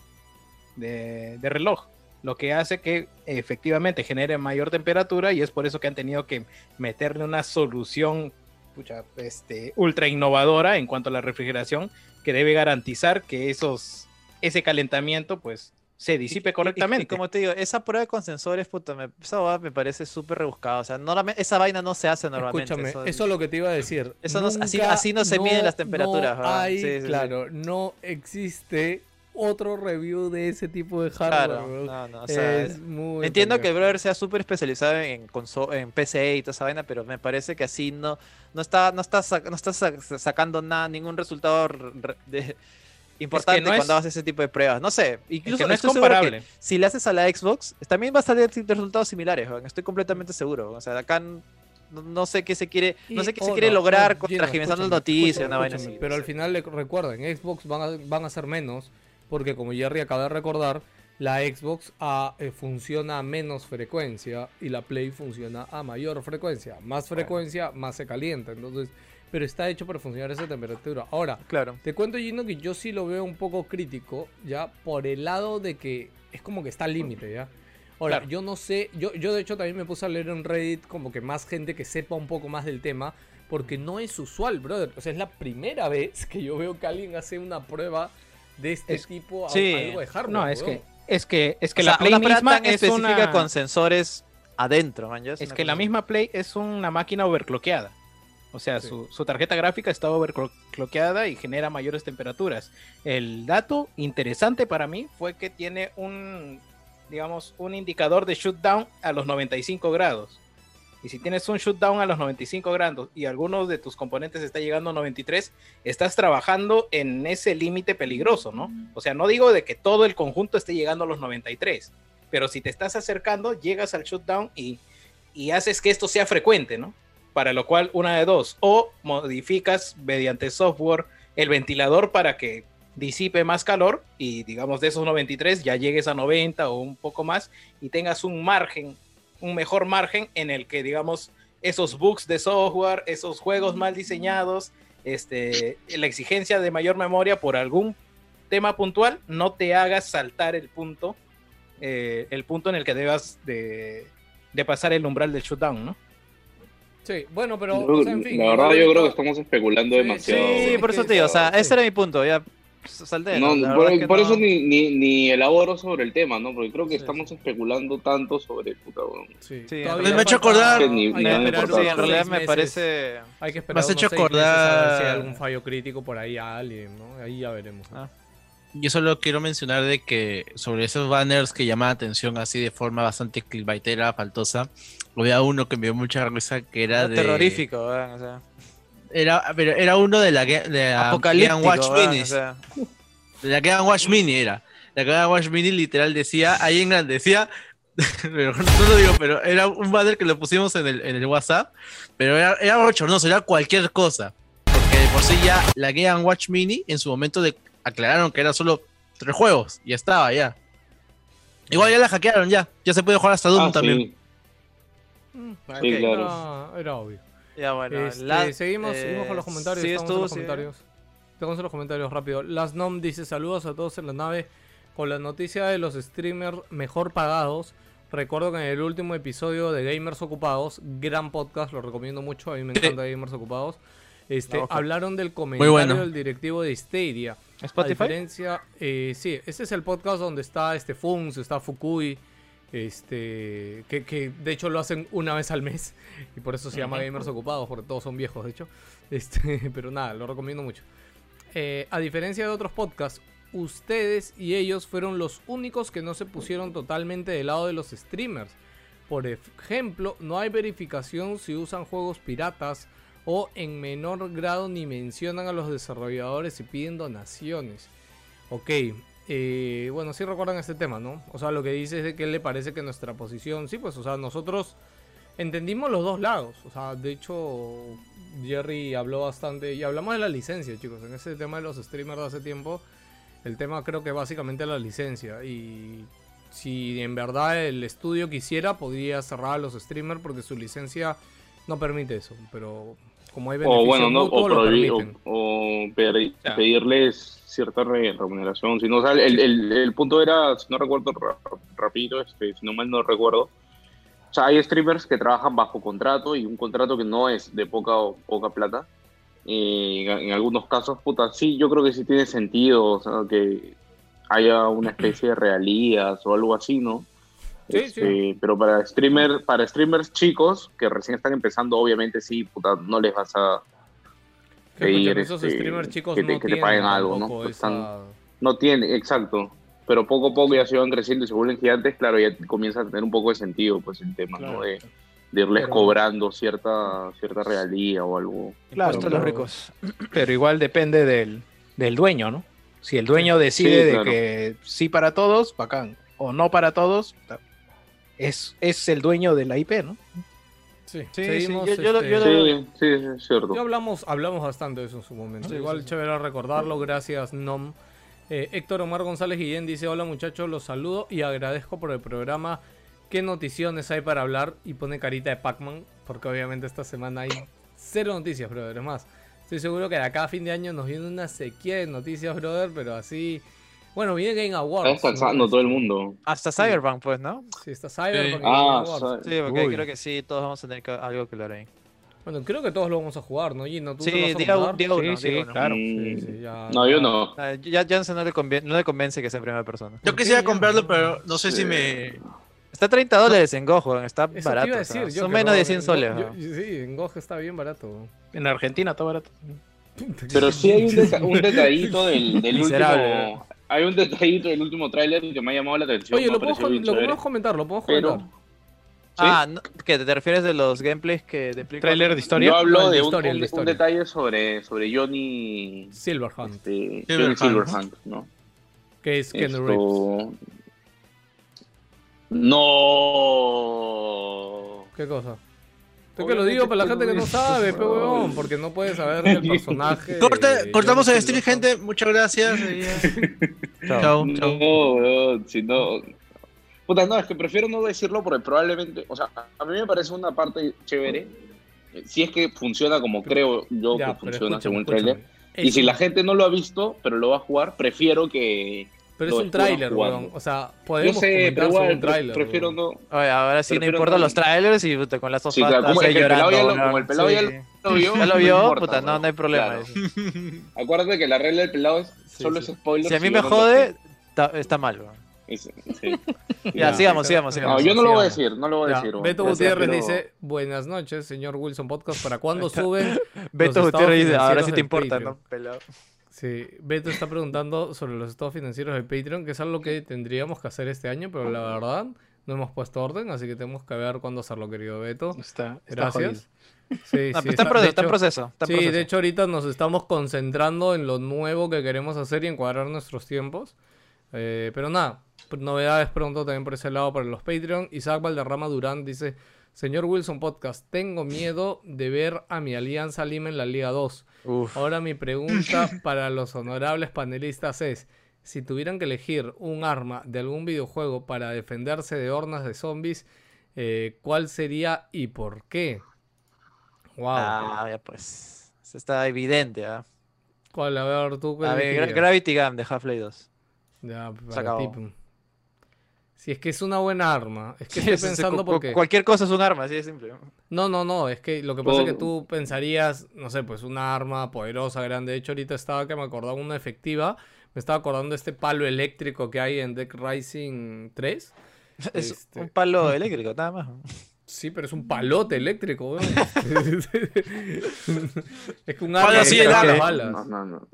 de, de reloj. Lo que hace que efectivamente genere mayor temperatura y es por eso que han tenido que meterle una solución pucha, este, ultra innovadora en cuanto a la refrigeración que debe garantizar que esos, ese calentamiento pues se disipe Y- y- correctamente. Y, como te digo, esa prueba con sensores, puta, me, esa me parece súper rebuscada. O sea, esa vaina no se hace normalmente. Escúchame, eso- eso es lo que te iba a decir. Eso no- así- no se miden las temperaturas, No Sí, sí, sí. claro, no existe otro review de ese tipo de hardware. Claro, no, no, o sea, es muy Entiendo que el brother sea súper especializado en, conso- en PC y toda esa vaina, pero me parece que así no, no está, no está, sac- no está sac- sacando nada, ningún resultado r- importante no es- cuando haces ese tipo de pruebas. No sé, incluso no es que comparable. si le haces a la Xbox, también va a salir resultados similares, estoy completamente seguro. O sea, acá no, sé qué se quiere, no sé qué se oh, quiere no, lograr no, con Gino, transgiversando las noticias, una vaina escúchame, así. Pero al final le recuerden, Xbox van a, van a ser menos, porque como Jerry acaba de recordar, la Xbox a- eh, funciona a menos frecuencia y la Play funciona a mayor frecuencia. Más frecuencia, más se calienta. Entonces, pero está hecho para funcionar a esa temperatura. Ahora, Claro. te cuento, Gino, que yo sí lo veo un poco crítico, ya, por el lado de que es como que está al límite, ya. Ahora, Claro. yo no sé, yo, yo de hecho también me puse a leer en Reddit como que más gente que sepa un poco más del tema, porque no es usual, brother. O sea, es la primera vez que yo veo que alguien hace una prueba de este Es- tipo a sí. algo de hardware. No, es que es que es que O sea, la Play una misma es específica una con sensores adentro, man. es que la misma Play es una máquina overclockeada. O sea, Sí. su, su tarjeta gráfica está overclockeada y genera mayores temperaturas. El dato interesante para mí fue que tiene un, digamos, un indicador de shutdown a los 95 grados. Y si tienes un shutdown a los 95 grados y alguno de tus componentes está llegando a 93, estás trabajando en ese límite peligroso, ¿no? O sea, no digo de que todo el conjunto esté llegando a los 93, pero si te estás acercando, llegas al shutdown y, y haces que esto sea frecuente, ¿no? Para lo cual, una de dos, o modificas mediante software el ventilador para que disipe más calor y digamos de esos 93 ya llegues a 90 o un poco más y tengas un margen, un mejor margen en el que digamos esos bugs de software, esos juegos mal diseñados, este, la exigencia de mayor memoria por algún tema puntual no te haga saltar el punto, eh, el punto en el que debas de, de pasar el umbral del shutdown, ¿no? Sí, bueno, pero. Yo- o sea, en fin, la verdad, yo creo que estamos especulando Sí, demasiado. Sí, por eso te digo, o sea, sí. ese era mi punto, ya s- salté. No, la por, verdad es que por no- eso ni, ni, ni elaboro sobre el tema, ¿no? Porque creo que Sí, estamos especulando tanto sobre puta, weón. Sí, Sí, me ha hecho acordar- Que ni- hay que esperar Sí, en realidad me parece... Hay que esperar Me has hecho meses a ver si hay acordar- algún fallo crítico por ahí a alguien, ¿no? Ahí ya veremos. Ah. Yo solo quiero mencionar de que sobre esos banners que llaman la atención así de forma bastante clickbaitera, faltosa, había uno que me dio mucha risa que era de... terrorífico, weón, o sea, Era, pero era uno de la, Ga- de la apocalíptico, Game Watch o sea, De la Game Watch Mini era. La Game Watch Mini literal decía, ahí en grande decía, pero no lo digo, pero era un banner que lo pusimos en el, en el WhatsApp, pero era, era bochornoso, era cualquier cosa. Porque de por sí ya la Game Watch Mini en su momento de, aclararon que era solo tres juegos, y estaba ya. Igual ya la hackearon ya, ya se puede jugar hasta Doom Ah, también. sí. ok, Sí, claro. Era, era obvio. Ya bueno, Este, la- seguimos, eh, seguimos con los comentarios. sigues estamos en tú, los sí. comentarios. Estamos en los comentarios rápido. Las Nom dice saludos a todos en la nave. Con la noticia de los streamers mejor pagados. Recuerdo que en el último episodio de Gamers Ocupados, gran podcast, lo recomiendo mucho, a mí me Sí. encanta Gamers Ocupados. Este, hablaron del comentario bueno. del directivo de Stadia. A ¿Spotify? diferencia, eh, sí, este es el podcast donde está este Funs, está Fukui, este, que, que de hecho lo hacen una vez al mes y por eso se llama Gamers Ocupados, porque todos son viejos, de hecho. Este, pero nada, lo recomiendo mucho. Eh, a diferencia de otros podcasts, ustedes y ellos fueron los únicos que no se pusieron totalmente del lado de los streamers. Por ejemplo, no hay verificación si usan juegos piratas o en menor grado ni mencionan a los desarrolladores y piden donaciones. Ok, eh, bueno, sí recuerdan este tema, ¿no? O sea, lo que dice es de que le parece que nuestra posición, sí, pues, o sea, nosotros entendimos los dos lados. O sea, de hecho, Jerry habló bastante. Y hablamos de la licencia, chicos. En ese tema de los streamers de hace tiempo, el tema creo que básicamente la licencia. Y si en verdad el estudio quisiera, podría cerrar a los streamers porque su licencia no permite eso. Pero como hay O bueno, no, mutuos, o, prohibir- pedirles cierta re- remuneración. Si no, o sea, el, el- el punto era, si no recuerdo rapidito, este, si no mal no recuerdo, o sea, hay streamers que trabajan bajo contrato y un contrato que no es de poca o poca plata. Eh, en, en algunos casos, puta, sí, yo creo que sí tiene sentido, o sea, que haya una especie de realías o algo así, ¿no? Sí, Este, Pero para streamer, para streamers chicos que recién están empezando, obviamente sí, puta, no les vas a pedir esos este, streamers chicos que te, no que te paguen algo, ¿no? Pues esa- están- no tiene, exacto. Pero poco a poco ya se van creciendo y se vuelven gigantes, claro, ya comienza a tener un poco de sentido, pues el tema, ¿no? De, de irles Pero- cobrando cierta cierta realía o algo. Claro, a los pero- ricos. Pero igual depende del, del dueño, ¿no? Si el dueño decide Sí, de que sí para todos, bacán. O no para todos, es, es el dueño de la IP, ¿no? Sí, Sí, seguimos, sí, yo- yo lo- este, yo lo- Sí, sí, es cierto. Hablamos, hablamos bastante de eso en su momento. Sí, Igual sí, sí. chévere recordarlo, gracias Nom. Eh, Héctor Omar González Guillén dice, hola muchachos, los saludo y agradezco por el programa. ¿Qué noticiones hay para hablar? Y pone carita de Pac-Man, porque obviamente esta semana hay cero noticias, brother. Es más, estoy seguro que de acá a fin de año nos viene una sequía de noticias, brother, pero así... Bueno, viene Game Awards. Está descansando ¿no? todo el mundo. Hasta Cyberpunk, pues, ¿no? Sí, está Cyberpunk. y Ah, Game Awards. sa- Sí, porque Uy. creo que sí, todos vamos a tener que- algo que hablar ahí. Bueno, creo que todos lo vamos a jugar, ¿no? Gino, ¿tú lo Sí, vas a diga, jugar? un- diga uno, Sí, sí, uno. claro. Mm, Sí, sí, ya- no, yo no. Ah, Ya Jansen no le, convien- no le convence que sea en primera persona. Yo quisiera comprarlo, pero no sé si me. Está 30 dólares en Go, weón, está Eso barato. iba a o sea, decir, son menos no, de 100 en soles. Go- ¿no? yo- Sí, en GOG está bien barato. En Argentina está barato. Pero sí hay un, un detallito del, del último. Hay un detallito del último tráiler que me ha llamado la atención. Oye, lo bien lo podemos comentar, lo podemos Pero comentar. Ah, no, ¿qué? ¿Te refieres de los gameplays que de Trailer de yo historia. No, hablo el de de un, historia, un- de un detalle sobre, sobre Johnny, Silverhand, este, Silverhand. Johnny Silverhand, ¿no? que es Ken Reeves. Esto... No. ¿Qué cosa? Yo que lo digo para la gente que no sabe, pe huevón, porque no puede saber el personaje. Corta- cortamos el stream, gente. Muchas gracias. Chao. Chao, No, weón, si no. Puta, no, es que prefiero no decirlo porque probablemente. O sea, a mí me parece una parte chévere. eh, Si es que funciona como creo yo Ya, que funciona escúchame, según el trailer. Y si la gente no lo ha visto, pero lo va a jugar, prefiero que. Pero es un tráiler, weón. O sea, Yo podemos sé, comentar pero sobre igual, un tráiler. prefiero no. Oye, ahora sí no importan no- los trailers y puta, con las Sí, sofatas claro, como el pelado ya lo- llorando. como el pelado ya Sí. lo vio, Ya lo no vio, importa, puta, no, no hay problema. Claro. eso. Acuérdate que la regla del pelado es Sí, solo sí. es spoiler. Si a mí me no jode, está, está mal. weón. Sí. Ya, Ya. sigamos, sigamos, No, sigamos. yo no lo voy a sigamos. decir, no lo voy a Ya, decir. weón. Beto Gutiérrez pero- dice, buenas noches, señor Wilson Podcast, ¿para cuándo suben? Beto Gutiérrez dice, ahora sí te importa, Patreon". ¿no? Pelado. Sí, Beto está preguntando sobre los estados financieros del Patreon, que es algo que tendríamos que hacer este año, pero la verdad no hemos puesto orden, así que tenemos que ver cuándo hacerlo, querido Beto. Está, está Gracias. Sí, No, sí, está, en proceso, de está en hecho- proceso. está en Sí, proceso. de hecho ahorita nos estamos concentrando en lo nuevo que queremos hacer y encuadrar nuestros tiempos. Eh, pero nada, novedades pronto también por ese lado para los Patreon. Isaac Valderrama Durán dice, señor Wilson Podcast, tengo miedo de ver a mi Alianza Lima en la Liga 2. Uf. Ahora mi pregunta para los honorables panelistas es, si tuvieran que elegir un arma de algún videojuego para defenderse de hornas de zombies, eh, ¿cuál sería y por qué? Wow. Ah, ya pues. Eso está evidente, ¿ah? ¿Cuál? A ver, tú A ver? Gravity Gun de Half-Life 2. Ya, Se para acabó. Si es que es una buena arma. Es que Sí, estoy es- es- pensando porque... Cualquier cosa es un arma, así de simple. No, no, no. Es que lo que pasa es que Oh. tú pensarías, no sé, pues una arma poderosa, grande. De hecho, ahorita estaba que me acordaba una efectiva. Me estaba acordando de este palo eléctrico que hay en Deck Rising 3. Es Este- un palo eléctrico, nada más. Sí, pero es un palote eléctrico, weón. es que un ¿Cuál arma tiene el las balas. No, no, no.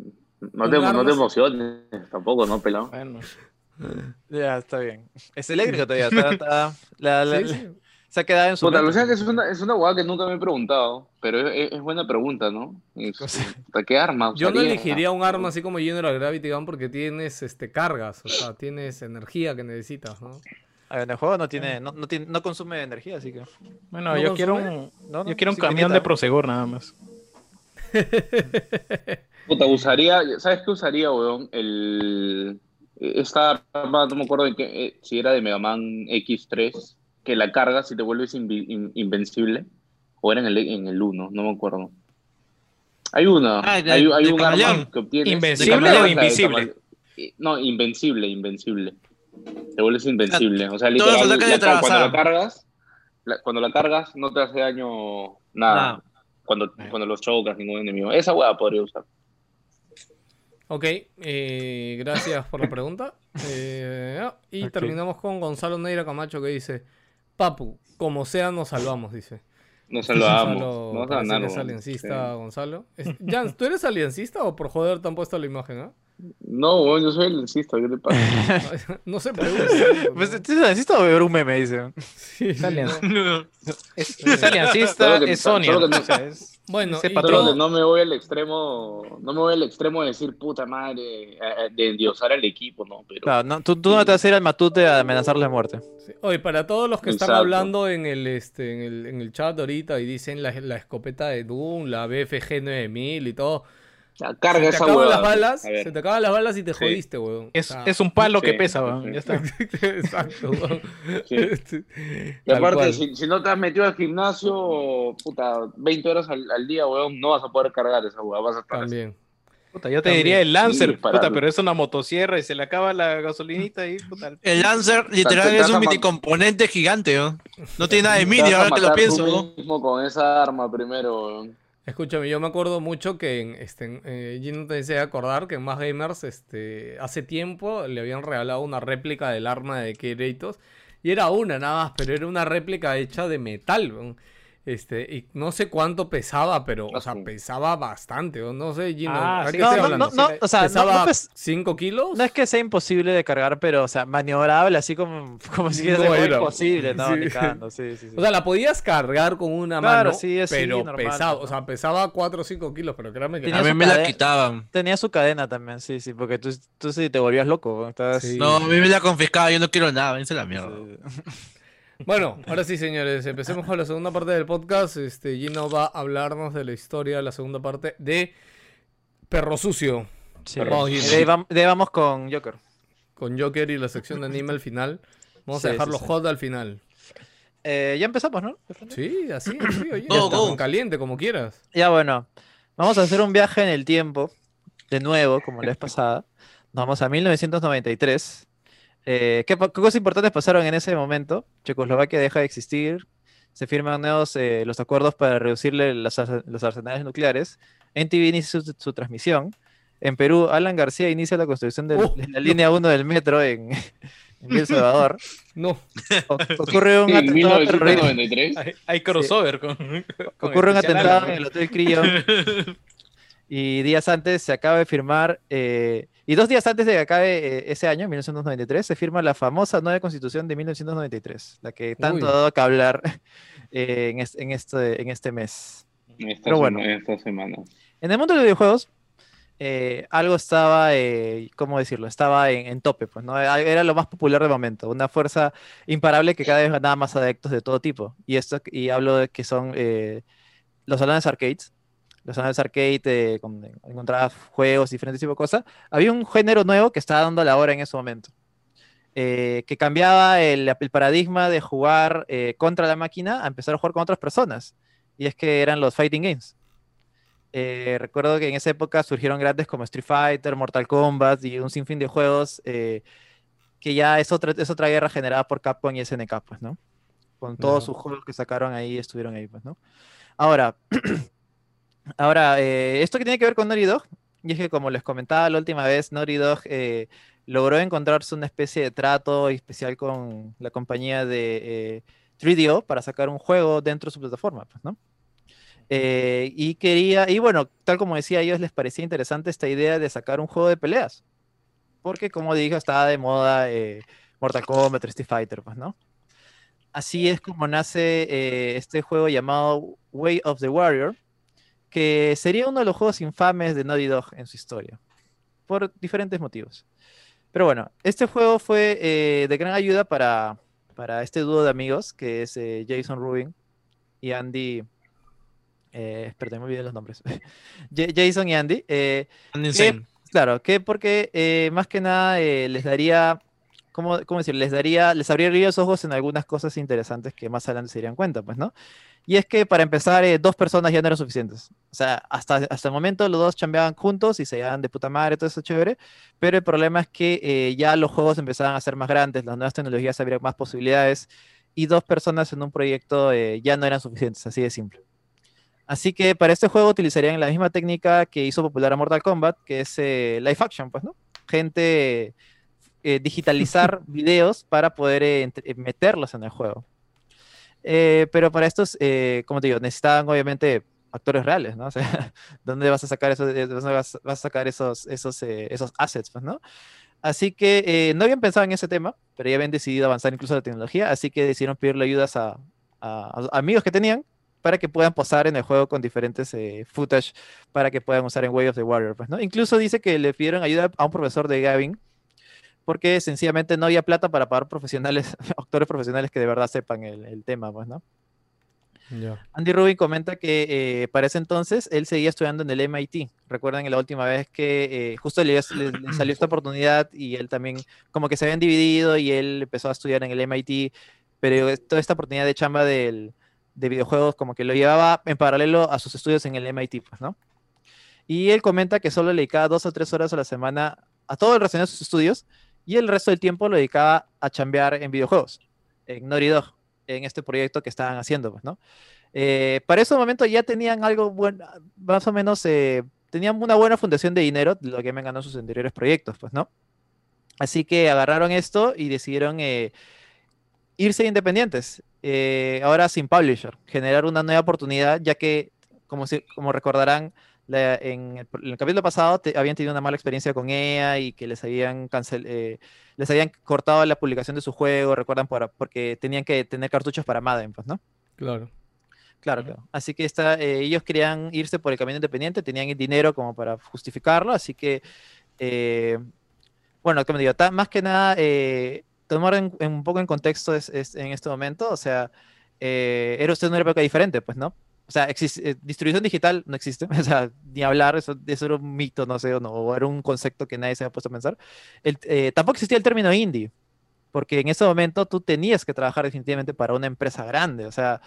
No te emociones tampoco, ¿no, pelado? Bueno, Ya, está bien. Es eléctrico todavía. Está, está- la- la- Sí, la- sí. se ha quedado en su. Puta, mente. Luciano, que es una, es una hueá que nunca me he preguntado, pero es, buena pregunta, ¿no? Es- puta, ¿Qué arma Yo no elegiría un arma así como General Gravity Gun porque tienes este cargas, o sea, tienes energía que necesitas, ¿no? En el juego no tiene, no, no tiene, no consume energía, así que. Bueno, ¿No yo quiero un, No, no, yo quiero un camión de Prosegur nada más. Puta, usaría, ¿sabes qué usaría, weón? El, esta arma, no me acuerdo de qué, eh, si era de Mega Man X3, que la cargas y te vuelves in- invencible, o era en el, en el 1, no me acuerdo. Hay una, Ah, de- hay, hay de un arma camaleón. que obtienes. ¿Invencible o la invisible? No, invencible, invencible. Te vuelves invencible. O sea, literal, de la- cuando la cargas, la- cuando la cargas no te hace daño nada. Nada. Cuando, cuando los chocas, ningún enemigo. Esa hueá podría usar. Ok, eh, gracias por la pregunta. Eh, ah, y Ok. terminamos con Gonzalo Neira Camacho que dice: Papu, como sea, nos salvamos, dice. No salvamos. Gonzalo No parece ganar, que es weón. aliencista, Gonzalo. Es- Jan, ¿tú eres aliencista o por joder te han puesto la imagen? ah? No, yo soy el insisto, ¿qué te pasa? No se pregunta. Pues, ¿tú necesito ver un meme? Dice. Sí, Es, alien- no. es- es aliancista, es Sonia. no- o sea, es- Bueno, ese patrón. No me voy al extremo, no me voy al extremo de decir puta madre, eh, eh, de endiosar al equipo, no, pero Claro, no, tú, tú no te vas a ir al matute a amenazarle de muerte. Sí. Oye, para todos los que están hablando en el, este, en el, en el chat ahorita y dicen la, la escopeta de Doom, la BFG 9000 y todo. Ya, Se carga te esa acaban huevada. las balas, se te acaban las balas y te Sí. jodiste, weón. Es, O sea, es un palo que Sí, pesa, sí, weón, sí. ya está. Exacto, weón. Sí. Este, Y aparte, si, si no te has metido al gimnasio, puta, 20 horas al, al día, weón, no vas a poder cargar esa hueá, vas a estar así. También. Puta, yo te También. diría el Lancer, Sí, puta, pero es una motosierra y se le acaba la gasolinita y puta. El Lancer literal te es un minicomponente gigante, ¿no? No tiene nada de mini, ahora que lo pienso, tú ¿no? mismo con esa arma primero, weón. Escúchame, yo me acuerdo mucho que en, este, eh, Gino te decía acordar que en Más Gamers este, hace tiempo le habían regalado una réplica del arma de Kratos. Y era una nada más, pero era una réplica hecha de metal. Este, y no sé cuánto pesaba, pero, o sea, Asu. pesaba bastante. weón. No sé, Gino, Ah, ¿a qué sí, estoy No, no, no, no, o sea, ¿Pesaba no, pues, 5 kilos? no es que sea imposible de cargar, pero, o sea, maniobrable, así como, como si fuera era. imposible, no, Sí. sí, sí, sí. O sea, la podías cargar con una Claro, mano, sí, así, pero normal, pesaba, o sea, pesaba 4 o 5 kilos, pero créame que Tenía A mí me la quitaban. Tenía su cadena también, sí, sí, porque tú, tú sí te volvías loco, estabas... Sí. No, a mí me la confiscaba, yo no quiero nada, vence la mierda. Bueno, ahora sí, señores, empecemos con la segunda parte del podcast. Este, Gino va a hablarnos de la historia de la segunda parte de Perro Sucio, Sí. Vamos, Gino. de ahí vam- de ahí vamos con Joker. con Joker y la sección de anime al final. Vamos a Sí, dejarlo sí, sí. hot al final. Eh, ya empezamos, ¿no? Sí, así, así, oye, go. con caliente, como quieras. Ya bueno, vamos a hacer un viaje en el tiempo, de nuevo, como la vez pasada. Nos vamos a 1993. Eh, ¿qué, cosas importantes pasaron en ese momento? Checoslovaquia deja de existir, se firman nuevos eh, los acuerdos para reducirle los arsenales nucleares. NTV inicia su, su transmisión. En Perú, Alan García inicia la construcción del- Oh, de la línea 1 del metro en, en El Salvador. No, O- ocurre un En atentado terrorista. 1993. Hay, hay crossover con, con Ocurre un atentado en el Hotel Crillon y días antes se acaba de firmar, eh, y dos días antes de que acabe eh, ese año, 1993, se firma la famosa nueva constitución de 1993, la que tanto Uy. ha dado que hablar eh, en, es- en este, en este mes. Esta Pero bueno. esta semana. En el mundo de los videojuegos, eh, algo estaba, eh, ¿cómo decirlo? Estaba en, en tope, pues, ¿no? Era era lo más popular de momento, una fuerza imparable que cada vez ganaba más adeptos de todo tipo. Y esto, y hablo de que son eh, los salones arcades. Los salones arcade, eh, con- encontrabas juegos, diferentes tipos de cosas. Había un género nuevo que estaba dando la hora en ese momento. eh, que cambiaba el, el paradigma de jugar eh, contra la máquina a empezar a jugar con otras personas. Y es que eran los fighting games. Eh, recuerdo que en esa época surgieron grandes como Street Fighter, Mortal Kombat y un sinfín de juegos eh, que ya es otra, es otra guerra generada por Capcom y SNK, pues, ¿no? Con todos Ya. sus juegos que sacaron ahí, estuvieron ahí, pues, ¿no? Ahora, ahora eh, esto que tiene que ver con Naughty Dog, y es que como les comentaba la última vez, Naughty Dog eh, logró encontrarse una especie de trato especial con la compañía de eh, 3DO para sacar un juego dentro de su plataforma, pues, ¿no? Eh, y quería, y bueno, tal como decía, a ellos les parecía interesante esta idea de sacar un juego de peleas. Porque, como dije, estaba de moda Mortal Kombat, Street Fighter, pues, ¿no? Así es como nace este juego llamado Way of the Warrior, que sería uno de los juegos infames de Naughty Dog en su historia, por diferentes motivos. Pero bueno, este juego fue eh, de gran ayuda para, para este dúo de amigos que es eh, Jason Rubin y Andy. Eh, espérate, me olvidé los nombres. Ja- Jason y Andy. eh, Andy que- claro, que porque más que nada les daría. ¿Cómo, cómo decir? Les daría, les abriría los ojos en algunas cosas interesantes que más adelante se darían cuenta, pues, ¿no? Y es que para empezar, eh, dos personas ya no eran suficientes. O sea, hasta, hasta el momento los dos chambeaban juntos y se llevaban de puta madre, todo eso chévere. Pero el problema es que eh, ya los juegos empezaban a ser más grandes, las nuevas tecnologías abrían más posibilidades y dos personas en un proyecto eh, ya no eran suficientes, así de simple. Así que para este juego utilizarían la misma técnica que hizo popular a Mortal Kombat, que es eh, live action, pues, ¿no? Gente eh, digitalizar videos para poder eh, meterlos en el juego. Eh, pero para estos, eh, como te digo, necesitaban obviamente actores reales, ¿no? O sea, ¿dónde vas a sacar esos, eh, dónde vas, vas a sacar esos, esos, eh, esos assets, pues, ¿no? Así que eh, no habían pensado en ese tema, pero ya habían decidido avanzar incluso la tecnología, así que decidieron pedirle ayudas a, a- a amigos que tenían para que puedan posar en el juego con diferentes eh, footage para que puedan usar en Way of the Warrior, pues, ¿no? Incluso dice que le pidieron ayuda a un profesor de Gavin porque sencillamente no había plata para pagar profesionales, actores profesionales que de verdad sepan el, el tema, pues, ¿no? Andy Rubin comenta que eh, para ese entonces él seguía estudiando en el MIT. Recuerdan la última vez que eh, justo le, le- le salió esta oportunidad y él también, como que se habían dividido y él empezó a estudiar en el MIT, pero toda esta oportunidad de chamba del, de videojuegos como que lo llevaba en paralelo a sus estudios en el MIT, pues, ¿no? Y él comenta que solo le dedicaba dos o tres horas a la semana a todo el relacionado a sus estudios y el resto del tiempo lo dedicaba a chambear en videojuegos, en Naughty Dog, en este proyecto que estaban haciendo, pues, ¿no? Eh, para ese momento ya tenían algo bueno, más o menos, eh, tenían una buena fundación de dinero, lo que me ganó sus anteriores proyectos, pues, ¿no? Así que agarraron esto y decidieron eh, irse independientes, ahora sin publisher, generar una nueva oportunidad, ya que, como, si- como recordarán, la- en, el, en el capítulo pasado te- habían tenido una mala experiencia con EA y que les habían cancel, eh, les habían cortado la publicación de su juego, recuerdan, por- porque tenían que tener cartuchos para Madden, pues, ¿no? Claro. Claro, claro. Así que esta, eh, ellos querían irse por el camino independiente, tenían el dinero como para justificarlo, así que, eh, bueno, como digo, ta- más que nada, eh, tomar en- en un poco en contexto es, es- en este momento, o sea, era usted una época diferente, pues, ¿no? O sea, exis- eh, distribución digital no existe, o sea, ni hablar, eso, eso era un mito, no sé, o, no, o era un concepto que nadie se había puesto a pensar. El- eh, tampoco existía el término indie, porque en ese momento tú tenías que trabajar definitivamente para una empresa grande, o sea,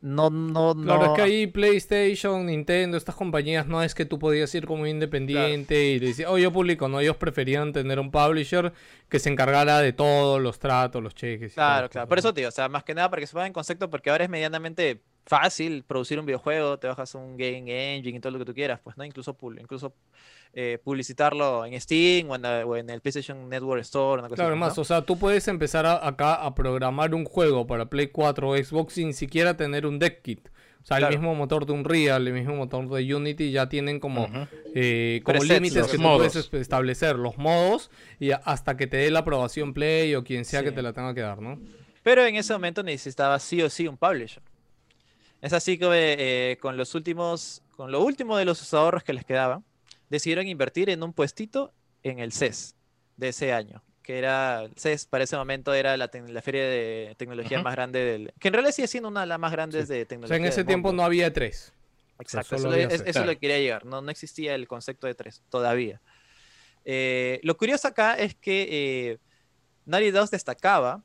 no, no, Claro, no. es que ahí PlayStation, Nintendo, estas compañías no es que tú podías ir como independiente y decir, oh, yo publico, no, ellos preferían tener un publisher que se encargara de todos los tratos, los cheques. Claro, claro. Por eso, tío, o sea, más que nada para que se pongan en concepto, porque ahora es medianamente fácil producir un videojuego, te bajas un game engine y todo lo que tú quieras, pues, ¿no? Incluso, incluso eh, publicitarlo en Steam o en, la- o en el PlayStation Network Store, una cosa Claro, así, más, ¿no? o sea, tú puedes empezar a- acá a programar un juego para Play 4 o Xbox sin siquiera tener un deck kit. O sea, Claro. el mismo motor de Unreal, el mismo motor de Unity ya tienen como, eh, como Presets, límites que modos. puedes establecer, los modos, y hasta que te dé la aprobación Play o quien sea que te la tenga que dar, ¿no? Pero en ese momento necesitaba sí o sí un publisher. Es así que eh, con los últimos, con lo último de los ahorros que les quedaban, decidieron invertir en un puestito en el CES de ese año, que era, el CES para ese momento era la, feria de tecnología más grande del, que en realidad sigue siendo una de las más grandes de O tecnología. sea, en ese tiempo mundo. no había tres. Exacto, eso, es- eso Claro. le quería llegar, no, no existía el concepto de tres todavía. Eh, lo curioso acá es que eh, Naughty destacaba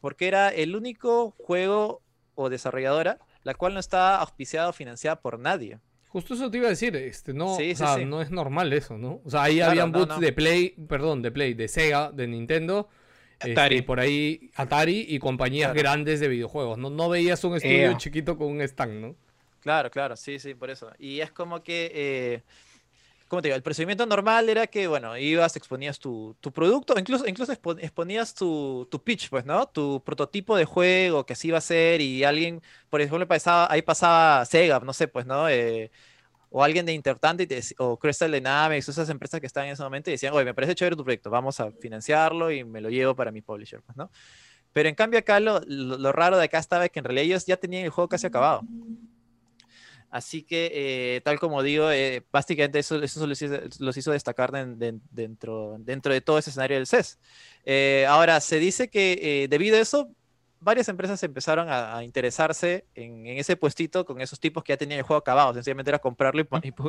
porque era el único juego o desarrolladora la cual no estaba auspiciada o financiada por nadie. Justo eso te iba a decir, este, no, Sí, o sí, sea, sí. no es normal eso, ¿no? O sea, ahí Claro, habían no, boots no. de Play, perdón, de Play, de Sega, de Nintendo, este, Atari. y por ahí Atari y compañías Claro. grandes de videojuegos. No, no veías un estudio chiquito con un stand, ¿no? Claro, claro, sí, sí, por eso. Y es como que, eh, ¿cómo te digo? El procedimiento normal era que, bueno, ibas, exponías tu, tu producto, incluso, incluso expo- exponías tu, tu pitch, pues, ¿no? Tu prototipo de juego que así iba a ser y alguien, por ejemplo, pasaba, ahí pasaba Sega, no sé, pues, ¿no? Eh, o alguien de Intertante o Crystal Dynamics, esas empresas que estaban en ese momento y decían, oye, me parece chévere tu proyecto, vamos a financiarlo y me lo llevo para mi publisher, pues, ¿no? Pero en cambio acá lo, lo, lo raro de acá estaba que en realidad ellos ya tenían el juego casi acabado. Así que, eh, tal como digo, eh, básicamente eso, eso los, hizo, los hizo destacar den- dentro, dentro de todo ese escenario del CES. Eh, ahora, se dice que debido a eso, varias empresas empezaron a, a interesarse en, en ese puestito con esos tipos que ya tenían el juego acabado. Sencillamente era comprarlo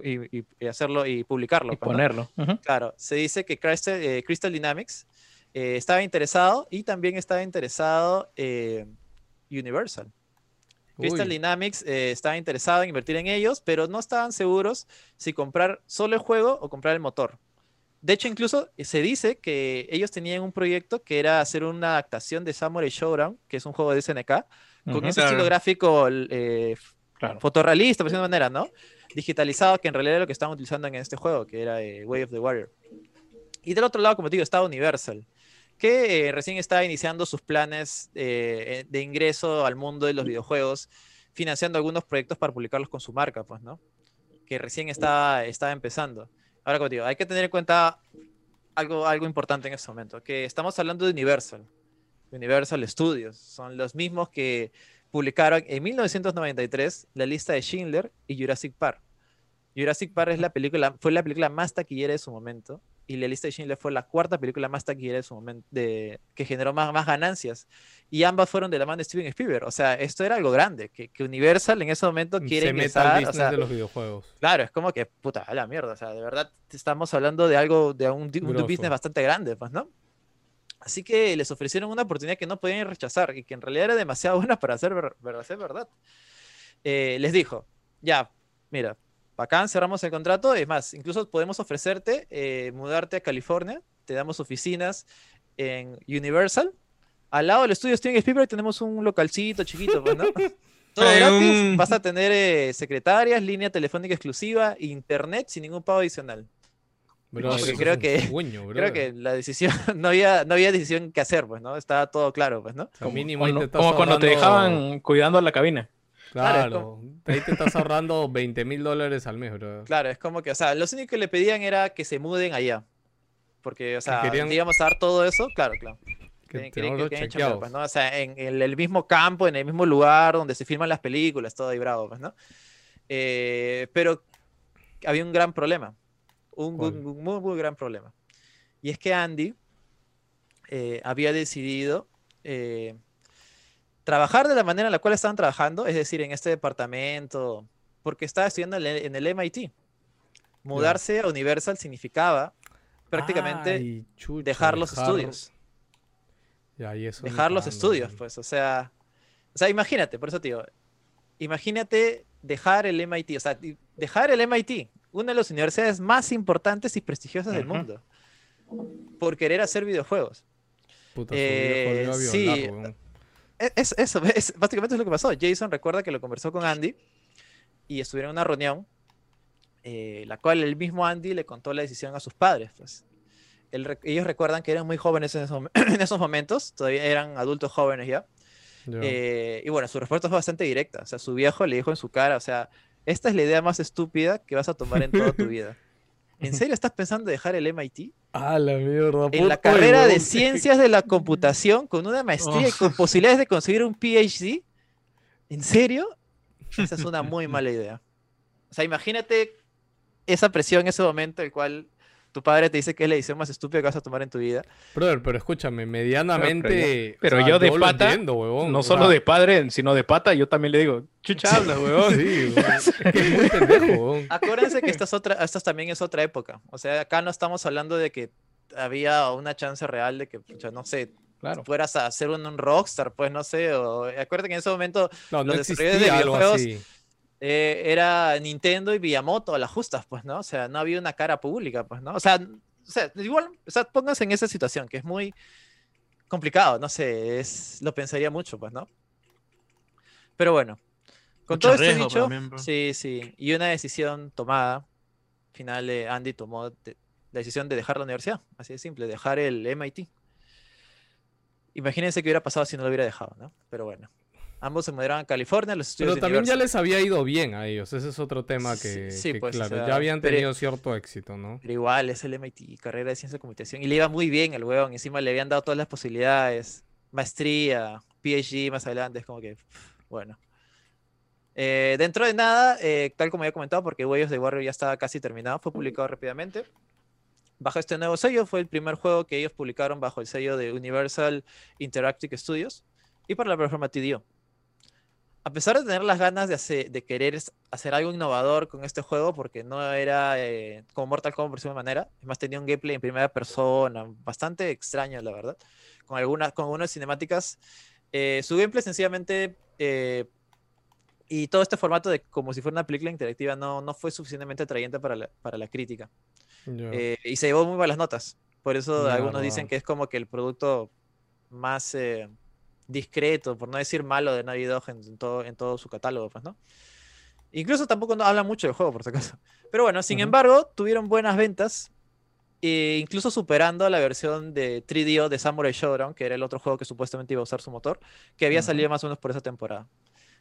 y, y hacerlo y publicarlo. Y pues, ¿no? ponerlo. Claro, se dice que Crystal, Crystal Dynamics estaba interesado y también estaba interesado Universal. Crystal Uy. Dynamics eh, estaba interesado en invertir en ellos, pero no estaban seguros si comprar solo el juego o comprar el motor. De hecho, incluso eh, se dice que ellos tenían un proyecto que era hacer una adaptación de Samurai Showdown, que es un juego de SNK, con Ujú. ese Claro. estilo gráfico eh, Claro. fotorrealista, por decirlo de manera, ¿no? Digitalizado, que en realidad era lo que estaban utilizando en este juego, que era eh, Way of the Warrior. Y del otro lado, como te digo, estaba Universal, que eh, recién estaba iniciando sus planes eh, eh, de ingreso al mundo de los videojuegos, financiando algunos proyectos para publicarlos con su marca, pues, ¿no? Que recién estaba, estaba empezando. Ahora, como digo, hay que tener en cuenta algo, algo importante en este momento, que estamos hablando de Universal. Universal Studios. Son los mismos que publicaron en 1993 la lista de Schindler y Jurassic Park. Jurassic Park es la película, fue la película más taquillera de su momento y la lista de Schindler fue la cuarta película más taquillera de su momento, de, que generó más, más ganancias. Y ambas fueron de la mano de Steven Spielberg. O sea, esto era algo grande, que, que Universal en ese momento quiere Se meta al ingresar. o sea, de los videojuegos. Claro, es como que, puta, a la mierda. O sea, de verdad estamos hablando de algo, de un, un business bastante grande, pues, ¿no? Así que les ofrecieron una oportunidad que no podían rechazar y que en realidad era demasiado buena para ser, ver- para ser verdad. Eh, les dijo, ya, mira, acá cerramos el contrato, es más, incluso podemos ofrecerte eh, mudarte a California, te damos oficinas en Universal. Al lado del estudio Steven Spielberg tenemos un localcito chiquito, pues, ¿no? Todo gratis, vas a tener eh, secretarias, línea telefónica exclusiva, internet sin ningún pago adicional. Bro, porque creo que- sueño, Creo que la decisión, no había, no había decisión que hacer, pues, ¿no? Estaba todo claro, pues, ¿no? O sea, mínimo Como, como cuando te dejaban cuidando la cabina. Claro, Claro, ahí te estás ahorrando 20 mil dólares al mes, bro. Claro, es como que, o sea, lo único que le pedían era que se muden allá. Porque, o sea, querían- íbamos a dar todo eso, claro, claro. Que que chambear, chequeados. pues, ¿no? O sea, en, en el mismo campo, en el mismo lugar donde se filman las películas, todo ahí bravo, pues, ¿no? Eh, pero había un gran problema. Un, ¿Cuál? un- un muy, muy gran problema. Y es que Andy eh, había decidido eh, trabajar de la manera en la cual estaban trabajando, es decir, en este departamento, porque estaba estudiando en el, MIT. Mudarse a Universal significaba prácticamente Ay, chucha, dejar los dejar- estudios. Y eso Dejar los estudios, pues, o sea, o sea, imagínate, por eso te digo, imagínate dejar el MIT, o sea, dejar el MIT, una de las universidades más importantes y prestigiosas del mundo, por querer hacer videojuegos. Puta, Eh, sí, weón. E- Es, eso, es, básicamente es lo que pasó. Jason recuerda que lo conversó con Andy y estuvieron en una reunión, eh, la cual el mismo Andy le contó la decisión a sus padres. Pues. Ellos recuerdan que eran muy jóvenes en esos, en esos momentos, todavía eran adultos jóvenes ya. Eh, y bueno, su respuesta fue bastante directa. O sea, su viejo le dijo en su cara, o sea, esta es la idea más estúpida que vas a tomar en toda tu vida. ¿En serio estás pensando en dejar el MIT? Ah, la mierda. En la carrera de ciencias de la computación con una maestría y con posibilidades de conseguir un PhD. ¿En serio? Esa es una muy mala idea. O sea, imagínate esa presión en ese momento, el cual tu padre te dice que es la decisión más estúpida que vas a tomar en tu vida. Brother, pero escúchame, medianamente. Pero o sea, yo de pata, entiendo, huevón, No solo sea, de padre, sino de pata, yo también le digo, chucha habla, weón. Sí, weón. Es que es muy pendejo, huevón. Acuérdense que esta, es otra, esta también es otra época. O sea, acá no estamos hablando de que había una chance real de que, pucha, no sé, Claro. fueras a ser un, un rockstar, pues no sé. O, acuérdate que en ese momento No, no los desarrolladores de existía algo videojuegos así. Eh, era Nintendo y Miyamoto a las justas, pues, ¿no? O sea, no había una cara pública, pues, ¿no? O sea, n- o sea igual, o sea, pónganse en esa situación, que es muy complicado, no sé, es, lo pensaría mucho, pues, ¿no? Pero bueno, con Mucho todo esto dicho, sí, sí, y una decisión tomada, al final eh, Andy tomó de- la decisión de dejar la universidad, así de simple, dejar el MIT. Imagínense qué hubiera pasado si no lo hubiera dejado, ¿no? Pero bueno, ambos se mudaron a California, los estudios Pero de también ya les había ido bien a ellos. Ese es otro tema que, sí, que, pues, o claro, sea, ya habían pero- tenido cierto éxito, ¿no? Pero igual, es el MIT, carrera de ciencia de computación. Y le iba muy bien el huevón. Encima le habían dado todas las posibilidades. Maestría, PhD más adelante. Es como que, bueno. Eh, dentro de nada, eh, tal como había comentado, porque of the Warrior ya estaba casi terminado, fue publicado rápidamente. Bajo este nuevo sello, fue el primer juego que ellos publicaron bajo el sello de Universal Interactive Studios. y por la plataforma TDO. A pesar de tener las ganas de, hacer- de querer hacer algo innovador con este juego, porque no era eh, como Mortal Kombat por su manera, es más, tenía un gameplay en primera persona, bastante extraño, la verdad, con algunas, con algunas cinemáticas. eh, su gameplay sencillamente eh, y todo este formato de como si fuera una película interactiva no, no fue suficientemente atrayente para la, para la crítica. Ya. Eh, y se llevó muy malas notas. Por eso algunos dicen que es como que el producto más eh, discreto, por no decir malo, de Naughty Dog en, en todo, en todo su catálogo, pues, ¿no? Incluso tampoco no habla mucho del juego, por si acaso. Pero bueno, sin Ujú. embargo, tuvieron buenas ventas, e incluso superando la versión de 3DO de Samurai Showdown, que era el otro juego que supuestamente iba a usar su motor, que había salido más o menos por esa temporada.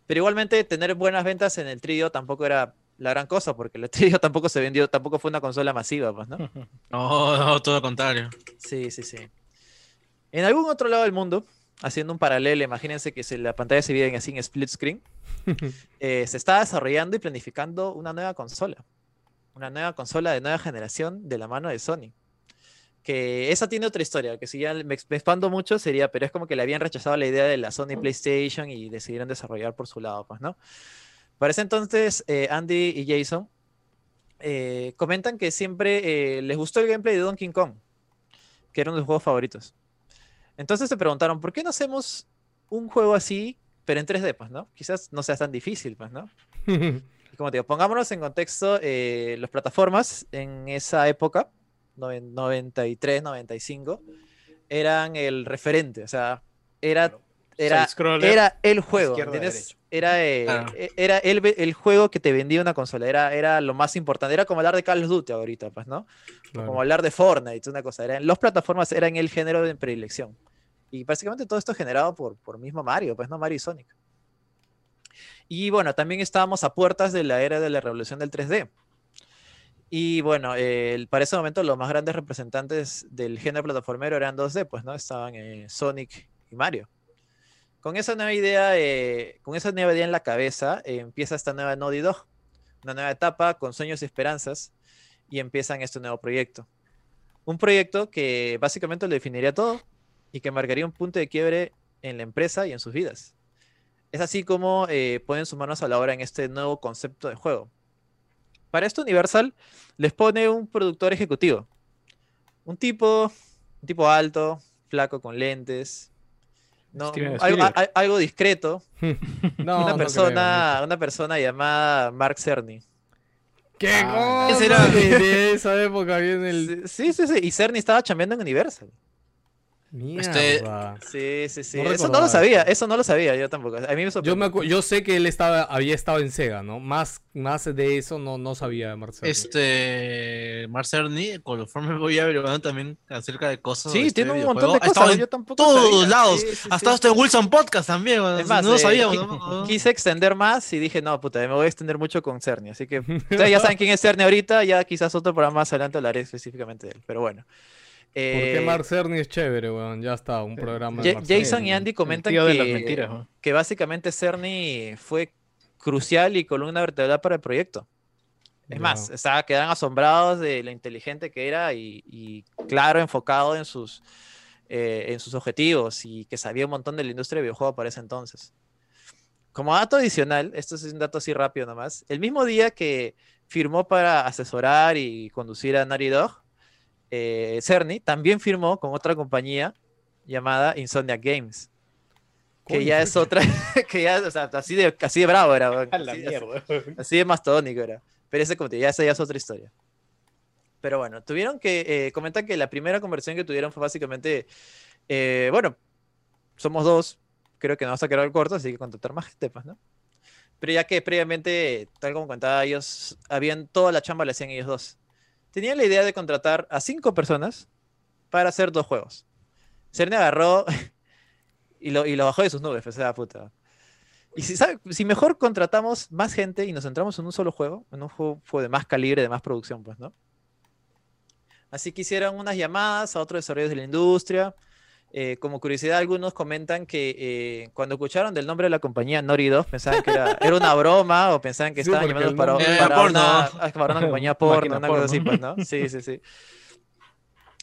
Pero igualmente, tener buenas ventas en el 3DO tampoco era la gran cosa, porque el 3DO tampoco se vendió, tampoco fue una consola masiva, pues, ¿no? No, no, todo lo contrario. Sí, sí, sí. En algún otro lado del mundo, haciendo un paralelo, imagínense que si la pantalla se viene así en split screen, eh, se está desarrollando y planificando una nueva consola. Una nueva consola de nueva generación de la mano de Sony. Que esa tiene otra historia, que si ya me, ex- me expando mucho sería, pero es como que le habían rechazado la idea de la Sony PlayStation y decidieron desarrollar por su lado, pues, ¿no? Para ese entonces, eh, Andy y Jason eh, comentan que siempre les gustó el gameplay de Donkey Kong, que era uno de sus juegos favoritos. Entonces se preguntaron, ¿por qué no hacemos un juego así, pero en 3D, pues, ¿no? Quizás no sea tan difícil, pues, ¿no? Y como te digo, pongámonos en contexto, eh, las plataformas en esa época, noven- 93, 95, eran el referente, o sea, era, era, era el juego, ¿entiendes? Era, eh, Claro. e- era el, el juego que te vendía una consola, era, era lo más importante, era como hablar de Call of Duty ahorita, pues, ¿no? Claro. Como hablar de Fortnite, una cosa, eran, las plataformas eran el género de predilección. Y básicamente todo esto generado por, por mismo Mario, pues, ¿no? Mario y Sonic. Y bueno, también estábamos a puertas de la era de la revolución del 3D. Y bueno, para ese momento los más grandes representantes del género plataformero eran 2D, pues, ¿no? Estaban eh, Sonic y Mario. Con esa nueva idea, eh, con esa nueva idea en la cabeza, eh, empieza esta nueva Naughty Dog, una nueva etapa con sueños y esperanzas, y empiezan este nuevo proyecto. Un proyecto que básicamente lo definiría todo y que marcaría un punto de quiebre en la empresa y en sus vidas. Es así como eh, ponen sus manos a la obra en este nuevo concepto de juego. Para esto Universal les pone un productor ejecutivo. Un tipo, un tipo alto, flaco con lentes, no, algo, Spielberg. a- a- algo discreto. No, una no persona, una persona llamada Mark Cerny. ¿Qué Ah, será? De, de esa época viene el. Sí, sí, sí. Y Cerny estaba chambeando en Universal. Mierda. Sí, sí, sí. No eso no lo sabía, eso. no lo sabía yo tampoco. A mí me Yo, me yo sé que él estaba, había estado en Sega, ¿no? Más, más de eso no, no sabía de Marcelo. Este, Marcerni, conforme voy averiguando también acerca de cosas. Sí, de este tiene un videojuego, montón de cosas. en Yo tampoco todos sabía. lados. Sí, sí, ha sí. hasta en Wilson Podcast también. Es más, no lo eh, sabíamos. ¿no? quise extender más y dije, no, puta, me voy a extender mucho con Cerny. Así que ustedes ya saben quién es Cerny ahorita, ya quizás otro programa más adelante hablaré específicamente de él. Pero bueno. ¿Por qué Eh, Mark Cerny es chévere, weón? Ya está, un programa de Mark. Jason y Andy comentan que, mentiras, ¿no? que básicamente Cerny fue crucial y columna vertebral para el proyecto. Es más, estaba, quedan asombrados de lo inteligente que era y, y claro, enfocado en sus, eh, en sus objetivos y que sabía un montón de la industria de videojuegos para ese entonces. Como dato adicional, esto es un dato así rápido nomás, el mismo día que firmó para asesorar y conducir a Naughty Dog, eh, Cerny también firmó con otra compañía llamada Insomniac Games. Que ya es otra, que ya, o sea, así de, así de bravo era, la así- mierda. Así de mastodónico era. Pero ese, como te digo, ya esa ya es otra historia. Pero bueno, tuvieron que eh, comentar que la primera conversión que tuvieron fue básicamente, eh, bueno, somos dos, creo que nos vamos a quedar corto, así que contratar más gente, pues, ¿no? Pero ya que previamente, tal como contaba ellos, habían toda la chamba la hacían ellos dos. Tenían la idea de contratar a cinco personas para hacer dos juegos. Cerny agarró y lo, y lo bajó de sus nubes, pues, esa puta. Y si, sabe- si mejor contratamos más gente y nos centramos en un solo juego, en un juego de más calibre, de más producción, pues, ¿no? Así que hicieron unas llamadas a otros desarrolladores de la industria. Eh, como curiosidad, algunos comentan que eh, cuando escucharon del nombre de la compañía Naughty Dog, pensaban que era, era una broma o pensaban que Sí, estaban llamando para, para porno. una, ah, para una compañía porno, una cosa así, pues, ¿no? Sí, sí, sí.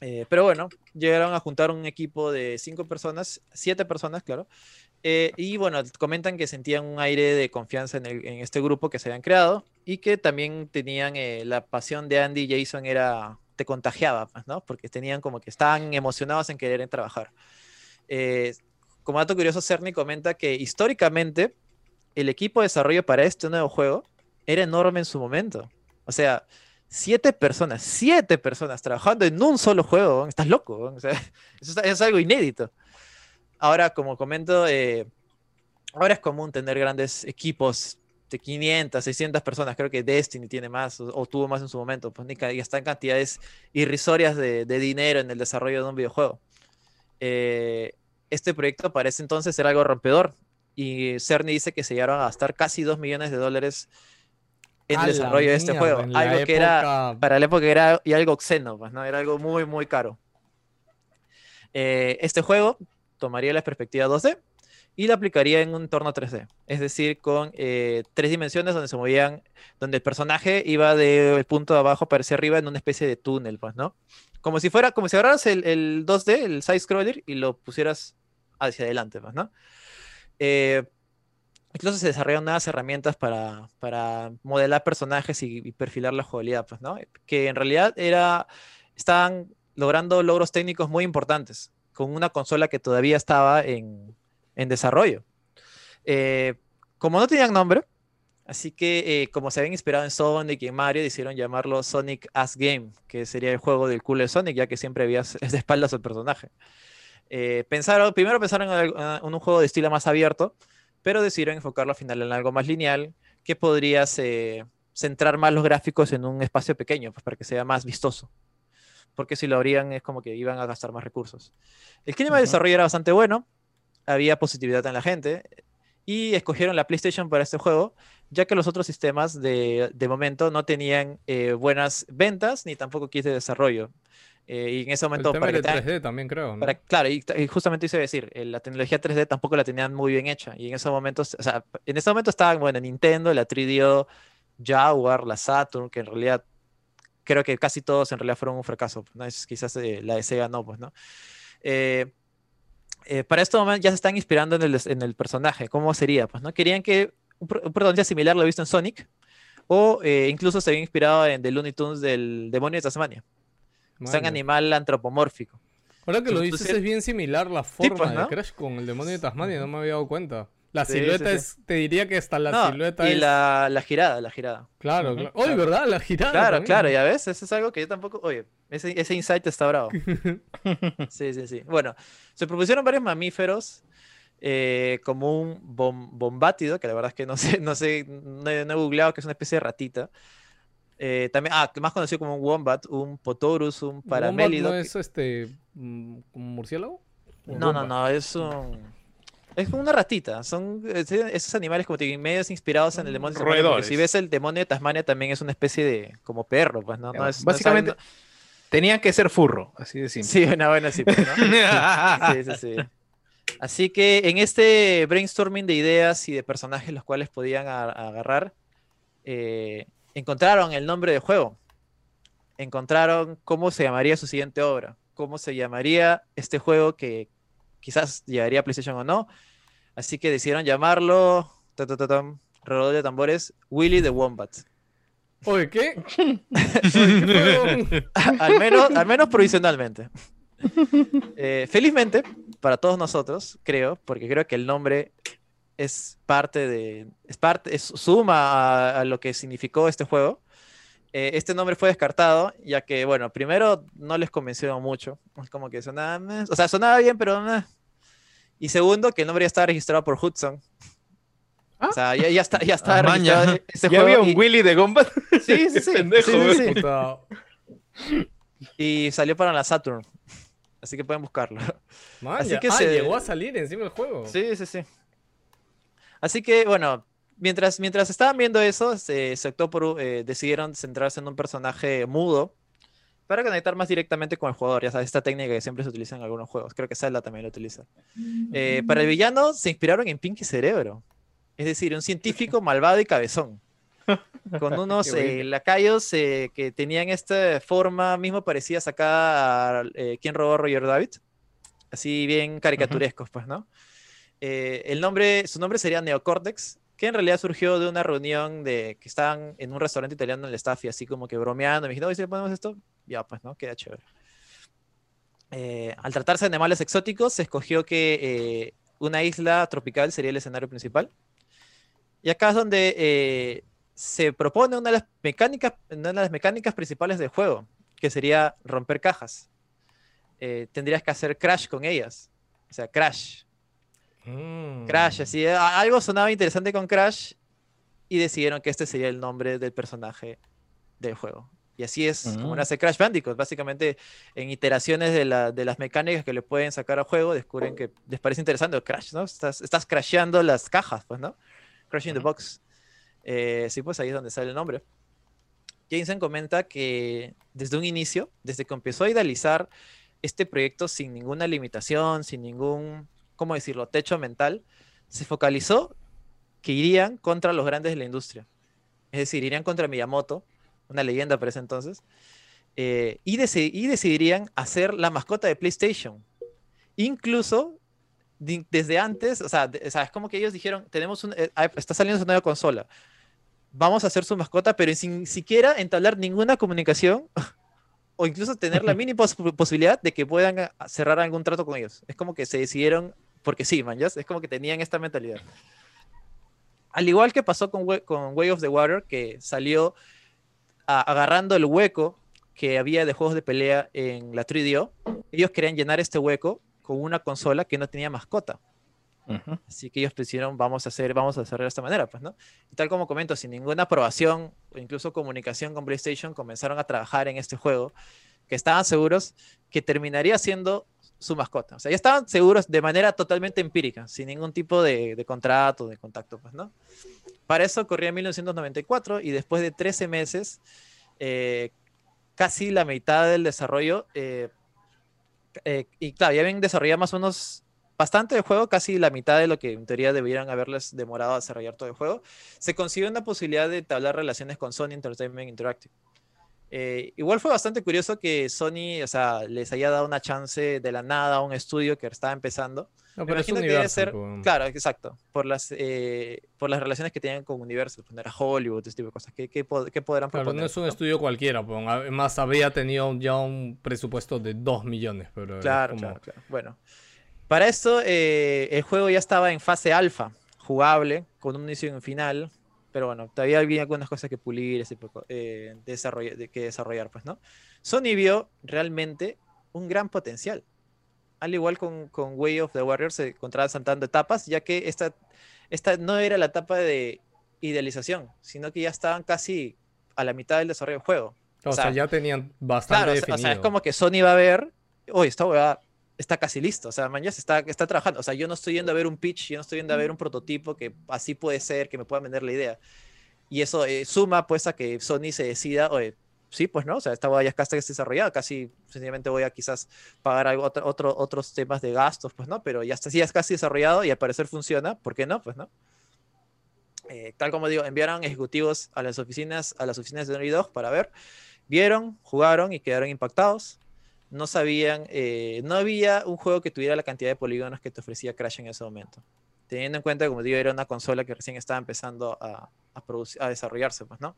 Eh, pero bueno, llegaron a juntar un equipo de cinco personas, siete personas, claro. eh, y bueno, comentan que sentían un aire de confianza en, el- en este grupo que se habían creado y que también tenían eh, la pasión de Andy y Jason era, te contagiaba, pues, ¿no? Porque tenían como que estaban emocionados en querer trabajar. Eh, como dato curioso, Cerny comenta que históricamente el equipo de desarrollo para este nuevo juego era enorme en su momento. O sea, siete personas, siete personas trabajando en un solo juego. Estás loco. eso es algo inédito. Ahora, como comento, eh, ahora es común tener grandes equipos de 500, 600 personas. Creo que Destiny tiene más o, o tuvo más en su momento. Pues, y están cantidades irrisorias de, de dinero en el desarrollo de un videojuego. Eh, este proyecto parece entonces ser algo rompedor. Y Cerny dice que se llegaron a gastar casi 2 millones de dólares en el desarrollo de este juego. Algo que era, para la época era y algo obsceno, pues, ¿no? Era algo muy, muy caro. Eh, este juego tomaría la perspectiva 2D y la aplicaría en un entorno 3D. Es decir, con eh, tres dimensiones donde se movían, donde el personaje iba del punto de abajo para hacia arriba en una especie de túnel, pues, ¿no? Como si fuera, como si agarraras el, el 2D, el side scroller, y lo pusieras hacia adelante, pues, ¿no? Eh, incluso se desarrollan nuevas herramientas para, para modelar personajes y, y perfilar la jugabilidad, pues, ¿no? Que en realidad era, estaban logrando logros técnicos muy importantes con una consola que todavía estaba en, en desarrollo. Eh, como no tenían nombre, así que eh, como se habían inspirado en Sonic y en Mario, decidieron llamarlo Sonic As Game, que sería el juego del culo de Sonic, ya que siempre había de espaldas al personaje. Eh, pensaron, primero pensaron en, un juego de estilo más abierto, pero decidieron enfocarlo al final en algo más lineal, que podrías centrar más los gráficos en un espacio pequeño, pues, para que sea más vistoso. Porque si lo abrían es como que iban a gastar más recursos. El clima de Ujú. desarrollo era bastante bueno, había positividad en la gente, y escogieron la PlayStation para este juego, ya que los otros sistemas de, de momento no tenían eh, buenas ventas ni tampoco kits de desarrollo. Eh, y en ese El momento, tema para que del tengan- 3D también creo, ¿no? para- claro, y, y justamente a decir, eh, la tecnología 3D tampoco la tenían muy bien hecha. Y en esos momentos, o sea, en ese momento estaban, bueno, Nintendo, la 3DO, Jaguar, la Saturn, que en realidad creo que casi todos en realidad fueron un fracaso. ¿no? Es, quizás eh, la de Sega no, pues, ¿no? Eh, para este momento ya se están inspirando en el, en el personaje. ¿Cómo sería? Pues, ¿no? Querían que un, un protagonista similar lo he visto en Sonic, o eh, incluso se habían inspirado en The Looney Tunes del Demonio de Tasmania. Sea, un animal antropomórfico. Ahora que lo dices es bien similar la forma pues, de ¿no? Crash con el demonio de Tasmania, no me había dado cuenta. La Sí, silueta sí, sí. es, te diría que hasta la No, silueta y es... la, la girada, la girada. Claro, claro. Oye. ¿verdad? La girada Claro, también. claro, ya ves, eso es algo que yo tampoco, oye, ese, ese insight está bravo. Sí, sí, sí. Bueno, se propusieron varios mamíferos, eh, como un bom- bombátido, que la verdad es que no sé, no sé, no he, no he googleado, que es una especie de ratita. Eh, también, ah, más conocido como un wombat, un potorus, un ¿Wombat paramélido. no que- es este... mm, un murciélago? ¿Un No, no, wombat? no, es un... Es como una ratita. Son es- esos animales como te digo, medios inspirados en el demonio de Tasmania. porque Si Roedores. ves el demonio de Tasmania también es una especie de como perro, pues no, no es, no Básicamente, tenían que ser furro, así de simple. Sí, una buena sí, pues, ¿no? Sí, sí, sí. Así que en este brainstorming de ideas y de personajes los cuales podían agarrar, eh, encontraron el nombre del juego. Encontraron cómo se llamaría su siguiente obra, cómo se llamaría este juego que quizás llegaría a PlayStation o no. Así que decidieron llamarlo, ta, ta, ta, tam, redoble de tambores, Willy the Wombat. Oye, ¿qué? Oye, ¿qué fue? al, menos, al menos provisionalmente. Eh, felizmente, para todos nosotros, creo, porque creo que el nombre es parte de. Es parte, es suma a, a lo que significó este juego. Eh, este nombre fue descartado, ya que, bueno, primero no les convenció mucho. Es como que sonaba. meh, O sea, sonaba bien, pero. meh. Y segundo, que el nombre ya estaba registrado por Hudson. O sea, ya, ya está, ya está Ah, maña. registrado este ¿Ya había juego un y- Willy de Gombat? Sí, sí, sí. Pendejo, sí, sí, sí. Y salió para la Saturn. Así que pueden buscarlo. man, Así ya- que ah, se- llegó a salir encima del juego. Sí, sí, sí. Así que, bueno, mientras, mientras estaban viendo eso, se, se optó por, eh, decidieron centrarse en un personaje mudo para conectar más directamente con el jugador. Ya sabes, esta técnica que siempre se utiliza en algunos juegos. Creo que Zelda también lo utiliza. Eh, para el villano se inspiraron en Pinky Cerebro. Es decir, un científico malvado y cabezón. con unos eh, lacayos que tenían esta forma mismo parecida sacada a ¿Quién robó a Roger David? Así bien caricaturescos, pues, ¿no? Eh, el nombre, su nombre sería Neocortex, que en realidad surgió de una reunión de que estaban en un restaurante italiano en el staff y así como que bromeando. Me dijeron, oye, si le ponemos esto, ya, pues, ¿no? Queda chévere. Eh, al tratarse de animales exóticos, se escogió que eh, una isla tropical sería el escenario principal. Y acá es donde eh, se propone una de, las mecánicas, una de las mecánicas principales del juego, que sería romper cajas. Eh, tendrías que hacer crash con ellas. O sea, crash. Mm. Crash, así. a- Algo sonaba interesante con Crash y decidieron que este sería el nombre del personaje del juego. Y así es como Mm. nace Crash Bandicoot. Básicamente, en iteraciones de, la- de las mecánicas que le pueden sacar al juego, descubren que les parece interesante Crash, ¿no? Estás, estás crasheando las cajas, pues, ¿no? Crashing the box. Eh, sí, pues ahí es donde sale el nombre. Jensen comenta que desde un inicio, desde que empezó a idealizar este proyecto sin ninguna limitación, sin ningún, ¿cómo decirlo?, techo mental, se focalizó que irían contra los grandes de la industria. Es decir, irían contra Miyamoto, una leyenda para ese entonces, eh, y, deci- y decidirían hacer la mascota de PlayStation. Incluso desde antes, o sea, de- o sea, es como que ellos dijeron, tenemos un, eh, está saliendo su nueva consola, vamos a hacer su mascota, pero sin siquiera entablar ninguna comunicación o incluso tener la mínima pos- posibilidad de que puedan ah, cerrar algún trato con ellos. Es como que se decidieron, porque sí, man, ¿ya? es como que tenían esta mentalidad. Al igual que pasó con, con Way of the Water, que salió a- agarrando el hueco que había de juegos de pelea en la 3DO, ellos querían llenar este hueco con una consola que no tenía mascota. Así que ellos decidieron, vamos a hacer, vamos a hacerlo de esta manera, pues, ¿no? Y tal como comento, sin ninguna aprobación o incluso comunicación con PlayStation, comenzaron a trabajar en este juego, que estaban seguros que terminaría siendo su mascota. O sea, ya estaban seguros de manera totalmente empírica, sin ningún tipo de, de contrato, de contacto, pues, ¿no? Para eso corría 1994 y después de 13 meses, eh, casi la mitad del desarrollo, eh, eh, y claro, ya habían desarrollado más o menos bastante del juego, casi la mitad de lo que en teoría deberían haberles demorado a desarrollar todo el juego, se consiguió una posibilidad de entablar relaciones con Sony Entertainment Interactive. Eh, igual fue bastante curioso que Sony, o sea, les haya dado una chance de la nada a un estudio que estaba empezando. No, Me pero es imagino que debe ser, pues. claro, exacto, por las, eh, por las relaciones que tenían con Universal, pues, era Hollywood, este tipo de cosas. ¿Qué, qué, qué podrán Claro, proponer? no es un estudio cualquiera, pues, además había tenido ya un presupuesto de 2 millones, pero Claro, como- claro, claro. Bueno, para esto eh, el juego ya estaba en fase alfa, jugable, con un inicio y un final, pero bueno, todavía había algunas cosas que pulir, ese poco, eh, desarrolla- de, que desarrollar, pues, ¿no? Sony vio realmente un gran potencial. Al igual con, con Way of the Warriors, se encontraba saltando etapas, ya que esta, esta no era la etapa de idealización, sino que ya estaban casi a la mitad del desarrollo del juego. O sea, ya tenían bastante Claro, o sea- o sea, definido. es como que Sony va a ver, oye, esta hueá está casi listo, o sea, mañana se está, está trabajando, o sea, yo no estoy yendo a ver un pitch, yo no estoy yendo a ver un prototipo que así puede ser, que me pueda vender la idea. Y eso eh, suma pues a que Sony se decida, oye, sí, pues no, o sea, esta hueá ya está desarrollada, casi sencillamente voy a quizás pagar algo, otro, otro- otros temas de gastos, pues no, pero ya está, sí, ya es casi desarrollado y al parecer funciona, ¿por qué no? Pues no. Eh, tal como digo, enviaron ejecutivos a las oficinas, a las oficinas de Naughty Dog para ver, vieron, jugaron y quedaron impactados. No sabían, eh, no había un juego que tuviera la cantidad de polígonos que te ofrecía Crash en ese momento. Teniendo en cuenta que, como digo, era una consola que recién estaba empezando a, a producir- a desarrollarse, pues, ¿no?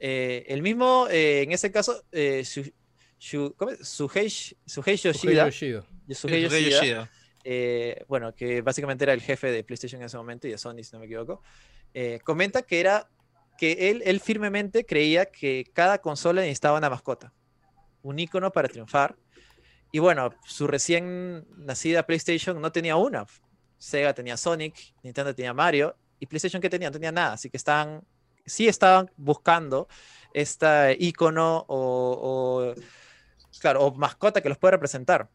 Eh, el mismo, eh, en ese caso, eh, ¿cómo es? Suhei, Suhei Yoshida, Yoshida. Suhei Yoshida. eh, bueno, que básicamente era el jefe de PlayStation en ese momento y de Sony, si no me equivoco, eh, comenta que era que él, él firmemente creía que cada consola necesitaba una mascota, un icono para triunfar. Y bueno, su recién nacida PlayStation no tenía una. Sega tenía Sonic, Nintendo tenía Mario, y PlayStation que tenía, no tenía nada. Así que estaban, sí estaban buscando este icono o, claro, o mascota que los pueda representar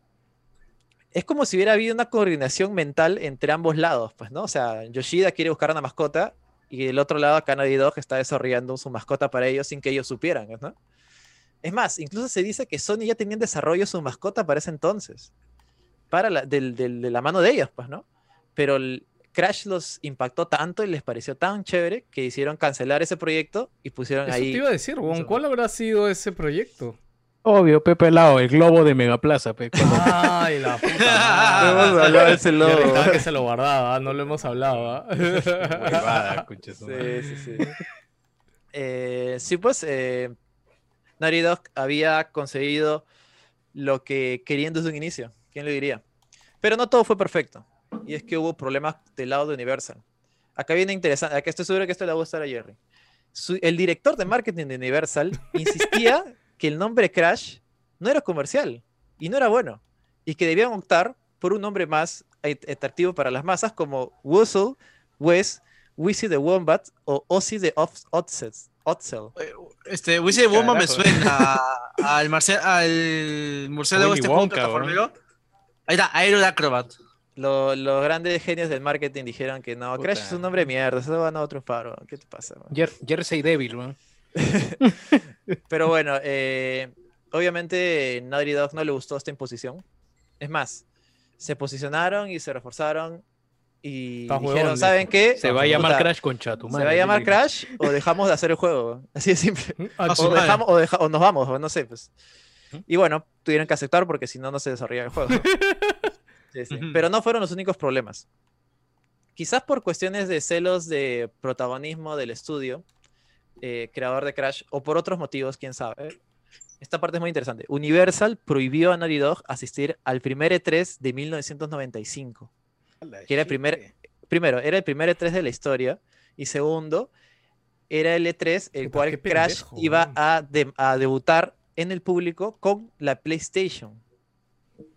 es como si hubiera habido una coordinación mental entre ambos lados, pues, ¿no? O sea, Yoshida quiere buscar una mascota y el otro lado, Naughty Dog está desarrollando su mascota para ellos sin que ellos supieran, ¿no? Es más, incluso se dice que Sony ya tenía en desarrollo su mascota para ese entonces, para la, del- del- de la mano de ellos, pues, ¿no? Pero el- Crash los impactó tanto y les pareció tan chévere que hicieron cancelar ese proyecto y pusieron Eso ahí. te iba a decir, weón, ¿cuál habrá sido ese proyecto? Obvio, Pepe Lao, el globo de Megaplaza. Pe, cuando- Ay, la puta No hemos madre. hablado de ese Yo ahorita que se lo guardaba, no lo hemos hablado. ¿ah? Huevada, Sí, sí, sí. Eh, sí, pues eh, Naughty Dog había conseguido lo que querían desde un inicio. ¿Quién lo diría? Pero no todo fue perfecto. Y es que hubo problemas del lado de Universal. Acá viene interesante. Acá estoy seguro que esto le va a gustar a Jerry. Su- el director de marketing de Universal insistía que el nombre Crash no era comercial y no era bueno. Y que debían optar por un nombre más at- atractivo para las masas como Wuzzle, Wes, Wizzy the Wombat o Ozzy the Off- Otzels- Otzel. Este, Wizzy Woman me suena al, marcia- al murciélago este plataformero. Ahí está, Aero Acrobat. Lo- los grandes genios del marketing dijeron que no, Crash es un nombre de mierda, eso van a triunfar. weón. ¿Qué te pasa? Jer- Jersey Devil, weón. Pero bueno, eh, obviamente Naughty Dog no le gustó esta imposición. Es más, se posicionaron y se reforzaron y Está dijeron, huevón, ¿saben qué? Se va a llamar Puta, Crash Concha, tu Se va a llamar Crash o dejamos de hacer el juego. Así de simple. Ah, O, dejamos, o, deja- o nos vamos, o no sé, pues. Y bueno, tuvieron que aceptar porque si no, no se desarrolla el juego. Sí, sí. Ujú. Pero no fueron los únicos problemas. Quizás por cuestiones de celos de protagonismo del estudio, eh, creador de Crash, o por otros motivos, quién sabe. Esta parte es muy interesante. Universal prohibió a Naughty Dog asistir al primer E3 de 1995. Que era el primer- Primero, era el primer E3 de la historia. Y segundo, era el E3 el cual Crash pendejo, iba a, de- a debutar en el público con la PlayStation.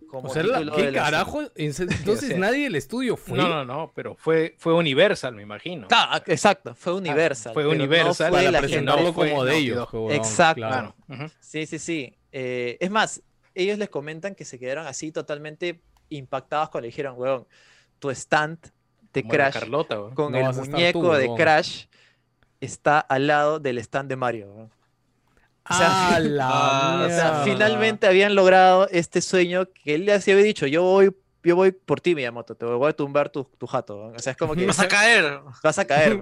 Como O sea, la- ¿qué carajo? Entonces nadie del estudio fue. No, no, no, pero fue, fue Universal, me imagino. Ah, exacto, fue Universal. fue pero no Universal fue Para presentarlo fue como de ellos. Exacto. claro. Sí, sí, sí. Eh, es más, ellos les comentan que se quedaron así totalmente impactados cuando le dijeron, weón, tu stand de Como Crash Carlota, con No el muñeco tú, de. Crash está al lado del stand de Mario. O sea, ¡A la Ah, O sea, mierda! finalmente habían logrado este sueño que él les había dicho, yo voy, yo voy por ti, Miyamoto, te voy a tumbar tu, tu jato. weón". O sea, es como que Vas a caer. vas a caer.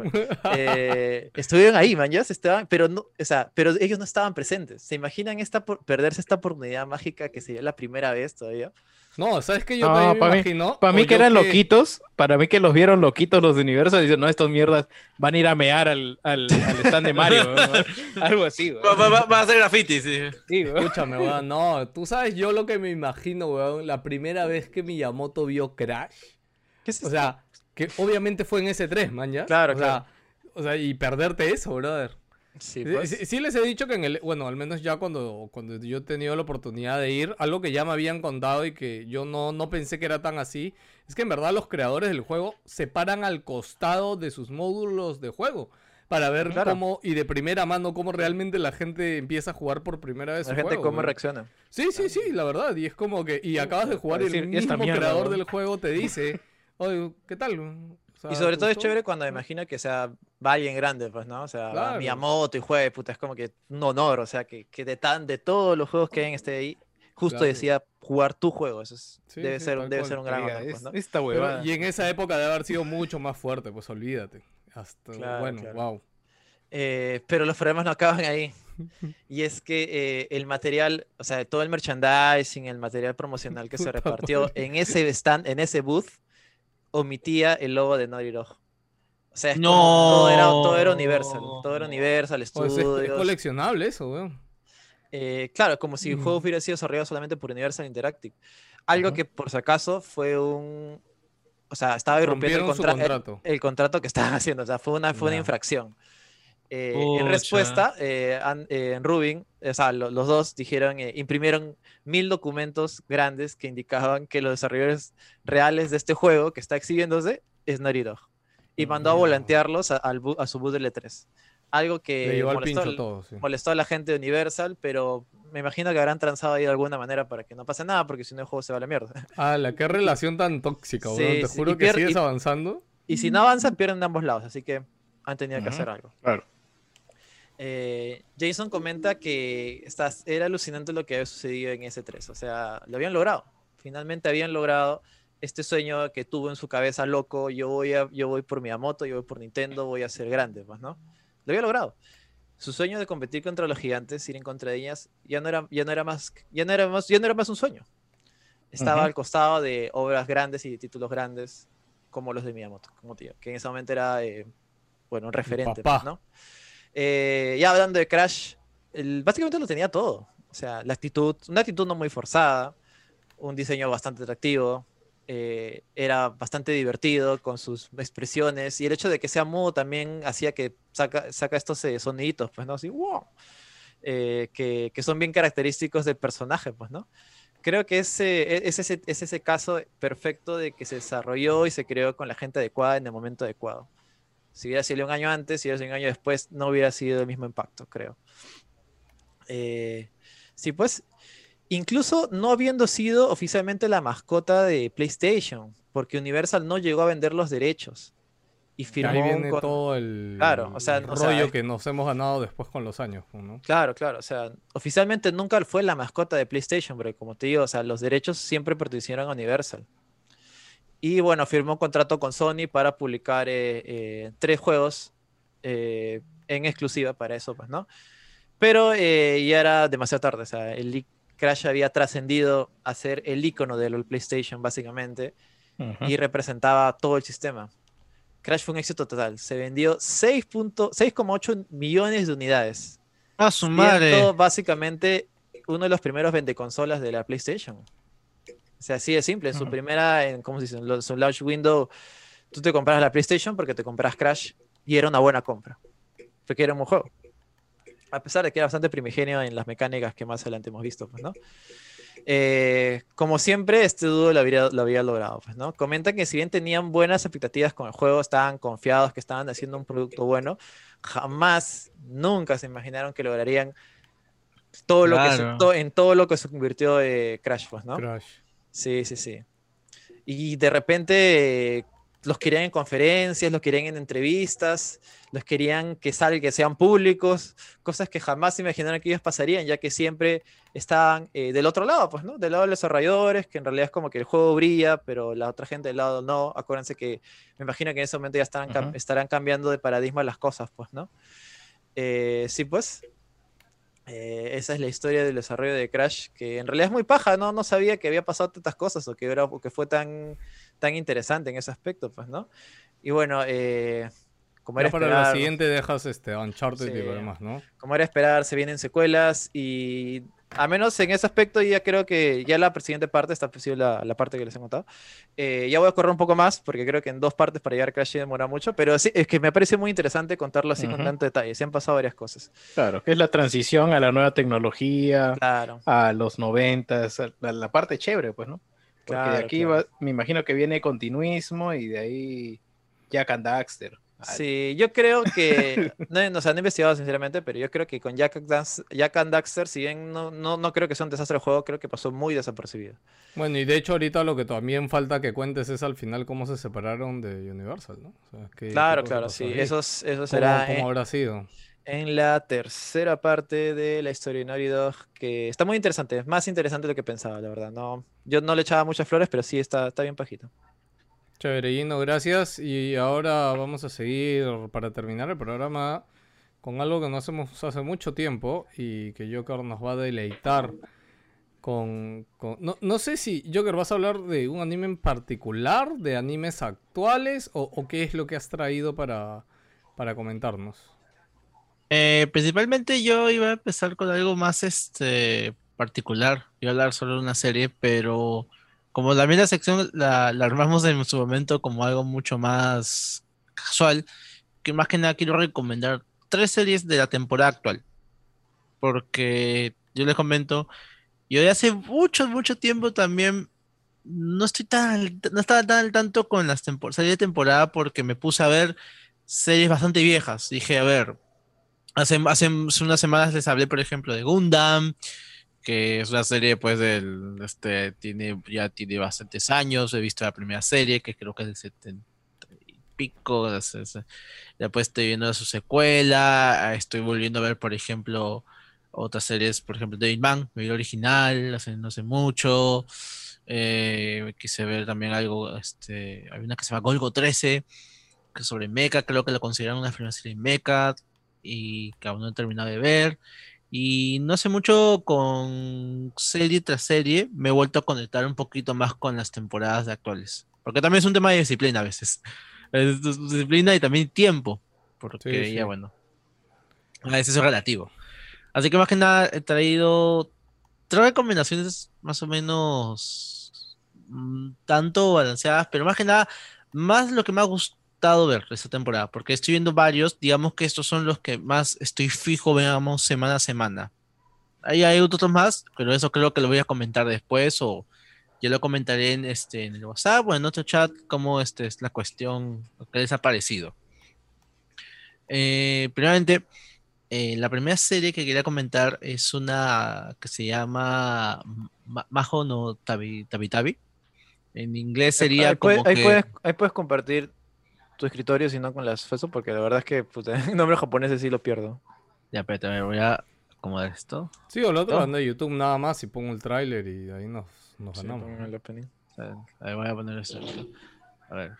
Eh, estuvieron ahí, man, ya se estaban, pero no, o sea, pero ellos no estaban presentes. ¿Se imaginan esta por- perderse esta oportunidad mágica que sería la primera vez todavía? No, ¿sabes qué? Yo No, también me pa' mí- imagino. Para mí que eran loquitos, para mí que los vieron loquitos los de Universal y dicen, no, estos mierdas van a ir a mear al, al, al stand de Mario. weón". Algo así, weón. Va, va- va- va a hacer graffiti, sí. Sí, weón. Escúchame, weón, no, tú sabes yo lo que me imagino, weón, la primera vez que Miyamoto vio Crash, ¿Qué es o sea, que obviamente fue en ese 3, man, ¿ya? Claro, o sea, o sea, y perderte eso, brother. Sí, pues. sí- sí les he dicho que en el, bueno, al menos ya cuando, cuando yo he tenido la oportunidad de ir, algo que ya me habían contado y que yo no, no pensé que era tan así, es que en verdad los creadores del juego se paran al costado de sus módulos de juego para ver Claro. cómo, y de primera mano, cómo realmente la gente empieza a jugar por primera vez La gente juego, cómo reacciona. Sí, sí, sí, la verdad. Y es como que. Y acabas de jugar y decir, el "¿Y esta mismo mierda, creador weón?" del juego te dice. Oye, ¿qué tal? Sea, Y sobre ¿te todo es gustó?". chévere cuando imagino que sea va alguien grande, pues, ¿no? O sea, Claro. Miyamoto y juegue, puta, es como que un honor, o sea, que, que de tan, de todos los juegos que hay en este ahí, justo Claro. decía jugar tu juego, eso es- Sí, debe, sí, ser, debe cual. ser un gran honor, pues, es- ¿no? Esta Pero- huevada. y en esa época debe haber sido mucho más fuerte, pues olvídate. Hasta, Claro, bueno, wow. Eh, pero los problemas no acaban ahí. Y es que eh, el material, o sea, todo el merchandising, el material promocional que se repartió en ese stand, en ese booth, omitía el logo de Naughty Dog. O sea, es No. todo, era, todo era Universal, todo era Universal O sea, es, Studios. coleccionable eso, weón. Eh, claro, como si el juego Mm. hubiera sido desarrollado solamente por Universal Interactive. Algo Ajá. que por si acaso fue un... O sea, estaba irrumpiendo el, contra- el- contrato. el contrato que estaban haciendo. O sea, fue una, fue una Ya. infracción. Eh, en respuesta, eh, An- eh, en Rubin, o sea, lo- los dos dijeron, eh, imprimieron mil documentos grandes que indicaban que los desarrolladores reales de este juego que está exhibiéndose es Naughty Dog. Y mandó a volantearlos a, a su booth del E3. Algo que molestó, pincho al- todo, sí. molestó a la gente de Universal, pero me imagino que habrán transado ahí de alguna manera para que no pase nada, porque si no el juego se va a la mierda. Ah, la qué relación tan tóxica, Sí. Te sí, juro y que sigues y- avanzando. Y si no avanzan, pierden de ambos lados, así que han tenido que hacer algo. Claro. Eh, Jason comenta que estás, era alucinante lo que había sucedido en ese 3, o sea, lo habían logrado. Finalmente habían logrado este sueño que tuvo en su cabeza loco, yo voy, a, yo voy por Miyamoto, yo voy por Nintendo, voy a ser grande, pues, ¿no? Lo había logrado. Su sueño de competir contra los gigantes, ir en contra de ellas, ya no era, ya no era, más, ya no era, más, ya no era más un sueño. Estaba Ujú. al costado de obras grandes y de títulos grandes como los de Miyamoto, como tío, que en ese momento era, eh, bueno, un referente, pues. ¿no? Eh, ya hablando de Crash, el- básicamente lo tenía todo. O sea, la actitud, una actitud no muy forzada, un diseño bastante atractivo, eh, era bastante divertido con sus expresiones y el hecho de que sea mudo también hacía que saca, saca estos eh, soniditos, pues, ¿no? Así, wow, eh, que, que son bien característicos del personaje, pues, ¿no? Creo que ese, e- es, ese, es ese caso perfecto de que se desarrolló y se creó con la gente adecuada en el momento adecuado. Si hubiera sido un año antes, si hubiera sido un año después, no hubiera sido el mismo impacto, creo. Eh, sí, pues, incluso no habiendo sido oficialmente la mascota de PlayStation, porque Universal no llegó a vender los derechos. Y firmó ahí viene con- todo el, Claro, o sea, el o sea, rollo que nos hemos ganado después con los años, pues, ¿no? Claro, claro, o sea, oficialmente nunca fue la mascota de PlayStation, pero como te digo, o sea, los derechos siempre pertenecieron a Universal. Y bueno, firmó un contrato con Sony para publicar eh, eh, tres juegos eh, en exclusiva para eso, pues, ¿no? Pero eh, ya era demasiado tarde, o sea, el i- Crash había trascendido a ser el icono de lo PlayStation, básicamente, Ujú. y representaba todo el sistema. Crash fue un éxito total, se vendió 6.- 6,8 millones de unidades. A su madre. siendo básicamente uno de los primeros vendeconsolas de la PlayStation. Sea, así de simple. En su primera, en, ¿cómo se dice? En su launch window, tú te compras la PlayStation porque te compras Crash y era una buena compra. Porque era un buen juego. A pesar de que era bastante primigenio en las mecánicas que más adelante hemos visto, pues, ¿no? Eh, como siempre, este dúo lo había, lo había logrado, pues, ¿no? Comentan que si bien tenían buenas expectativas con el juego, estaban confiados que estaban haciendo un producto bueno, jamás, nunca se imaginaron que lograrían todo lo que se- to- en todo lo que se convirtió eh, Crash, pues, ¿no? Crash. Sí, sí, sí. Y de repente eh, los querían en conferencias, los querían en entrevistas, los querían que salgan, que sean públicos, cosas que jamás se imaginaron que ellos pasarían, ya que siempre estaban eh, del otro lado, pues, ¿no? Del lado de los desarrolladores, que en realidad es como que el juego brilla, pero la otra gente del lado no. Acuérdense que me imagino que en ese momento ya estarán, cam- Ujú. estarán cambiando de paradigma las cosas, pues, ¿no? Eh, sí, pues. Eh, esa es la historia del desarrollo de Crash, que en realidad es muy paja, ¿no? No sabía que había pasado tantas cosas o que, era, o que fue tan, tan interesante en ese aspecto, pues, ¿no? Y bueno, eh, como era para la esperar, siguiente dejas este Uncharted y Sí. lo demás, ¿no? como era esperar, se vienen secuelas y a menos en ese aspecto ya creo que ya la siguiente parte, esta ha la, la parte que les he contado, eh, ya voy a correr un poco más porque creo que en dos partes para llegar a Crash demora mucho, pero sí, es que me parece muy interesante contarlo así con Ujú. tanto detalle, se han pasado varias cosas. Claro, que es la transición a la nueva tecnología, Claro. a los noventas, a la, la parte chévere, pues, ¿no? Porque de Claro, aquí claro. va- me imagino que viene continuismo y de ahí Jack and Daxter. Sí, yo creo que, no, no, o sea, no he investigado sinceramente, pero yo creo que con Jack, and Dax- Jack and Daxter, si bien no, no, no creo que sea un desastre el juego, creo que pasó muy desapercibido. Bueno, y de hecho ahorita lo que también falta que cuentes es al final cómo se separaron de Universal, ¿no? O sea, qué- qué Claro, claro, sí, ahí. eso, es- eso ¿Cómo- será ¿Cómo, en, habrá sido? en la tercera parte de la historia de Naughty Dog, que está muy interesante, es más interesante de lo que pensaba, la verdad. No, yo no le echaba muchas flores, pero sí está, está bien pajito. Chévere, Gino, gracias. Y ahora vamos a seguir para terminar el programa con algo que no hacemos hace mucho tiempo y que Joker nos va a deleitar con... con- No, no sé si, Joker, vas a hablar de un anime en particular, de animes actuales o, o qué es lo que has traído para, para comentarnos. Eh, principalmente yo iba a empezar con algo más este particular. Iba a hablar solo de una serie, pero como también la sección la, armamos en su momento como algo mucho más casual, que más que nada quiero recomendar tres series de la temporada actual. Porque yo les comento, yo de hace mucho, mucho tiempo también no estoy tan, no estaba tan al tanto con las series de temporada porque me puse a ver series bastante viejas. Dije, a ver, Hace, hace unas semanas les hablé, por ejemplo, de Gundam, que es una serie, pues, del, este, tiene, ya tiene bastantes años. He visto la primera serie, que creo que es del 70 y pico. es- es- después estoy viendo su secuela. ah, Estoy volviendo a ver, por ejemplo, otras series, por ejemplo, David Man, el original hace no hace mucho. Eh, quise ver también algo, este, hay una que se llama Golgo 13, que es sobre Mecha, creo que lo consideran una primera serie Mecha, y que aún no he terminado de ver. Y no sé mucho con serie tras serie, me he vuelto a conectar un poquito más con las temporadas actuales. Porque también es un tema de disciplina a veces. Es disciplina y también tiempo. Porque Sí, ya bueno. A veces es relativo. Así que más que nada he traído tres recomendaciones más o menos mm, tanto balanceadas, pero más que nada, más lo que me ha gustado ver esta temporada, porque estoy viendo varios, digamos que estos son los que más estoy fijo, veamos, semana a semana. Ahí hay otros más, pero eso creo que lo voy a comentar después o yo lo comentaré en, este, en el WhatsApp o en otro chat cómo este, es la cuestión, lo que les ha parecido. Eh, primeramente, eh, la primera serie que quería comentar es una que se llama Ma- Majo no Tabi Tabi Tabi. En inglés sería ahí, como ahí que... puedes, ahí puedes compartir tu escritorio, si no con las FESO, porque la verdad es que puta, el nombre japonés sí lo pierdo. Ya, espérate, ver, voy a acomodar esto. Sí, o lo otro No. ando de YouTube nada más y pongo el tráiler y ahí nos, nos Sí, ganamos. el opening. A ver, ahí voy a poner esto. A ver.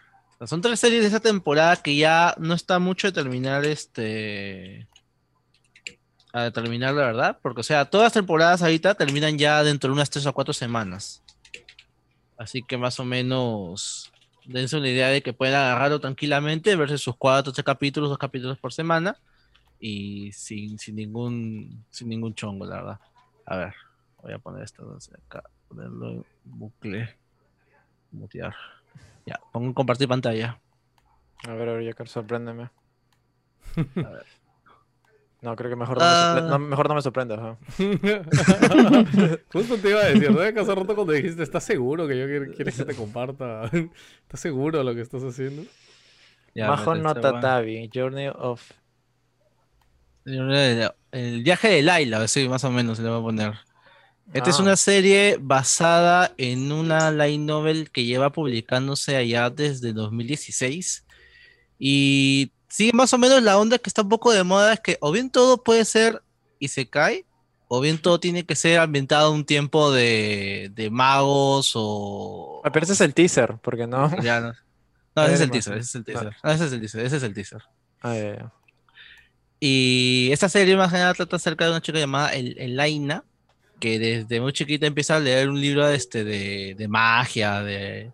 Son tres series de esta temporada que ya no está mucho de terminar este. A terminar la verdad. Porque, o sea, todas las temporadas ahorita terminan ya dentro de unas tres o cuatro semanas. Así que más o menos. Dense una idea de que pueden agarrarlo tranquilamente, verse sus cuatro, tres capítulos, dos capítulos por semana. Y sin, sin ningún. Sin ningún chongo, la verdad. A ver. Voy a poner esto entonces, acá. Ponerlo en bucle. Mutear. Ya, pongo compartir pantalla. A ver, a ver, Jacker, sorpréndeme. A ver. No, creo que mejor no, me, Ah. no, mejor no me sorprenda. ajá. Justo te iba a decir, ¿no? Que hace rato cuando dijiste, ¿estás seguro que yo quiero, quieres que te comparta? ¿Estás seguro de lo que estás haciendo? Ya, Majo vete, no va. Tatabi, Journey of... El, viaje de Laila, sí, más o menos le voy a poner. Esta es Ah. una serie basada en una light novel que lleva publicándose allá desde 2016. Y sigue más o menos la onda que está un poco de moda, es que o bien todo puede ser y se cae, o bien todo tiene que ser ambientado un tiempo de, de magos o... Ah, Pero ese es el teaser, porque no... Ya no. No, ese es el teaser, ese es el teaser. No, ese es el teaser, ese es el teaser. Ah, ya, ya. Y esta serie más nada trata acerca de una chica llamada El- Elaina, que desde muy chiquita empieza a leer un libro este, de, de magia, de,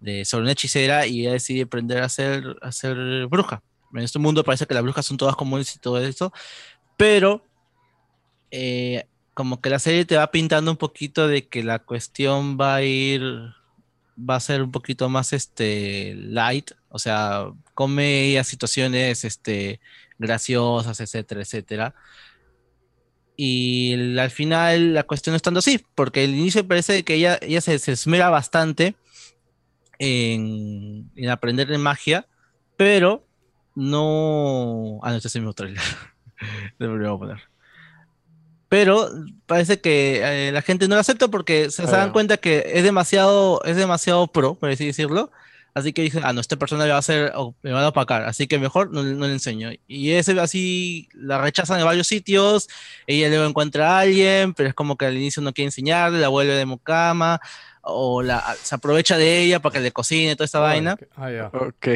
de- sobre una hechicera, y ella decide aprender a ser, a ser bruja. En este mundo parece que las brujas son todas comunes y todo eso, pero eh, como que la serie te va pintando un poquito de que la cuestión va a ir, va a ser un poquito más este, light, o sea, comedia, situaciones este, graciosas, etcétera, etcétera. Y el- al final la cuestión no es tanto así, porque al inicio parece que ella, ella se, se esmera bastante en, en aprender de magia, pero no... Ah, no, este es el mismo trailer. Poner. Pero parece que eh, la gente no lo acepta porque se, se Ah, dan cuenta que es demasiado, es demasiado pro, por así decirlo. Así que dije, ah, no, esta persona me va a hacer, o me van a opacar, así que mejor no, no le enseño. Y ese así la rechazan en varios sitios, ella luego encuentra a alguien, pero es como que al inicio no quiere enseñarle, la vuelve de mucama, o la, se aprovecha de ella para que le cocine toda esta vaina. Ah, ya. Ok.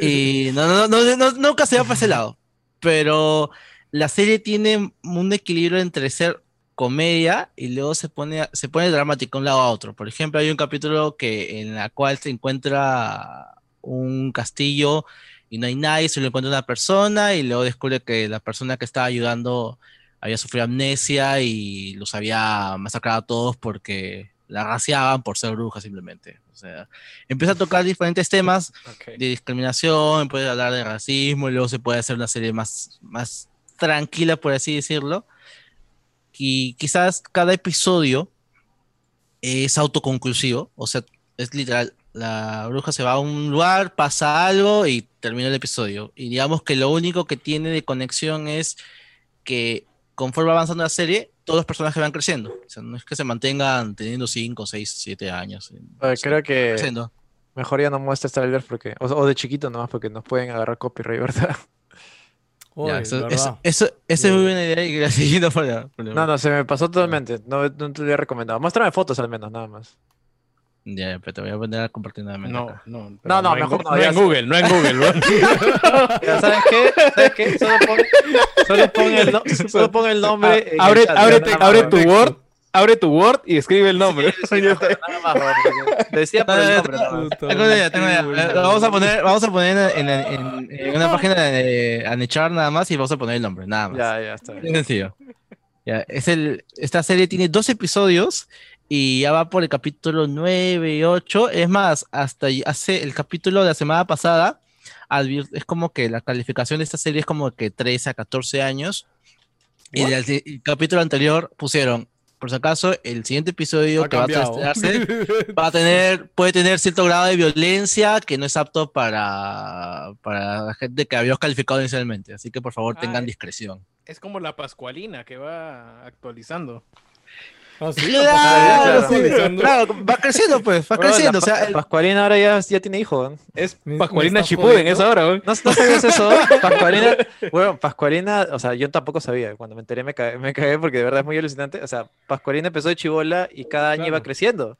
Y no, no, no, no- nunca se va para ese lado. Pero la serie tiene un equilibrio entre ser comedia y luego se pone, se pone dramático de un lado a otro. Por ejemplo, hay un capítulo que, en la cual se encuentra un castillo y no hay nadie, solo encuentra una persona y luego descubre que la persona que estaba ayudando había sufrido amnesia y los había masacrado a todos porque la raciaban por ser bruja simplemente. O sea, empieza a tocar diferentes temas de discriminación, puede hablar de racismo, y luego se puede hacer una serie más, más tranquila, por así decirlo. Y quizás cada episodio es autoconclusivo, o sea, es literal, la bruja se va a un lugar, pasa algo y termina el episodio. Y digamos que lo único que tiene de conexión es que conforme va avanzando la serie, todos los personajes van creciendo. O sea, no es que se mantengan teniendo 5, 6, 7 años. Oye, creo que creciendo. mejor ya no muestres trailers porque, o, o de chiquito nomás porque nos pueden agarrar copyright, ¿verdad? Ya, Oye, eso, ¿verdad? eso, eso- esa es muy buena idea y gracias para, para- No, no, se me pasó totalmente. No, no te lo había recomendado. Muéstrame fotos al menos, nada más. Ya, pero te voy a poner a compartir nuevamente. No, acá. no. No, no, mejor no, en. Google, no en Google. Ya, ¿Sabes qué? ¿Sabes qué? Solo pon, solo pon el, no- solo pon el nombre. abre chat, abre, abre tu Word, abre tu Word y escribe el nombre. Sí, nada más, decía por el nombre. nada más. Tengo idea, tengo idea. Eh, vamos a poner, vamos a poner en, en- en- en una página de Anechar nada más y vamos a poner el nombre, nada más. Ya, ya, está bien. Bien sencillo. Ya, es el, esta serie tiene dos episodios y ya va por el capítulo 9 y 8. Es más, hasta hace el capítulo de la semana pasada, es como que la calificación de esta serie es como que 13 a 14 años. Y el, el capítulo anterior pusieron, por si acaso, el siguiente episodio Ha que va a estrenarse va a tener, puede tener cierto grado de violencia que no es apto para, para la gente que habíamos calificado inicialmente. Así que por favor tengan Ah, discreción. Es como la Pascualina que va actualizando. Ah, sí, Claro, claro, sí, claro, va creciendo pues, va Bro, creciendo. O sea, el- Pascualina ahora ya, ya tiene hijo. Es Pascualina Chipuden, es ahora, weón. ¿No, no sabías eso? Pascualina, bueno, Pascualina, o sea, yo tampoco sabía. Cuando me enteré me cagué, me cagué porque de verdad es muy alucinante. O sea, Pascualina empezó de chivola y cada año iba creciendo.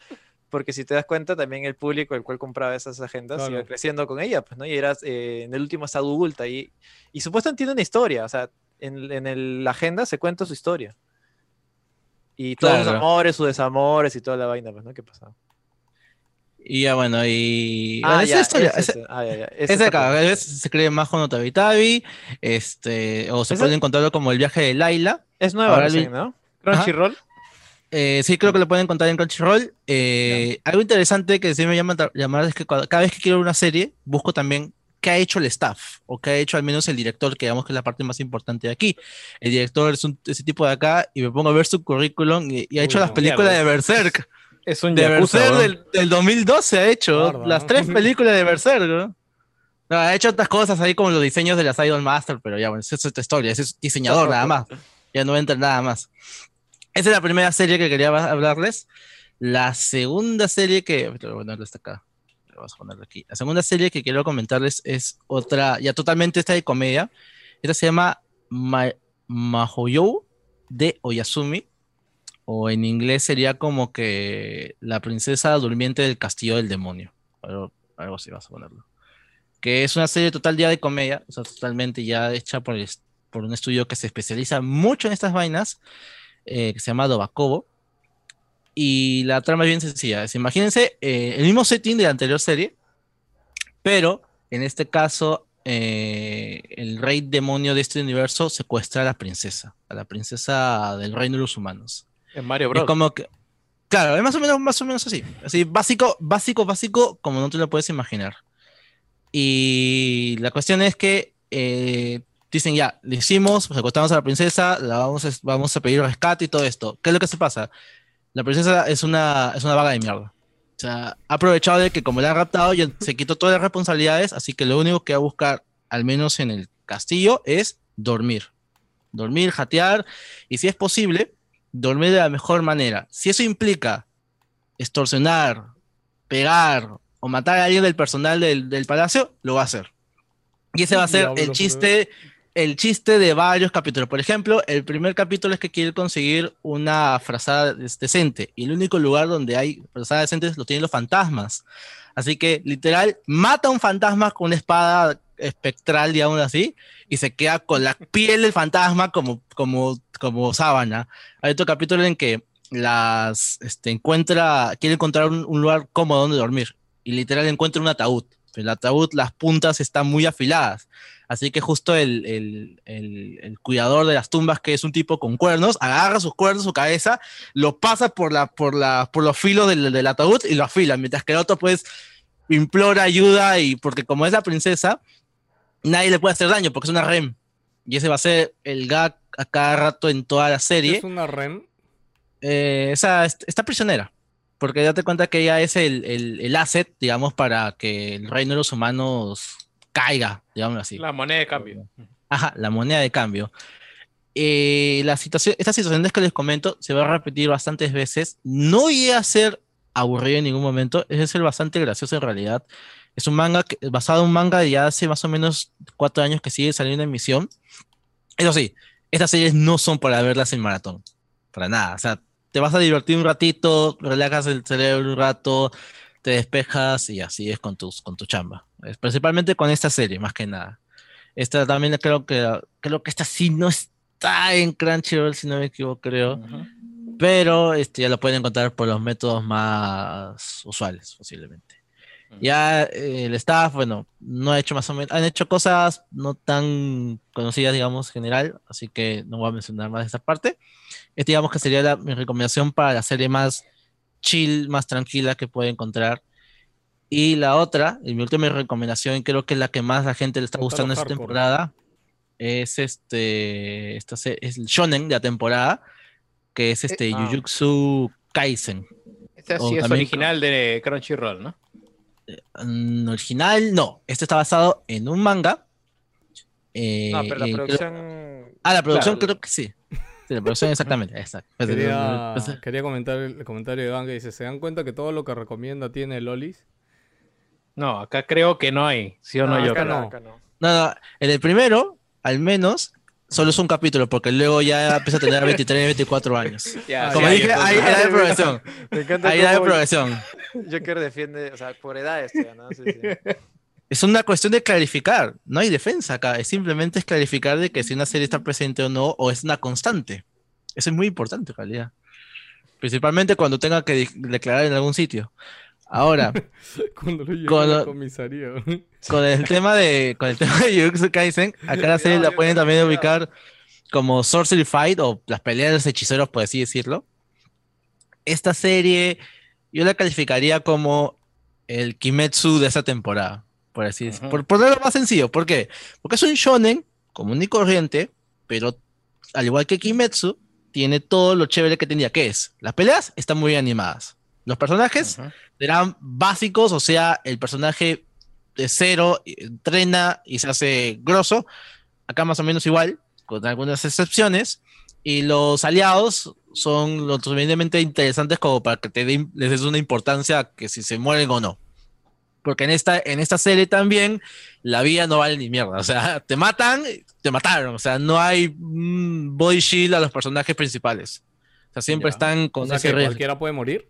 Porque si te das cuenta, también el público el cual compraba esas agendas Claro. iba creciendo con ella, pues, ¿no? Y eras, eh, en el último está adulta y, y supuestamente tiene una historia. O sea, en, en el- la agenda se cuenta su historia. Y todos sus Claro. amores, sus desamores y toda la vaina, pues, ¿no? ¿Qué pasaba? y ya bueno, y Ah, bueno, esa ya, historia, esa- ese. Ah, ya, ya, ese acá, se cree Majo no Tabi Tabi, este, o se puede encontrarlo como el viaje de Laila. Es nueva, Ahora recién, el- ¿no? Crunchyroll. Eh, sí, creo que lo pueden encontrar en Crunchyroll. Eh, algo interesante que sí me llama llamar es que cada vez que quiero ver una serie, busco también qué ha hecho el staff o qué ha hecho al menos el director, que digamos que es la parte más importante de aquí. El director es un- ese tipo de acá y me pongo a ver su currículum y, y ha Uy, hecho las no, películas mierda. de Berserk. Es un De yakuza, Berserk del, del 2012 ha hecho Bárbaro. las tres películas de Berserk. ¿no? No, ha hecho otras cosas ahí como los diseños de las Idol Master, pero ya, bueno, esa es otra historia. Ese es diseñador nada más. Ya no entra en nada más. Esa es la primera serie que quería hablarles. La segunda serie que. Ponerlo hasta acá. Vamos a ponerlo aquí. La segunda serie que quiero comentarles es otra, ya totalmente esta de comedia. Esta se llama Ma Mahoyou de Oyasumi. O en inglés sería como que la princesa durmiente del castillo del demonio. Algo, algo así vas a ponerlo. Que es una serie total ya de comedia. O sea, totalmente ya hecha por, un estudio que se especializa mucho en estas vainas. eh, que se llama Dobakobo. Y la trama es bien sencilla. es, imagínense eh, el mismo setting de la anterior serie, pero en este caso eh, el rey demonio de este universo secuestra a la princesa, a la princesa del reino de los humanos. En Mario Bros. Es como que, claro, es más o menos, más o menos así. Así, básico, básico, básico, como no te lo puedes imaginar. Y la cuestión es que eh, dicen ya, le hicimos, secuestramos a la princesa, la vamos a, vamos a pedir rescate y todo esto. ¿Qué es lo que se pasa? La princesa es una, es una vaga de mierda. O sea, ha aprovechado de que como la han raptado, ya se quitó todas las responsabilidades, así que lo único que va a buscar, al menos en el castillo, es dormir. Dormir, jatear, y si es posible, dormir de la mejor manera. Si eso implica extorsionar, pegar o matar a alguien del personal del, del palacio, lo va a hacer. Y ese va a ser el chiste, el chiste de varios capítulos. Por ejemplo, el primer capítulo es que quiere conseguir una frazada decente. Y el único lugar donde hay frazadas decentes lo tienen los fantasmas. Así que, literal, mata a un fantasma con una espada espectral, digamos así, y se queda con la piel del fantasma como, como, como sábana. Hay otro capítulo en que las este, encuentra, quiere encontrar un, un lugar cómodo donde dormir, y literal encuentra un ataúd. El ataúd, las puntas están muy afiladas. Así que justo el, el, el- el cuidador de las tumbas, que es un tipo con cuernos, agarra sus cuernos, su cabeza, lo pasa por, la, por, la, por los filos del, del ataúd y lo afila, mientras que el otro pues implora ayuda y porque como es la princesa, nadie le puede hacer daño porque es una rem. Y ese va a ser el gag a cada rato en toda la serie. Es una REM. Eh, esa est- está prisionera. Porque date cuenta que ella es el, el, el asset, digamos, para que el reino de los humanos caiga, digamos así. La moneda de cambio. Ajá, la moneda de cambio. Eh, la situación, estas situaciones que les comento se va a repetir bastantes veces. No llega a ser aburrido en ningún momento, es ser bastante gracioso en realidad. Es un manga que- basado en un manga de ya hace más o menos cuatro años que sigue saliendo en emisión. Eso sí, estas series no son para verlas en maratón, para nada. O sea, te vas a divertir un ratito, relajas el cerebro un rato, te despejas y así es con, tus, con tu chamba. Principalmente con esta serie, más que nada. Esta también creo que, creo que esta sí no está en Crunchyroll, si no me equivoco, creo. Pero este, ya lo pueden encontrar por los métodos más usuales, posiblemente. Ya eh, el staff, bueno, no ha hecho más o menos, han hecho cosas no tan conocidas, digamos, en general, así que no voy a mencionar más de esta parte. Esta, digamos que sería la- mi recomendación para la serie más chill, más tranquila que puede encontrar. Y la otra, y mi última recomendación, y creo que es la que más a la gente le está gustando esta hardcore. temporada, es este, esta es el shonen de la temporada, que es este ah. Jujutsu Kaisen. Esta O sí es original de Crunchyroll, ¿no? Mm, original, no. Este está basado en un manga. eh, No, pero la y creo- producción. Ah, la producción Claro. creo que sí. Sí, la producción exactamente. exacto. Quería, quería comentar el comentario de Iván que dice, ¿se dan cuenta que todo lo que recomienda tiene lolis? No, acá creo que no hay. ¿Sí o no, No, yo? acá no. No, no, en el primero, al menos, solo es un capítulo, porque luego ya empieza a tener 23, 24 años. Ya, Como sí, dije, hay edad de progresión. Me encanta Hay edad de progresión. Joker defiende, o sea, por edades, todavía, ¿no? Sí, sí. Es una cuestión de clarificar. No hay defensa acá. Es simplemente es clarificar de que si una serie está presente o no, o es una constante. Eso es muy importante, en realidad. Principalmente cuando tenga que de- declarar en algún sitio. Ahora, Cuando lo llevé Con a la lo- comisaría. con el tema de con el tema de Jujutsu Kaisen, acá la serie la pueden también ubicar como Sorcery Fight o las peleas de los hechiceros, por así decirlo. Esta serie yo la calificaría como el Kimetsu de esa temporada, por así decirlo. Por ponerlo más sencillo, ¿por qué? Porque es un shonen común y corriente, pero al igual que Kimetsu, tiene todo lo chévere que tenía, que es, las peleas están muy animadas. Los personajes serán básicos, o sea, el personaje de cero eh, entrena y se hace grosso. Acá más o menos igual, con algunas excepciones. Y los aliados son lo suficientemente interesantes como para que te den- les des una importancia que si se mueren o no. Porque en esta, en esta serie también la vida no vale ni mierda. O sea, te matan, te mataron. O sea, no hay mm, body shield a los personajes principales. O sea, siempre Ya. están con O sea, ese que riesgo. cualquiera puede morir.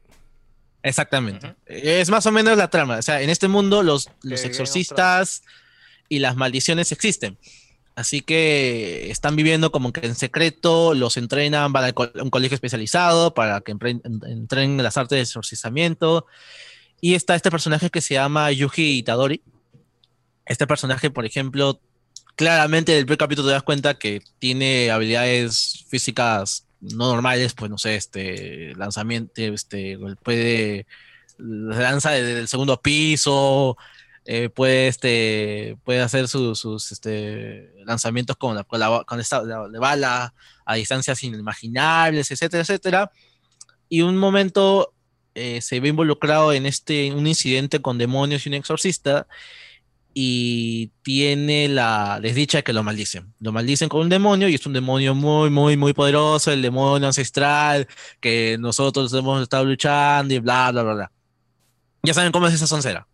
Exactamente. Es más o menos la trama. O sea, en este mundo los, los exorcistas y las maldiciones existen. Así que están viviendo como que en secreto, los entrenan, van a co- un colegio especializado para que entrenen las artes de exorcizamiento. Y está este personaje que se llama Yuji Itadori. Este personaje, por ejemplo, claramente en el primer capítulo te das cuenta que tiene habilidades físicas no normales, pues no sé, este lanzamiento, este puede lanza desde el segundo piso, eh, puede este puede hacer su- sus este, lanzamientos con la, con con esta de bala a distancias inimaginables, etcétera, etcétera. Y un momento eh, se ve involucrado en este un incidente con demonios y un exorcista y tiene la desdicha de que lo maldicen. Lo maldicen con un demonio y es un demonio muy, muy, muy poderoso, el demonio ancestral que nosotros hemos estado luchando y bla, bla, bla, bla. Ya saben cómo es esa soncera.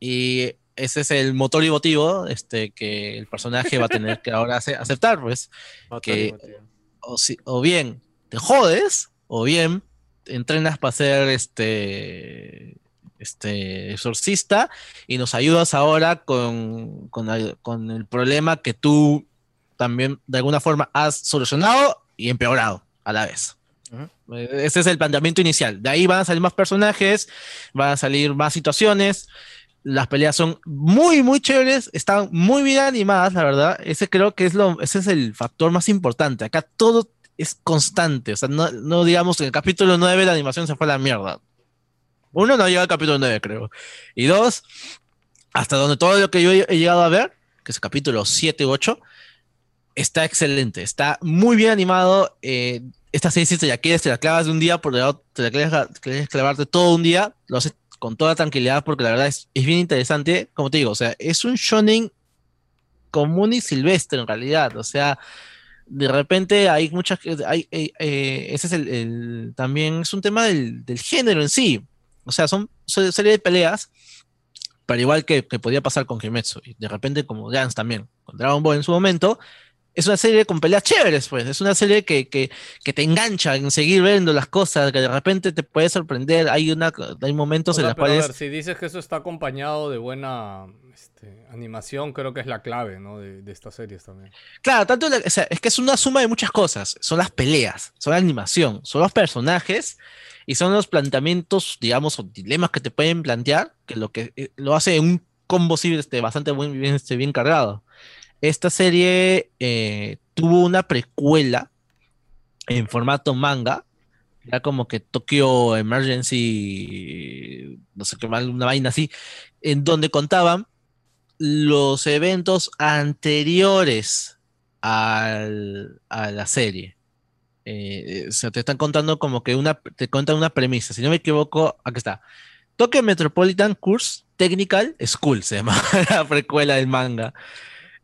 Y ese es el motor y motivo este, que el personaje va a tener que ahora ace- aceptar, pues. que o, si- o bien te jodes, o bien entrenas para ser este, este exorcista y nos ayudas ahora con, con, el- con el problema que tú también de alguna forma has solucionado y empeorado a la vez. Eh, Ese es el planteamiento inicial. De ahí van a salir más personajes, van a salir más situaciones. Las peleas son muy, muy chéveres, están muy bien animadas, la verdad. Ese creo que es lo, ese es el factor más importante. Acá todo es constante. O sea, no, no digamos que en el capítulo 9 la animación se fue a la mierda. Uno, no llega al capítulo 9, creo. Y dos, hasta donde todo lo que yo he llegado a ver, que es el capítulo 7 u 8, está excelente. Está muy bien animado. eh, esta serie, si te la quieres, te la clavas de un día, por lado, te la quieres, quieres clavarte todo un día, lo haces con toda tranquilidad, porque la verdad es, es bien interesante. Como te digo, o sea, es un shonen común y silvestre en realidad. O sea, de repente hay muchas. Hay, eh, eh, ese es el, el- También es un tema del, del género en sí. O sea, son, son serie de peleas, pero igual que, que podía pasar con Kimetsu. Y de repente, como Dance también, con Dragon Ball en su momento, es una serie con peleas chéveres, pues. Es una serie que, que, que te engancha en seguir viendo las cosas, que de repente te puede sorprender. Hay, una, hay momentos O en los pero a cuales. ver, si dices que eso está acompañado de buena este, animación, creo que es la clave, ¿no? De, de estas series también. Claro, tanto es que es una suma de muchas cosas. Son las peleas, son la animación, son los personajes y son los planteamientos, digamos, o dilemas que te pueden plantear, que lo que eh, lo hace un combo este, bastante buen- bien, este, bien cargado. Esta serie eh, tuvo una precuela en formato manga, ya como que Tokyo Emergency, no sé qué mal, una vaina así, en donde contaban los eventos anteriores al- a la serie. Eh, o sea, te están contando como que una, te cuentan una premisa. Si no me equivoco, aquí está. Tokyo Metropolitan Course Technical School se llama la precuela del manga.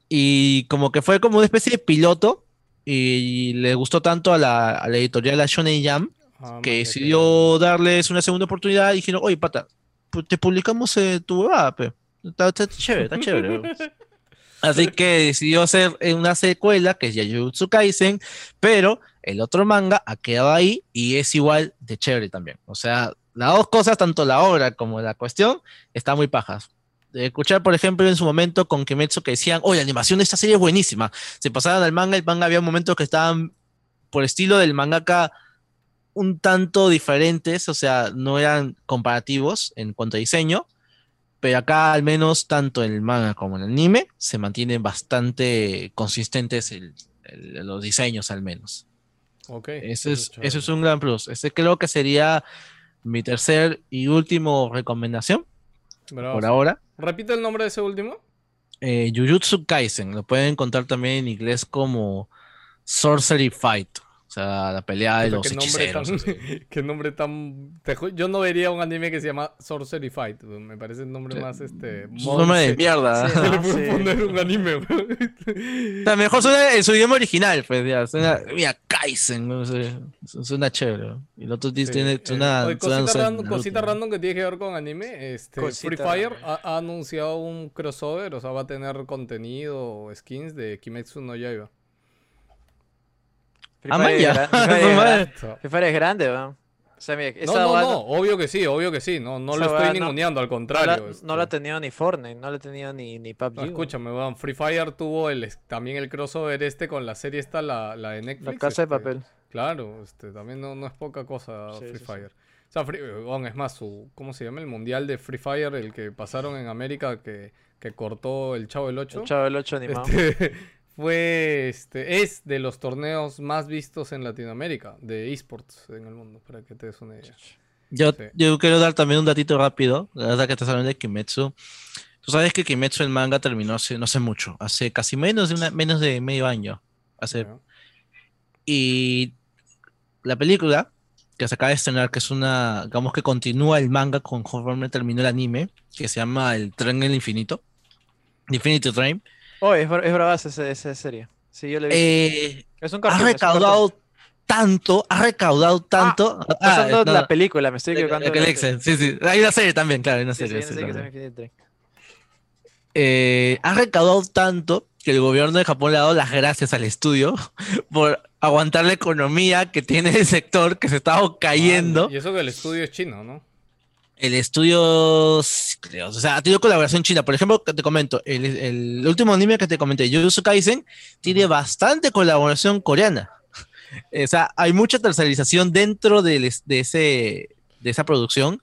Y como que fue como una especie de piloto y le gustó tanto a la, a la editorial la Shonen Jam Ah, que decidió darles una segunda oportunidad y dijeron, oye, pata, te publicamos eh, tu huevada, pe. Está, chévere, está chévere. Así que decidió hacer eh, una secuela que es Jujutsu Kaisen, pero el otro manga ha quedado ahí y es igual de chévere también. O sea, las dos cosas, tanto la obra como la cuestión, están muy pajas. De escuchar, por ejemplo, en su momento con Kimetsu que decían, oye, la animación de esta serie es buenísima. Se pasaban al manga, el manga había momentos que estaban por estilo del mangaka un tanto diferentes, o sea, no eran comparativos en cuanto a diseño, pero acá al menos tanto el manga como el anime se mantienen bastante consistentes el- el- los diseños al menos. Ok. Eso es, chévere. eso es un gran plus. Ese creo que sería mi tercer y último recomendación Bravo, por ahora. Repite el nombre de ese último. Eh, Jujutsu Kaisen, lo pueden encontrar también en inglés como Sorcery Fight, o sea, la pelea de los qué nombre tan, así. qué nombre tan. yo no vería un anime que se llama Sorcery Fight. Me parece el nombre más este. Es un nombre de mierda. que Sí, le ¿no? puedes Sí. poner un anime, weón. O sea, mejor suena en su idioma original, pues ya, suena, mira, Kaisen, no sé, su- suena chévere. Y el otro Sí, tiene, eh, suena, oye, cosita, suena random, cosita random que tiene que ver con anime. Este, Free Fire ha, ha anunciado un crossover, o sea, va a tener contenido o skins de Kimetsu no Yaiba. Free Ah, Free Fire es grande, weón. O sea, mira, No, esa no, hueá no, obvio que sí, obvio que sí. No, no lo estoy no- ninguneando, al no contrario. la, este. no la ha tenido ni Fortnite, no la ha tenido ni, ni PUBG. No, escúchame, weón. Free Fire tuvo el, también el crossover este con la serie esta, la, la de Netflix. La Casa de este, Papel. Claro, este, también no, no es poca cosa Sí, Free sí, sí. Fire. O sea, Free- weón, es más, su, ¿cómo se llama? El mundial de Free Fire, el que pasaron en América que, que cortó el Chavo del 8. El Chavo del 8 animado. Este, fue, este, es de los torneos más vistos en Latinoamérica, de esports en el mundo, para que te des una idea. Yo, Sí. yo quiero dar también un datito rápido, la verdad que estás hablando de Kimetsu. Tú sabes que Kimetsu el manga terminó hace, no hace mucho, hace casi menos de una, menos de medio año. Hace, y la película que se acaba de estrenar, que es una, digamos que continúa el manga conforme terminó el anime, que se llama El Tren en el Infinito, Infinity Train, Oh, es, es bravaza esa, esa serie. Sí, yo le vi. eh, es un ha cartoon, es un recaudado tanto, ha recaudado tanto. Ah, de no, la película, me estoy la- equivocando. la sí, sí. Hay una serie también, claro, hay una sí, serie. sí, eh, ha recaudado tanto que el gobierno de Japón le ha dado las gracias al estudio por aguantar la economía que tiene el sector que se estaba cayendo. Y eso que el estudio es chino, ¿no? El estudio, creo, o sea, ha tenido colaboración china. Por ejemplo, te comento, el, el último anime que te comenté, Jujutsu Kaisen, tiene bastante colaboración coreana. O sea, hay mucha tercerización dentro de, ese, de esa producción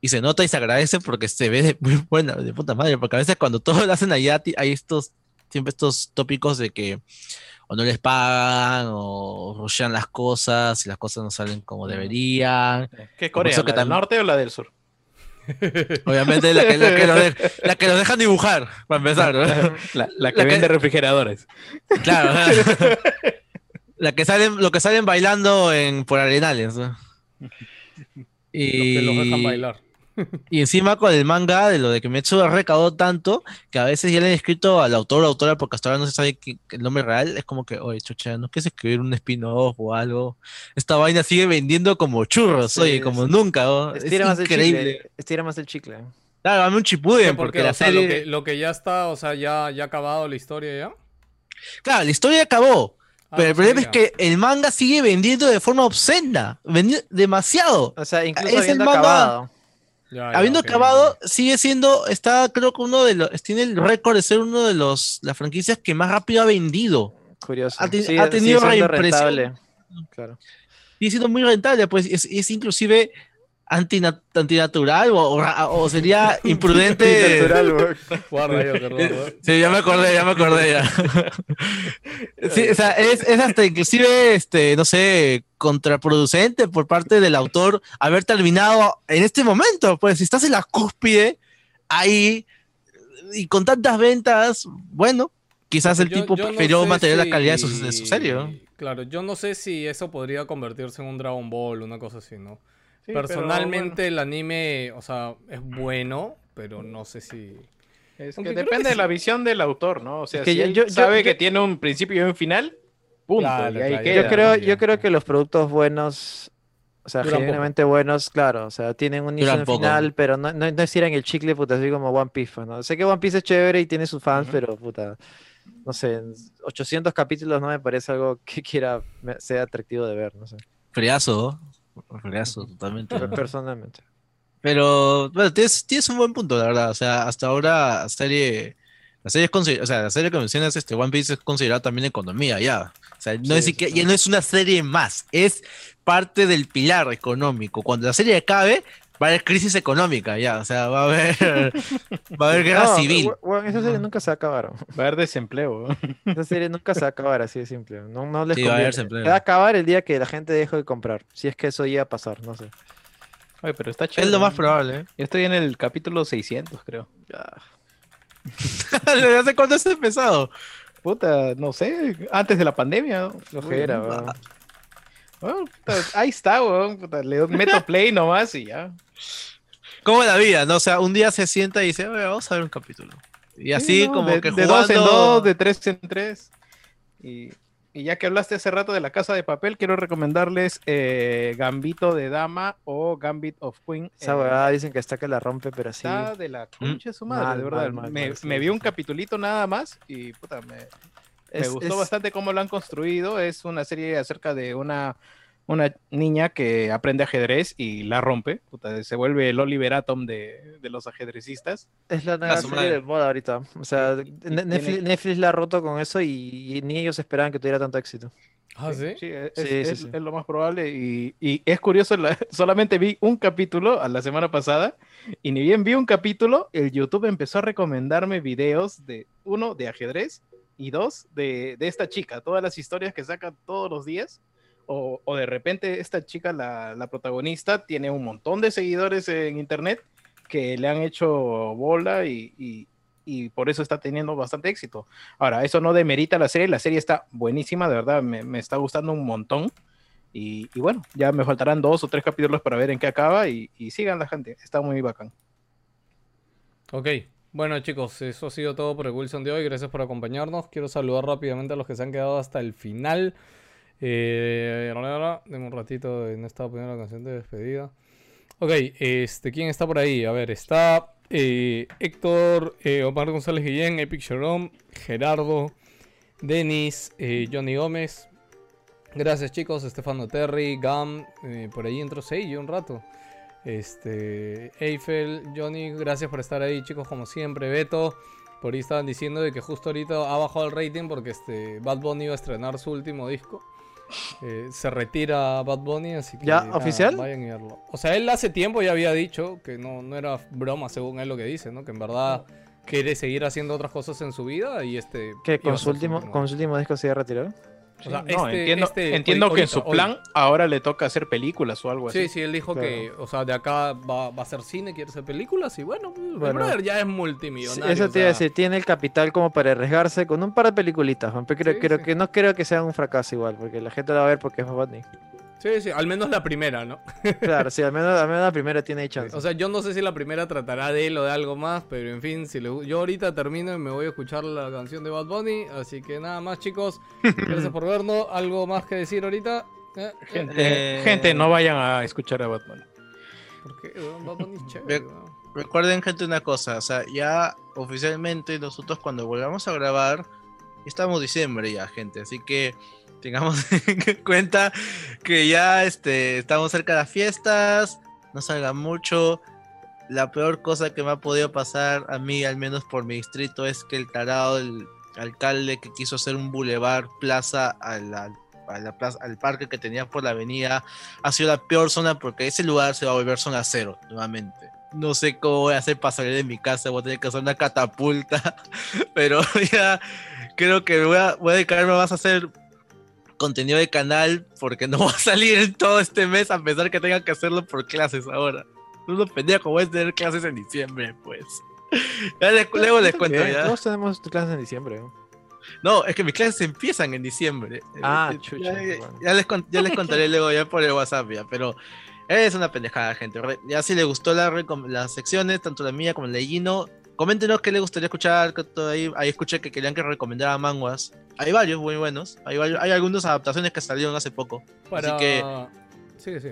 y se nota y se agradece porque se ve de muy buena, de puta madre, porque a veces cuando todo lo hacen allá hay estos, siempre estos tópicos de que o no les pagan o rushean las cosas y las cosas no salen como deberían. ¿Qué Corea? ¿La que del tam- norte o la del sur? Obviamente la que, la que, lo de- la que los dejan dibujar, para empezar. ¿no? La, la que La que- vende refrigeradores. Claro. la que salen, lo que salen bailando en, por arenales. ¿no? Los que los dejan Y, bailar. y encima con el manga de lo de que Metsu ha recaudado tanto que a veces ya le han escrito al autor o autora porque hasta ahora no se sabe el nombre real. Es como que, oye, chucha, ¿no quieres escribir un spin-off o algo? Esta vaina sigue vendiendo como churros, Sí, oye, como sí. nunca. ¿no? Es Estira más el increíble. chicle. Estira más el chicle. Claro, dame un chipuden ¿Por porque la O sea, serie... lo, que, lo que ya está, o sea, ya, ya ha acabado la historia ya. Claro, la historia acabó. Ah, pero no el problema es que el manga sigue vendiendo de forma obscena. Vendi- demasiado. O sea, incluso Es el manga- acabado. Ya, ya, Habiendo acabado, sigue siendo, está creo que uno de los, tiene el récord de ser uno de los, las franquicias que más rápido ha vendido. Curioso. Ha te- Sí, ha sigue tenido siendo reimpresión. rentable. Claro. Sigue siendo muy rentable, pues es, es inclusive antina- antinatural o, o o sería imprudente. Sí, ya me acordé, ya me acordé ya. Sí, o sea, es, es hasta inclusive, este, no sé, contraproducente por parte del autor haber terminado en este momento. Pues si estás en la cúspide, ahí, y con tantas ventas, bueno, quizás el Yo- tipo yo no prefirió sé mantener la calidad de su, de su serie. ¿no? Claro, yo no sé si eso podría convertirse en un Dragon Ball, una cosa así, ¿no? Sí, pero Personalmente el anime, o sea, es bueno, pero no sé si... Es que depende que de la sí. visión del autor, ¿no? O sea, que si yo- él yo- yo- sabe yo- que tiene un principio y un final, punto. Claro, y ahí claro, queda. Yo creo, yo creo que los productos buenos, o sea, Duran poco. genuinamente buenos, claro, o sea, tienen un inicio final, pero no, no, no estiran el chicle, puta, así como One Piece, pues, ¿no? Sé que One Piece es chévere y tiene sus fans, pero, puta, no sé, 800 capítulos no me parece algo que quiera, sea atractivo de ver, no sé, Friazo, friazo, totalmente. ¿no? personalmente. Pero, bueno, tienes, tienes un buen punto, la verdad. O sea, hasta ahora serie, la serie es o sea, la serie que mencionas, este One Piece es considerada también economía, ya. O sea, no Sí, es sí, siquiera- sí. ya no es una serie más, es parte del pilar económico. Cuando la serie acabe, va a haber crisis económica, ya. O sea, va a haber, va a haber guerra No, civil. weón, esa serie nunca se va a acabar. Va a haber desempleo. Esa serie nunca se va a acabar, así de simple. No, no les Sí, va a haber conviene. desempleo. Se va a acabar el día que la gente deje de comprar, si es que eso iba a pasar, no sé. Oye, pero está chévere. Es lo más ¿no? probable. ¿eh? Yo estoy en el capítulo 600, creo. ¿Desde hace cuándo has empezado? Puta, no sé, antes de la pandemia. Flojera, Puta, ahí está, weón. puta, le meto play nomás y ya. ¿Cómo es la vida? ¿no? O sea, un día se sienta y dice, "Oye, vamos a ver un capítulo. Y así Sí, ¿no? como de, que de dos en dos, de tres en tres. Y, y ya que hablaste hace rato de la casa de papel, quiero recomendarles eh, Gambito de Dama o Gambit of Queen. Esa eh, huevada dicen que está que la rompe, pero sí. Está de la concha de su madre, Mal, de verdad. mal, mal, me, mal, sí, me vi un sí. capitulito nada más y puta, me, me Es- gustó es- bastante cómo lo han construido. Es una serie acerca de una, una niña que aprende ajedrez y la rompe. Puta, se vuelve el Oliver Atom de, de los ajedrecistas. Es la nueva serie de moda ahorita. O sea, Ne- tiene- Netflix, Netflix la ha roto con eso y, y ni ellos esperaban que tuviera tanto éxito. Ah, ¿sí? Sí, es, Sí, es- sí, es- sí. es lo más probable. Y, y es curioso, la- solamente vi un capítulo a la semana pasada. Y ni bien vi un capítulo, el YouTube empezó a recomendarme videos de uno de ajedrez y dos de, de esta chica. Todas las historias que saca todos los días. O, o de repente esta chica, la, la protagonista, tiene un montón de seguidores en internet que le han hecho bola y, y- y por eso está teniendo bastante éxito. Ahora, eso no demerita la serie, la serie está buenísima, de verdad, me, me está gustando un montón. Y, y bueno, ya me faltarán dos o tres capítulos para ver en qué acaba y, y sigan la gente, está muy bacán. Ok, bueno chicos, eso ha sido todo por el Wilson de hoy. Gracias por acompañarnos. Quiero saludar rápidamente a los que se han quedado hasta el final. Eh, deme un ratito, no estaba poniendo la canción de despedida. Ok, este, ¿quién está por ahí? A ver, está eh, Héctor, eh, Omar González Guillén, Epic Jerome, Gerardo, Denis, eh, Johnny Gómez. Gracias chicos, Estefano Terry, Gam, eh, por ahí entró Seiyo un rato. Este, Eiffel, Johnny, gracias por estar ahí, chicos, como siempre. Beto, por ahí estaban diciendo de que justo ahorita ha bajado el rating porque este Bad Bunny iba a estrenar su último disco. Eh, se retira Bad Bunny, así que. ¿Ya? nada, ¿Oficial? Vayan y verlo. O sea, él hace tiempo ya había dicho que no, no era broma, según él lo que dice, ¿no? Que en verdad quiere seguir haciendo otras cosas en su vida y este. Que con a su último. con su último disco se iba a retirar. O sea, No, este- entiendo este- entiendo hoy- que en su hoy. plan ahora le toca hacer películas o algo así. Sí, sí, él dijo Claro. que, o sea, de acá va, va a hacer cine, quiere hacer películas y bueno, pues, Bueno. brother ya es Sí, multimillonario. Eso o te iba a decir, tiene el capital como para arriesgarse con un par de peliculitas, creo, Sí, creo sí. que no creo que sea un fracaso igual, porque la gente lo va a ver porque es Bunny. Sí, sí, al menos la primera, ¿no? Claro, sí, al menos, al menos la primera tiene chance. O sea, yo no sé si la primera tratará de él o de algo más, pero en fin, si le- yo ahorita termino y me voy a escuchar la canción de Bad Bunny, así que nada más, chicos. Gracias por vernos. ¿Algo más que decir ahorita? ¿Eh? Gente, Eh, gente, no vayan a escuchar a Batman. Porque Bad Bunny es chévere, Ve- weón. Recuerden, gente, una cosa, o sea, ya oficialmente nosotros cuando volvamos a grabar, Estamos diciembre ya, gente, así que tengamos en cuenta que ya este, estamos cerca de las fiestas, no salgan mucho. La peor cosa que me ha podido pasar a mí, al menos por mi distrito, es que el tarado del alcalde que quiso hacer un bulevar plaza a la, a la plaza, al parque que tenía por la avenida ha sido la peor zona porque ese lugar se va a volver zona cero nuevamente. No sé cómo voy a hacer para salir de mi casa, voy a tener que hacer una catapulta, pero ya creo que voy a, voy a dedicarme más a hacer contenido de canal porque no va a salir todo este mes a pesar que tenga que hacerlo por clases ahora. Uno pendejo, voy a tener clases en diciembre, pues. Ya les- luego les cuento ya. Todos tenemos clases en diciembre. ¿no? Es que mis clases empiezan en diciembre. Ah, Eh, chucha, Ya, bueno. ya les, con- ya les contaré luego ya por el WhatsApp ya, pero es una pendejada, gente. Ya si les gustó la las secciones, tanto la mía como la de Gino, coméntenos qué les gustaría escuchar. ahí, ahí escuché que querían que recomendara manguas. Hay varios muy buenos. Hay, varios, hay algunas adaptaciones que salieron hace poco. Para... Así que Sí, sí.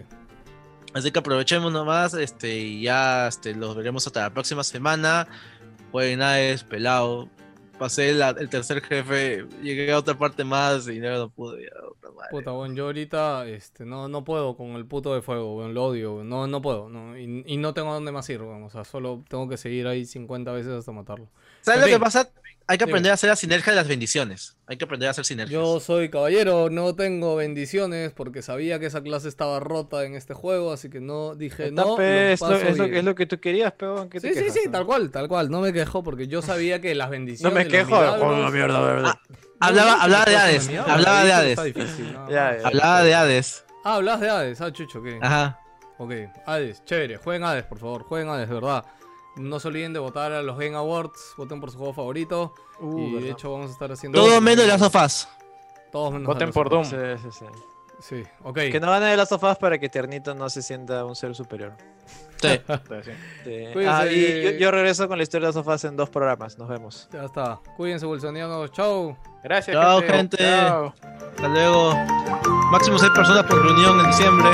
Así que aprovechemos nomás, este, y ya este, los veremos hasta la próxima semana. Fue nada es pelado. Pasé la- el tercer jefe, llegué a otra parte más y no, no pude. ya, puta madre. Puta, bueno, yo ahorita este, no, no puedo con el puto de fuego, weón, lo odio, no, no puedo, no, y, y no tengo a dónde más ir, weón, o sea, solo tengo que seguir ahí 50 veces hasta matarlo. ¿Sabes En lo que pasa? Hay que Dime. aprender a hacer la sinergia de las bendiciones. Hay que aprender a hacer sinergias. Yo soy caballero, no tengo bendiciones porque sabía que esa clase estaba rota en este juego, así que no dije Está, no. pe, lo es, lo, es, lo, es lo que tú querías, pero ¿en qué te Sí, sí, quejas, sí, no? tal cual, tal cual, no me quejo porque yo sabía que las bendiciones. No me quejo, milagros- oh, la mierda, verdad. No, Hablaba, no, hablaba de Hades. Hablaba de Hades. está difícil, no, Ya, no. ya. Hablaba de Hades. Ah, hablas de Hades, ah, chucho, ¿qué? Ajá. Ok, Hades, chévere, jueguen Hades, por favor, jueguen Hades, de verdad. No se olviden de votar a los Game Awards, voten por su juego favorito. Uh, y de hecho vamos a estar haciendo... Todo menos de las sofás. Todos menos Voten por Doom. Sí, sí, sí. Sí, ok. Que no gane de las sofás para que Tiernito no se sienta un ser superior. Sí. Sí. Sí. Cuídense. Ah, y yo, yo regreso con la historia de las sofás en dos programas. Nos vemos. Ya está. Cuídense, bolsonianos. Chau. Gracias, Chao, gente. gente. Hasta luego. Máximo 6 personas por reunión en diciembre.